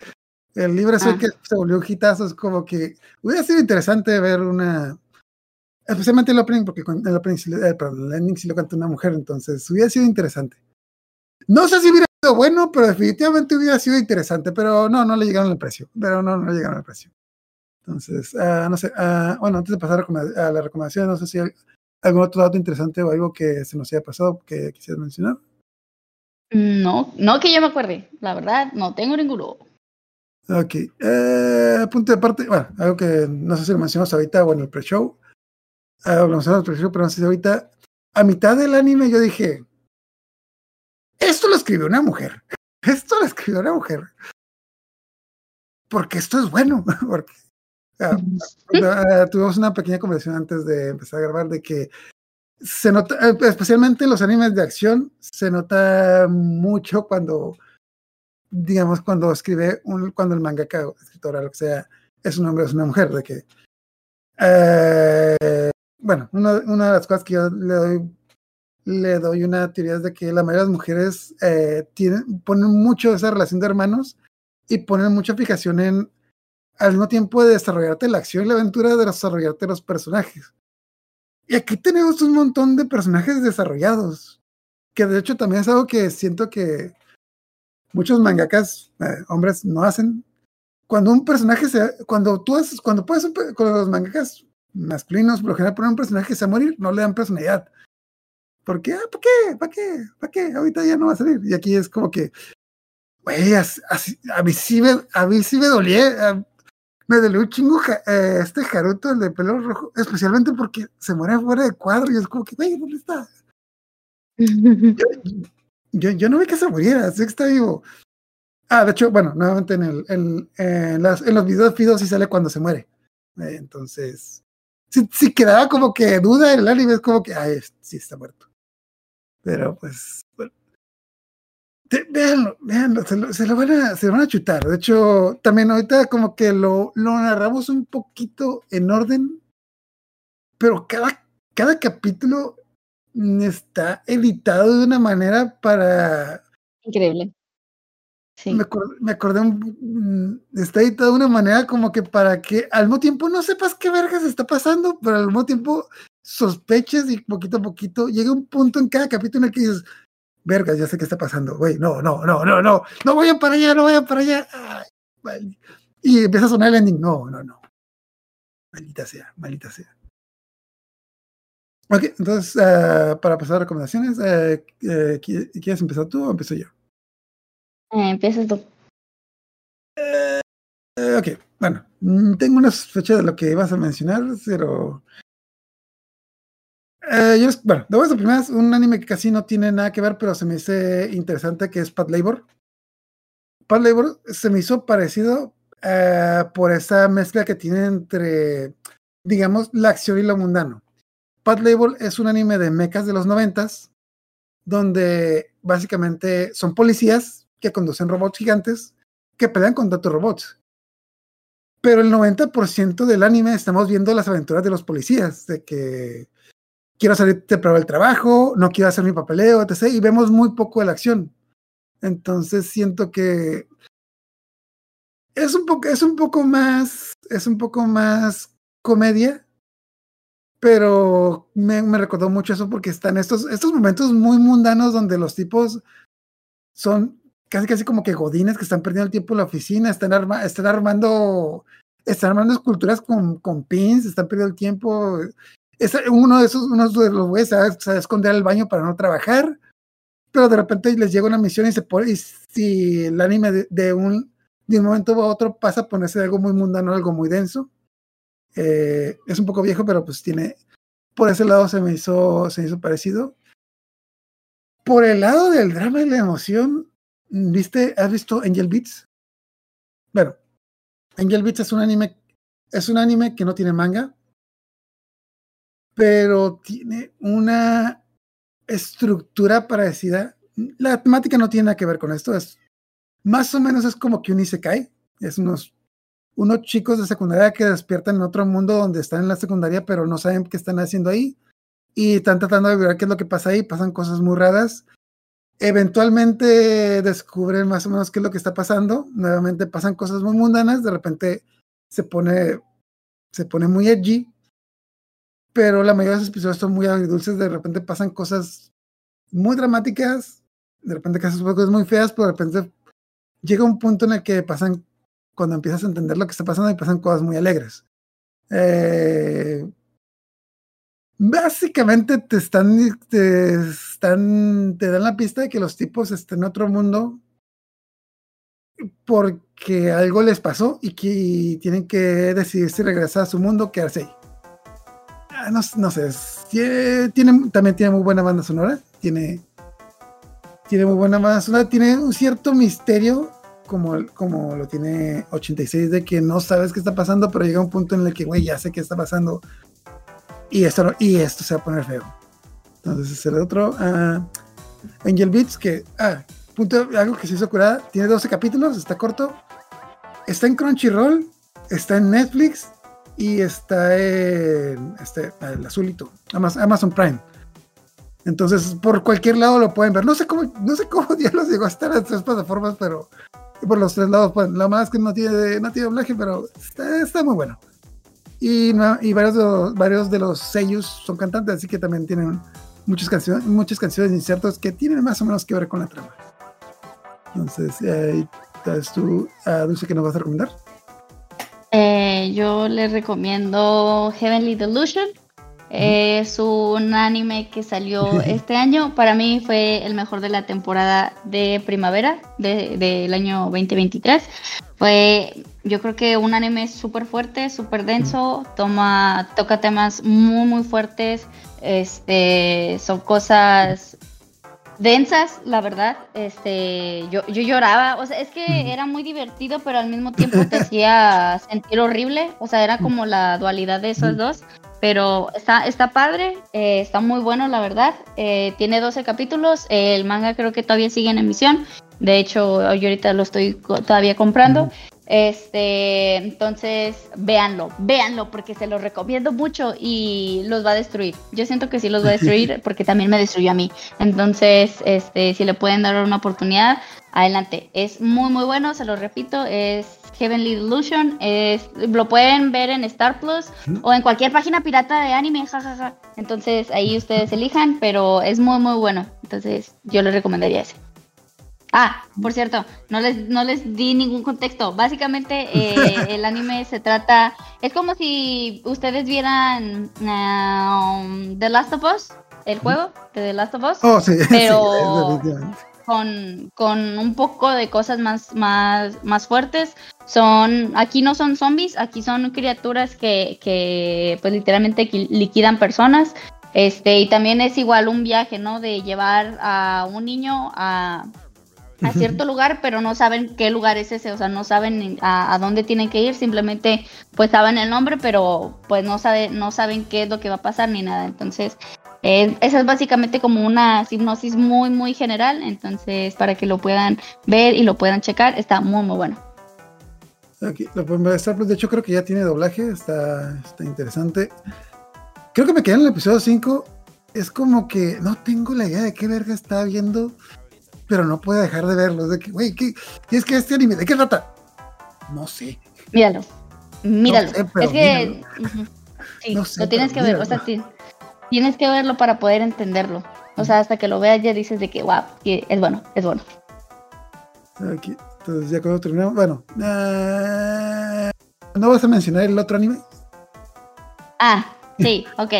El libre soy Ah. que se volvió un hitazo, es como que hubiera sido interesante ver una. Especialmente el opening, porque con el opening, eh, perdón, el ending sí lo canta una mujer, entonces hubiera sido interesante. No sé si hubiera sido bueno, pero definitivamente hubiera sido interesante, pero no, no le llegaron al precio. Pero no, no le llegaron al precio. Entonces, ah, no sé, ah, bueno, antes de pasar a, la recomendación, no sé si hay algún otro dato interesante o algo que se nos haya pasado que quisieras mencionar. No, no que yo me acuerde. La verdad, no tengo ninguno. Ok, eh, punto de parte, bueno, algo que no sé si lo mencionamos ahorita o en el pre-show, ah, lo mencionamos en el pre-show, pero no sé si ahorita, a mitad del anime yo dije, esto lo escribió una mujer, esto lo escribió una mujer, porque esto es bueno, porque ah, tuvimos una pequeña conversación antes de empezar a grabar de que se nota, eh, especialmente en los animes de acción, se nota mucho cuando, digamos, cuando escribe, un, cuando el mangaka o escritora, lo que sea, es un hombre o es una mujer, de que, eh, bueno, una, una de las cosas que yo le doy, le doy una teoría es de que la mayoría de las mujeres eh, tienen, ponen mucho esa relación de hermanos y ponen mucha fijación en, al mismo tiempo de desarrollarte la acción y la aventura, de desarrollarte los personajes. Y aquí tenemos un montón de personajes desarrollados. que de hecho también es algo que siento que muchos mangakas, eh, hombres, no hacen. Cuando un personaje se, cuando tú haces, cuando puedes, con los mangakas masculinos, por lo general ponen un personaje que se va a morir, no le dan personalidad. ¿Por qué? Ah, ¿Para qué? ¿Para qué? ¿Para qué? Ahorita ya no va a salir. Y aquí es como que, a mí sí me, a mí sí me dolía, me dolió un chingo eh, este Haruto, el de pelo rojo, especialmente porque se muere fuera de cuadro y es como que, güey, ¿dónde está? yo, yo, no vi que se muriera, sé que está vivo. Ah, de hecho, bueno, nuevamente en, el, en, en, los videos Fido sí sale cuando se muere. Eh, entonces, si, si, quedaba como que duda en el anime, es como que, ay, sí está muerto. Pero pues, bueno. Veanlo, veanlo, se lo, se lo, van a, se lo van a chutar. De hecho, también ahorita como que lo, lo narramos un poquito en orden, pero cada, cada capítulo está editado de una manera para... Increíble. Sí. Me, acordé, me acordé, mm, está editado de una manera como que para que al mismo tiempo no sepas qué vergas está pasando, pero al mismo tiempo sospeches y poquito a poquito llega un punto en cada capítulo en el que dices, vergas, ya sé qué está pasando, güey, no, no, no, no, no, no vayan para allá, no vayan para allá. Ay. Y empieza a sonar el ending, no, no, no. Maldita sea, maldita sea. Ok, entonces, uh, para pasar a recomendaciones, uh, uh, ¿quieres empezar tú o empiezo yo? Eh, empiezas tú. ok, bueno, mm, tengo una sospecha de lo que ibas a mencionar, pero... yo, bueno, de vuelta primero es un anime que casi no tiene nada que ver, pero se me hizo interesante, que es Pad Labor. Pad Labor se me hizo parecido por esa mezcla que tiene entre, digamos, la acción y lo mundano Pad Label es un anime de mechas de los noventas, donde básicamente son policías que conducen robots gigantes que pelean contra otros robots. Pero el 90% del anime estamos viendo las aventuras de los policías, de que quiero salir prueba del trabajo, no quiero hacer mi papeleo, etc. Y vemos muy poco de la acción. Entonces siento que es un poco, es un poco más, es un poco más comedia pero me, me, recordó mucho eso porque están estos, estos momentos muy mundanos donde los tipos son casi casi como que godines que están perdiendo el tiempo en la oficina, están, arma, están armando están armando esculturas con pins, están perdiendo el tiempo. Es, uno de esos, uno de los güeyes se va, a esconder al baño para no trabajar, pero de repente les llega una misión y se pone, y si el anime de, un, de un momento a otro pasa a ponerse algo muy mundano, algo muy denso eh, es un poco viejo, pero pues tiene. Por ese lado se me hizo, se hizo parecido. Por el lado del drama y la emoción, ¿viste? ¿Has visto Angel Beats? Bueno, Angel Beats es un anime, es un anime que no tiene manga, pero tiene una estructura parecida. La temática no tiene nada que ver con esto, es más o menos es como que un isekai, es unos unos chicos de secundaria que despiertan en otro mundo donde están en la secundaria, pero no saben qué están haciendo ahí. Y están tratando de ver qué es lo que pasa ahí. Pasan cosas muy raras. Eventualmente descubren más o menos qué es lo que está pasando. Nuevamente pasan cosas muy mundanas. De repente se pone, se pone muy edgy. Pero la mayoría de los episodios son muy agridulces. De repente pasan cosas muy dramáticas. De repente cosas muy feas, pero de repente llega un punto en el que pasan cuando empiezas a entender lo que está pasando y pasan cosas muy alegres. Eh, básicamente te están, te están, te dan la pista de que los tipos están en otro mundo porque algo les pasó y que tienen que decidir si regresar a su mundo o quedarse ahí. Ah, no, no, sé, tiene, también tiene muy buena banda sonora, tiene, tiene muy buena banda sonora, tiene un cierto misterio como, como lo tiene 86, de que no sabes qué está pasando, pero llega un punto en el que, güey, ya sé qué está pasando. Y esto, y esto se va a poner feo. Entonces, es el otro. Uh, Angel Beats, que, ah, punto, algo que se hizo curada, tiene 12 capítulos, está corto. Está en Crunchyroll, está en Netflix y está en este, el azulito, Amazon Prime. Entonces, por cualquier lado lo pueden ver. No sé cómo, no sé cómo diablos llegó a estar en estas plataformas, pero por los tres lados, pues, la más que no tiene, no tiene doblaje, pero está, está muy bueno. Y, y varios, de los, varios de los sellos son cantantes, así que también tienen muchas canciones, muchas canciones inciertas que tienen más o menos que ver con la trama. Entonces, estás tú, a Dulce, que nos vas a recomendar? Eh, yo les recomiendo Heavenly Delusion. Es un anime que salió este año. Para mí fue el mejor de la temporada de primavera del año 2023. Fue, yo creo que un anime súper fuerte, súper denso. Toma, toca temas muy, muy fuertes. Este, son cosas densas, la verdad. Este, yo, yo lloraba, o sea, es que era muy divertido, pero al mismo tiempo te hacía sentir horrible. O sea, era como la dualidad de esos dos. Pero está, está padre, eh, está muy bueno, la verdad. Eh, tiene 12 capítulos. el manga creo que todavía sigue en emisión. De hecho, yo ahorita lo estoy todavía comprando. Este, entonces, véanlo, véanlo, porque se los recomiendo mucho y los va a destruir. Yo siento que sí los va a destruir porque también me destruyó a mí. Entonces, este, si le pueden dar una oportunidad, adelante. Es muy, muy bueno, se lo repito, es Heavenly Delusion. Es, lo pueden ver en Star Plus o en cualquier página pirata de anime, jajaja. Entonces, ahí ustedes elijan, pero es muy, muy bueno. Entonces, yo les recomendaría ese. Ah, por cierto, no les, no les di ningún contexto. Básicamente eh, el anime se trata, es como si ustedes vieran um, The Last of Us, el juego de The Last of Us, oh, sí, pero con, con, un poco de cosas más, más, más fuertes. Son, aquí no son zombies, aquí son criaturas que, que pues literalmente liquidan personas. Este, y también es igual un viaje, ¿no? De llevar a un niño a a cierto lugar, pero no saben qué lugar es ese, o sea, no saben a, dónde tienen que ir, simplemente pues saben el nombre, pero pues no, sabe, no saben qué es lo que va a pasar ni nada. Entonces, eh, esa es básicamente como una hipnosis muy, muy general, entonces para que lo puedan ver y lo puedan checar, está muy, muy bueno. Aquí lo de hecho creo que ya tiene doblaje, está, está interesante. Creo que me quedé en el episodio 5, es como que no tengo la idea de qué verga está viendo pero no puede dejar de verlo. De que, güey, ¿qué, es que este anime? ¿De qué trata? No sé. Míralo. Míralo. es que. Sí, lo tienes que ver. O sea, tienes que verlo para poder entenderlo. O sea, hasta que lo veas ya dices de que, wow, es bueno, es bueno. Aquí, entonces ya cuando terminamos, bueno, eh, ¿no vas a mencionar el otro anime? Ah, Sí, ok.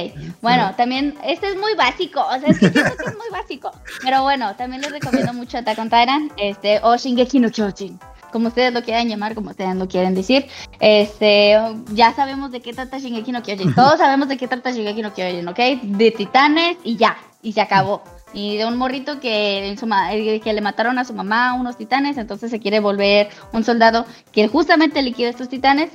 Bueno, también, este es muy básico, o sea, es que es muy básico. Pero bueno, también les recomiendo mucho Attack on Titan, este, o Shingeki no Kyojin, como ustedes lo quieran llamar, como ustedes lo quieren decir. Este, ya sabemos de qué trata Shingeki no Kyojin, todos sabemos de qué trata Shingeki no Kyojin, ¿ok? De titanes y ya, y se acabó. Y de un morrito que, en su que le mataron a su mamá unos titanes, entonces se quiere volver un soldado que justamente liquida estos titanes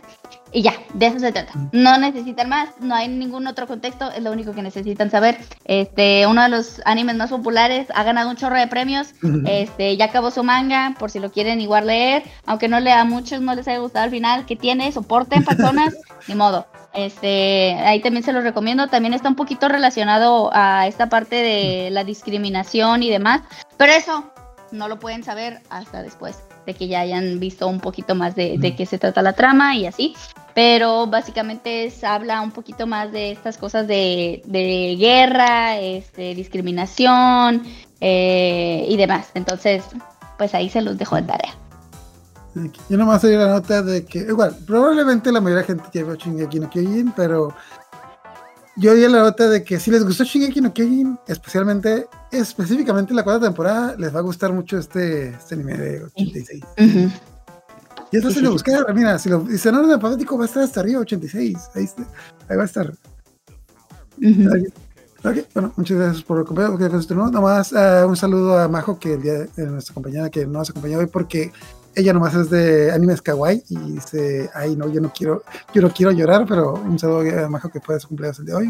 y ya, de eso se trata. No necesitan más, no hay ningún otro contexto, es lo único que necesitan saber. Este, uno de los animes más populares ha ganado un chorro de premios. Este, ya acabó su manga, por si lo quieren igual leer, aunque no lea a muchos, no les haya gustado al final, que tiene soporte en personas, ni modo. Este, ahí también se los recomiendo. También está un poquito relacionado a esta parte de la discriminación y demás, pero eso no lo pueden saber hasta después de que ya hayan visto un poquito más de, de qué se trata la trama y así pero básicamente habla un poquito más de estas cosas de, guerra, este, discriminación eh, y demás. Entonces, pues ahí se los dejo de tarea. Yo nomás hay la nota de que, igual, probablemente la mayoría de gente ya vio Shingeki no Kyojin, pero yo di la nota de que si les gustó Shingeki no Kyojin, especialmente, específicamente la cuarta temporada, les va a gustar mucho este, este anime de 86. Y eso se lo buscar, mira, si lo dice en orden alfabético va a estar hasta arriba, 86. Ahí, ahí va a estar. bueno, muchas gracias por acompañarnos. Nomás uh, un saludo a Majo, que el día de nuestra compañera que nos acompañó hoy, porque ella nomás es de animes kawaii y dice, ay no, yo no quiero, yo no quiero llorar, pero un saludo a Majo que fue su cumpleaños el día de hoy.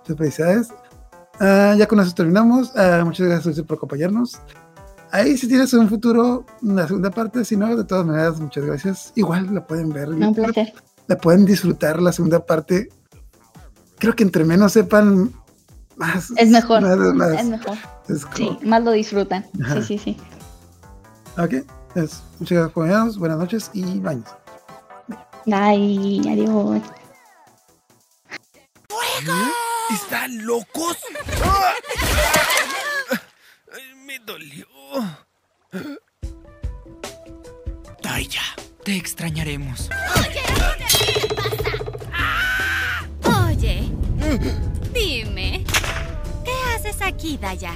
Muchas felicidades. Uh, ya con eso terminamos. Uh, muchas gracias por acompañarnos ahí si tienes un futuro, una segunda parte, si no, de todas maneras, muchas gracias. Igual la pueden ver. Un placer. La pueden disfrutar la segunda parte. Creo que entre menos sepan, más. Es mejor. es mejor. Sí, más lo disfrutan. Sí, sí, sí. Ok, muchas gracias por vernos. Buenas noches y baños. Bye, adiós. ¡Fuego! ¿Están locos? ¡Ah! Me dolió. Taya, te extrañaremos. Oye, dime, ¿qué haces aquí, Daya?